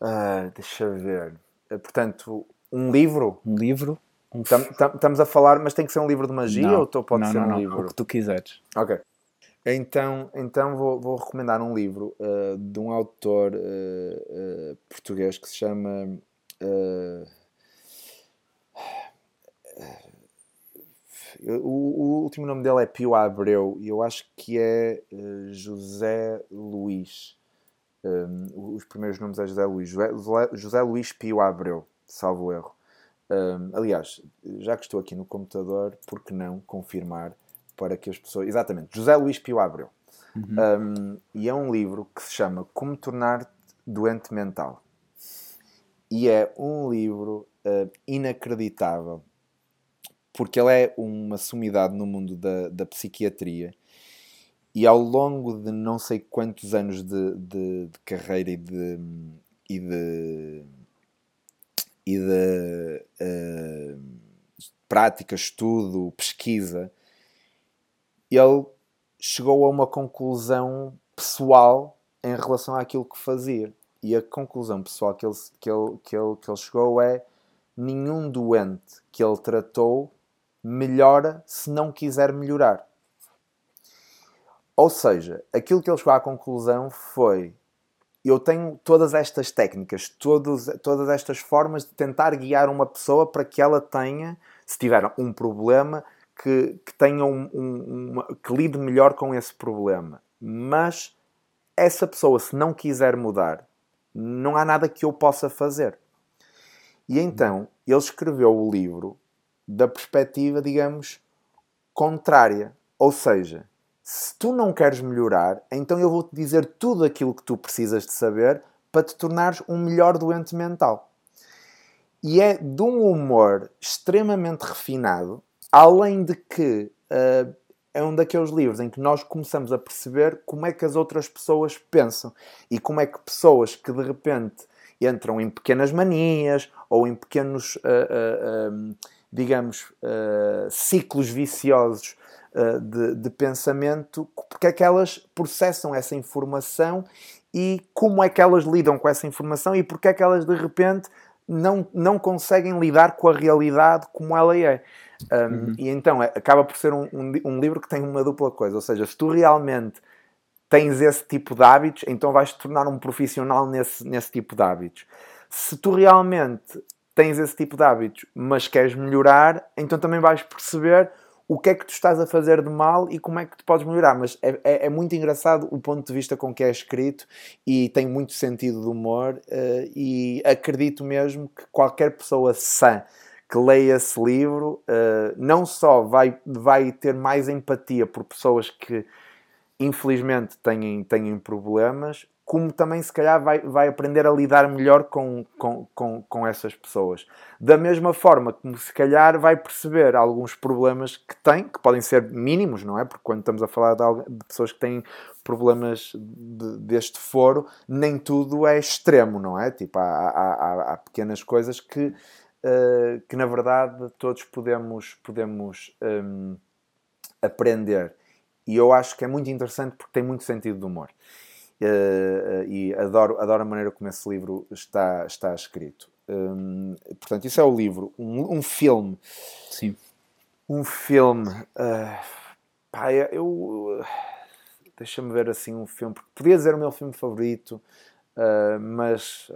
Ah, deixa ver. Eh, portanto, um livro? Um livro. Um Estamos a falar, mas tem que ser um livro de magia não, ou pode não, ser não, um não, livro? O que tu quiseres. Ok. Então, então vou, vou recomendar um livro uh, de um autor uh, uh, português que se chama. O, o, último nome dele é Pio Abreu e eu acho que é José Luís. Um, os primeiros nomes é José Luís. José, José Luís Pio Abreu, salvo erro. Um, aliás, já que estou aqui no computador, por que não confirmar para que as pessoas. Exatamente, José Luís Pio Abreu. Uhum. Um, e é um livro que se chama Como Tornar-te Doente Mental. E é um livro uh, inacreditável, porque ele é uma sumidade no mundo da, da psiquiatria. E ao longo de não sei quantos anos de, de, de carreira e de, e de, e de uh, prática, estudo, pesquisa, ele chegou a uma conclusão pessoal em relação àquilo que fazia. E a conclusão pessoal que ele, que ele, que ele, que ele chegou é nenhum doente que ele tratou melhora se não quiser melhorar. Ou seja, aquilo que ele chegou à conclusão foi: eu tenho todas estas técnicas, todos, todas estas formas de tentar guiar uma pessoa para que ela tenha, se tiver um problema, que, que tenha um, um, uma, que lide melhor com esse problema. Mas essa pessoa, se não quiser mudar, não há nada que eu possa fazer. E então ele escreveu o livro da perspectiva, digamos, contrária. Ou seja, se tu não queres melhorar, então eu vou-te dizer tudo aquilo que tu precisas de saber para te tornares um melhor doente mental. E é de um humor extremamente refinado Além de que uh, é um daqueles livros em que nós começamos a perceber como é que as outras pessoas pensam e como é que pessoas que de repente entram em pequenas manias ou em pequenos, uh, uh, digamos, ciclos viciosos de, de, pensamento, porque é que elas processam essa informação e como é que elas lidam com essa informação e porque é que elas de repente não, não conseguem lidar com a realidade como ela é. Um, uhum. E então é, acaba por ser um, um, um, livro que tem uma dupla coisa, ou seja, se tu realmente tens esse tipo de hábitos, então vais te tornar um profissional nesse, nesse tipo de hábitos. Se tu realmente tens esse tipo de hábitos, mas queres melhorar, então também vais perceber o que é que tu estás a fazer de mal e como é que tu podes melhorar. Mas é, é, é muito engraçado o ponto de vista com que é escrito e tem muito sentido de humor. Uh, e acredito mesmo que qualquer pessoa sã que leia esse livro uh, não só vai, vai ter mais empatia por pessoas que infelizmente têm, têm problemas, como também se calhar vai, vai aprender a lidar melhor com, com, com, com essas pessoas. Da mesma forma como se calhar vai perceber alguns problemas que tem, que podem ser mínimos, não é? Porque quando estamos a falar de, de pessoas que têm problemas de, deste foro, nem tudo é extremo, não é? Tipo, há, há, há pequenas coisas que uh, que na verdade todos podemos, podemos um, aprender. E eu acho que é muito interessante porque tem muito sentido de humor. Uh, e adoro, adoro a maneira como esse livro está, está escrito. Um, portanto, isso é o livro. Um, um filme. Sim. Um filme. Uh, pá, eu. Uh, Deixa-me ver assim um filme. Porque podia dizer o meu filme favorito, uh, mas.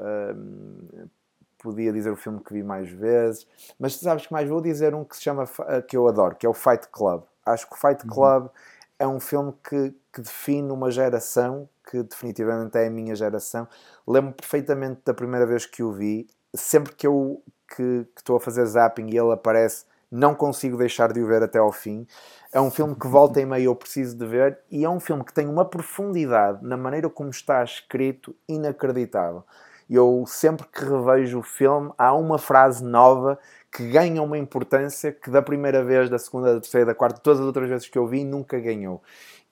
podia dizer o filme que vi mais vezes. Mas sabes que mais vou dizer um que se chama. que eu adoro, que é o Fight Club. Acho que o Fight uhum. Club uhum. É um filme que, que define uma geração que definitivamente é a minha geração. Lembro perfeitamente da primeira vez que o vi sempre que eu que, estou a fazer zapping e ele aparece, não consigo deixar de o ver até ao fim. É um filme que volta e meio eu preciso de ver e é um filme que tem uma profundidade na maneira como está escrito inacreditável. Eu sempre que revejo o filme há uma frase nova que ganha uma importância que da primeira vez, da segunda, da terceira, da quarta, todas as outras vezes que eu vi nunca ganhou.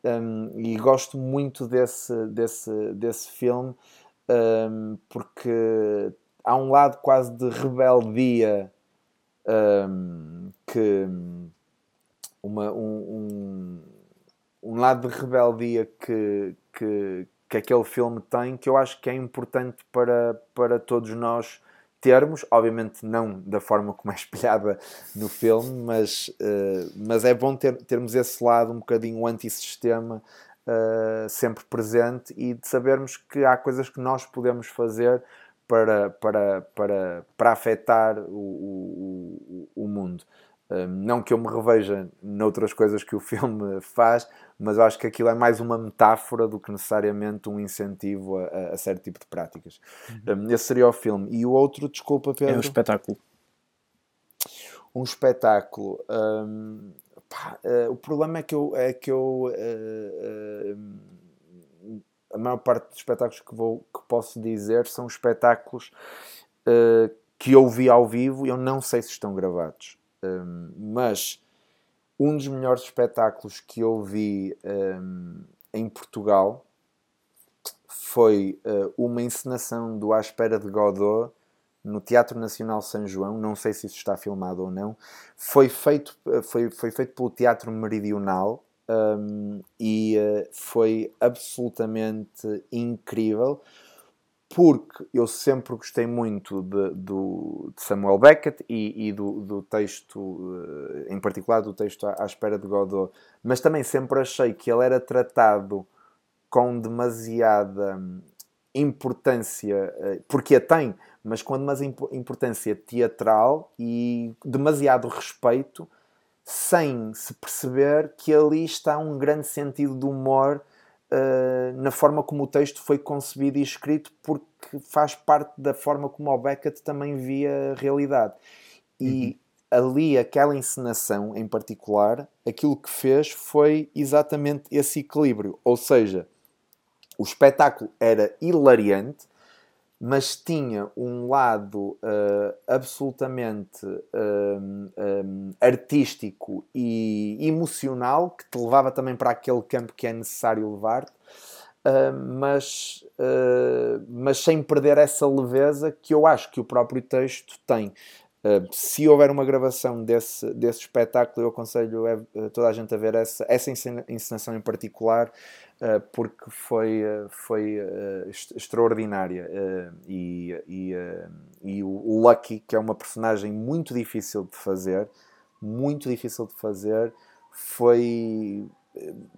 Um, e gosto muito desse, desse, desse filme um, porque há um lado quase de rebeldia um, que uma, um, um, lado de rebeldia que, que, que aquele filme tem que eu acho que é importante para, para todos nós termos, obviamente não da forma como é espelhada no filme, mas, uh, mas é bom ter, termos esse lado um bocadinho antissistema uh, sempre presente e de sabermos que há coisas que nós podemos fazer para, para, para, para afetar o, o, o mundo. Um, não que eu me reveja noutras coisas que o filme faz, mas acho que aquilo é mais uma metáfora do que necessariamente um incentivo a, a certo tipo de práticas. Uhum. Um, esse seria o filme. E o outro, desculpa, Pedro? É um espetáculo. Um espetáculo. Um, pá, uh, o problema é que eu. É que eu uh, uh, a maior parte dos espetáculos que, vou, que posso dizer são espetáculos que eu vi ao vivo e eu não sei se estão gravados. Um, mas um dos melhores espetáculos que eu vi um, em Portugal foi uh, uma encenação do À Espera de Godot no Teatro Nacional São João, não sei se isso está filmado ou não, foi feito, foi, foi feito pelo Teatro Meridional um, e uh, foi absolutamente incrível porque eu sempre gostei muito de, do, de Samuel Beckett e, e do, do, texto, uh, em particular do texto à, à, espera de Godot, mas também sempre achei que ele era tratado com demasiada importância, uh, porque a tem, mas com demasiada importância teatral e demasiado respeito sem se perceber que ali está um grande sentido de humor uh, na forma como o texto foi concebido e escrito, porque faz parte da forma como o Beckett também via a realidade. E uhum. ali, aquela encenação em particular, aquilo que fez foi exatamente esse equilíbrio. Ou seja, o espetáculo era hilariante, mas tinha um lado uh, absolutamente um, um, artístico e emocional que te levava também para aquele campo que é necessário levar-te, uh, mas, uh, mas sem perder essa leveza que eu acho que o próprio texto tem. se houver uma gravação desse, desse espetáculo, eu aconselho toda a gente a ver essa, essa encenação em particular, porque foi, uh, foi uh, extraordinária. e e, e o Lucky, que é uma personagem muito difícil de fazer, muito difícil de fazer, foi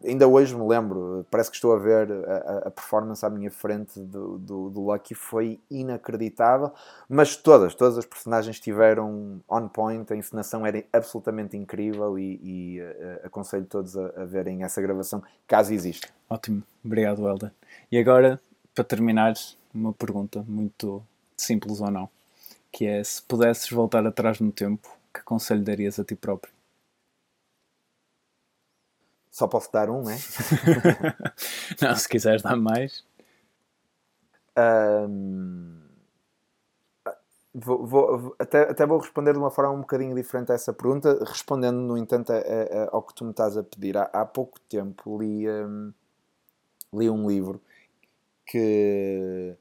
ainda hoje me lembro, parece que estou a ver a, a performance à minha frente do, do, do, Lucky, foi inacreditável, mas todas, todas as personagens estiveram on point, a encenação era absolutamente incrível e, e uh, aconselho todos a, a, verem essa gravação, caso exista. Ótimo, obrigado Helder. E agora, para terminar, uma pergunta muito simples ou não, que é se pudesses voltar atrás no tempo, que conselho darias a ti próprio? Só posso dar um, é? não, se quiseres dar mais. Um, vou, vou, até, até vou responder de uma forma um bocadinho diferente a essa pergunta, respondendo, no entanto, a, a, ao que tu me estás a pedir. Há, há pouco tempo li, um, li um livro que,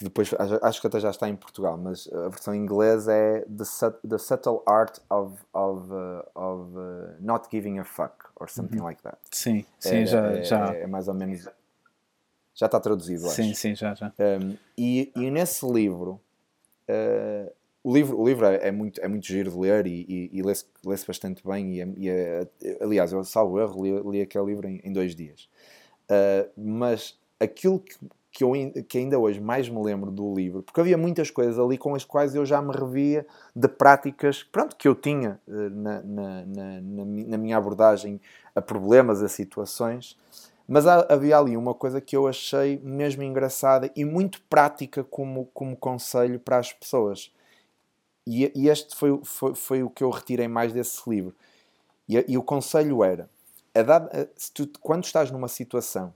que depois acho que até já está em Portugal, mas a versão inglesa é The, the Subtle Art of, of, uh, of uh, Not Giving a Fuck, or something Uhum. like that. Sim, sim, é, já, é, já. é mais ou menos. Já está traduzido, acho. sim, sim, já, já. Um, e, e nesse livro, uh, o livro, o livro é, é muito, é muito giro de ler e, e, e lê-se lê bastante bem. E, é- e aliás, eu salvo erro, li, li aquele livro em, em dois dias. Uh, mas aquilo que, que, eu, que ainda hoje mais me lembro do livro, porque havia muitas coisas ali com as quais eu já me revia de práticas pronto, que eu tinha uh, na, na, na, na mi- na minha abordagem a problemas, a situações. Mas há- havia ali uma coisa que eu achei mesmo engraçada e muito prática como, como conselho para as pessoas. E, e este foi, foi, foi o que eu retirei mais desse livro. E, e o conselho era: a dada- se tu- quando estás numa situação,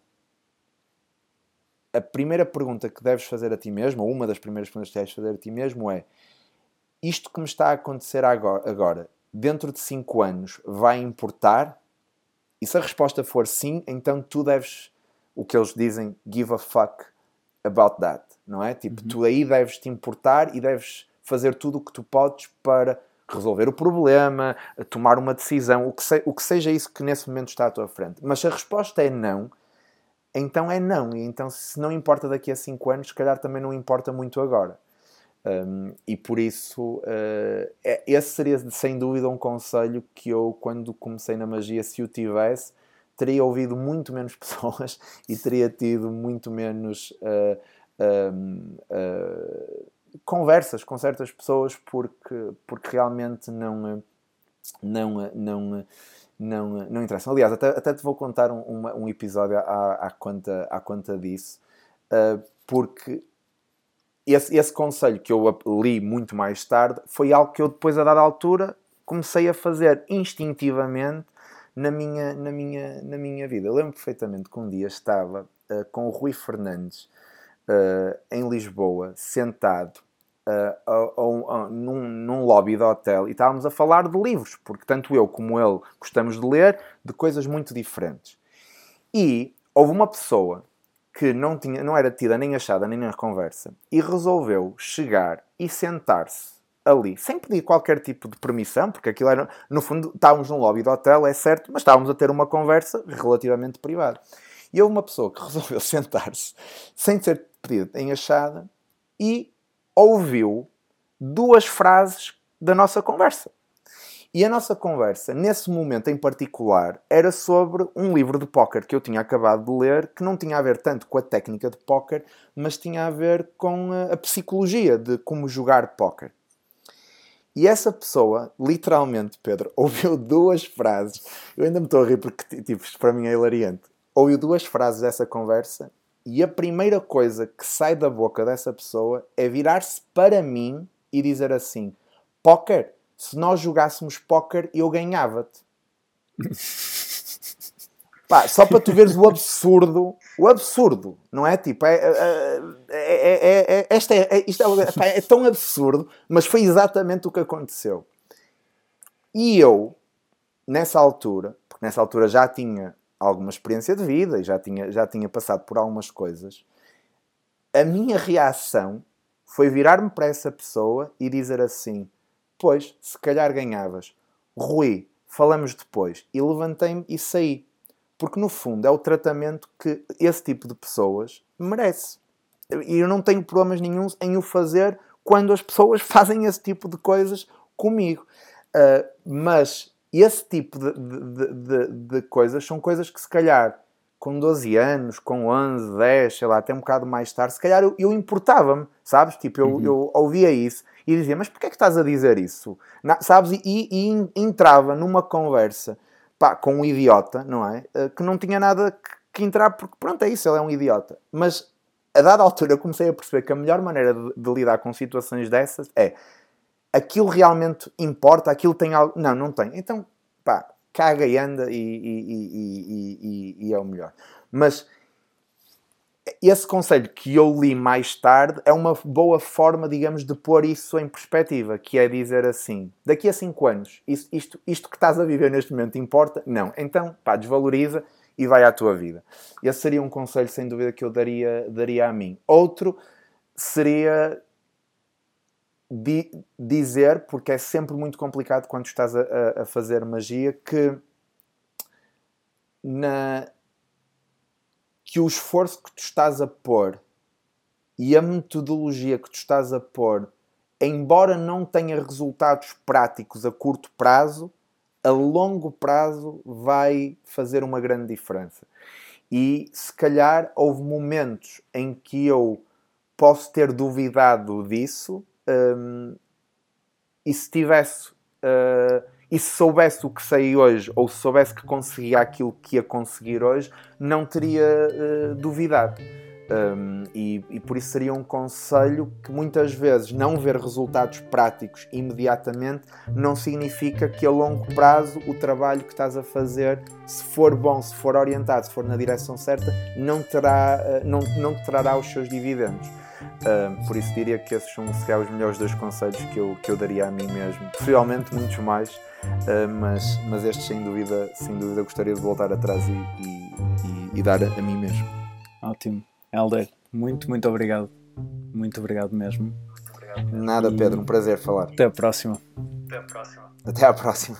a primeira pergunta que deves fazer a ti mesmo, ou uma das primeiras perguntas que deves fazer a ti mesmo é: isto que me está a acontecer agora, agora dentro de 5 anos, vai importar? E se a resposta for sim, então tu deves, o que eles dizem, give a fuck about that, não é? Tipo, tu aí deves te importar e deves fazer tudo o que tu podes para resolver o problema, tomar uma decisão, o que, se- o que seja isso que nesse momento está à tua frente. Mas se a resposta é não, então é não. E então, se não importa daqui a 5 anos, se calhar também não importa muito agora. Um, e por isso, uh, é- esse seria sem dúvida um conselho que eu, quando comecei na magia, se o tivesse, teria ouvido muito menos pessoas e teria tido muito menos uh, uh, conversas com certas pessoas porque, porque realmente não, não, não, não, uh, não interessam. Aliás, até, até te vou contar um, uma- um episódio à, à, conta, à conta disso, uh, porque esse, esse conselho que eu li muito mais tarde foi algo que eu depois, a dada altura, comecei a fazer instintivamente na minha, na minha, na minha vida. Eu lembro perfeitamente que um dia estava eh, com o Rui Fernandes eh, em Lisboa, sentado a- num, num lobby de hotel e estávamos a falar de livros, porque tanto eu como ele gostamos de ler de coisas muito diferentes. E houve uma pessoa que não, tinha, não era tida nem achada nem na conversa e resolveu chegar e sentar-se ali, sem pedir qualquer tipo de permissão, porque aquilo era, no fundo, estávamos num lobby do hotel, é certo, mas estávamos a ter uma conversa relativamente privada. E houve uma pessoa que resolveu sentar-se sem ser pedida em achada e ouviu duas frases da nossa conversa. E a nossa conversa, nesse momento em particular, era sobre um livro de póquer que eu tinha acabado de ler, que não tinha a ver tanto com a técnica de póquer, mas tinha a ver com a, psicologia de como jogar póquer. E essa pessoa, literalmente, Pedro, ouviu duas frases. Eu ainda me estou a rir porque, tipo, para mim é hilariante. Ouviu duas frases dessa conversa e a primeira coisa que sai da boca dessa pessoa é virar-se para mim e dizer assim: Póquer, se nós jogássemos póquer, eu ganhava-te. Pá, só para tu veres o absurdo, o absurdo, não é? Tipo, é, é, é, é, é- esta é, é- isto é, é tão absurdo, mas foi exatamente o que aconteceu. E eu, nessa altura, porque nessa altura já tinha alguma experiência de vida e já tinha, já tinha passado por algumas coisas, a minha reação foi virar-me para essa pessoa e dizer assim: Pois, se calhar ganhavas. Rui, falamos depois. E levantei-me e saí. Porque no fundo é o tratamento que esse tipo de pessoas merece. E eu não tenho problemas nenhums em o fazer quando as pessoas fazem esse tipo de coisas comigo. Uh, mas esse tipo de, de, de, de coisas são coisas que se calhar com 12 anos, com 11, 10, sei lá, até um bocado mais tarde, se calhar eu, eu importava-me, sabes? Tipo, eu, eu ouvia isso e dizia, mas porquê é que estás a dizer isso? Na- sabes? E, e- e entrava numa conversa pá, com um idiota, não é? Eh, Que não tinha nada que, que entrar, porque pronto, é isso, ele é um idiota. Mas a dada altura eu comecei a perceber que a melhor maneira de, de lidar com situações dessas é aquilo realmente importa, aquilo tem algo. Não, não tem. Então, pá, caga e anda e, e- e- e- é o melhor. Mas esse conselho que eu li mais tarde é uma boa forma, digamos, de pôr isso em perspectiva, que é dizer assim, daqui a 5 anos, isto, isto, isto que estás a viver neste momento importa? Não. Então, pá, desvaloriza e vai à tua vida. Esse seria um conselho, sem dúvida, que eu daria, daria a mim. Outro, seria di dizer, porque é sempre muito complicado quando estás a, a fazer magia, que na que o esforço que tu estás a pôr e a metodologia que tu estás a pôr, embora não tenha resultados práticos a curto prazo, a longo prazo vai fazer uma grande diferença. E se calhar houve momentos em que eu posso ter duvidado disso, um, e se tivesse uh, e se soubesse o que sei hoje, ou se soubesse que conseguia aquilo que ia conseguir hoje, não teria uh, duvidado. Um, e, e, por isso seria um conselho que muitas vezes não ver resultados práticos imediatamente não significa que a longo prazo o trabalho que estás a fazer, se for bom, se for orientado, se for na direção certa, não, terá, uh, não, não trará os seus dividendos. Uh, por isso diria que esses são se calhar, os melhores dois conselhos que eu, que eu daria a mim mesmo. Possivelmente muitos mais, uh, mas, mas estes sem dúvida, sem dúvida gostaria de voltar atrás e, e, e, e dar a, a mim mesmo. Ótimo. Helder, muito, muito obrigado. Muito obrigado mesmo. Nada, Pedro, um prazer falar. Até a próxima. Até a próxima. Até à próxima.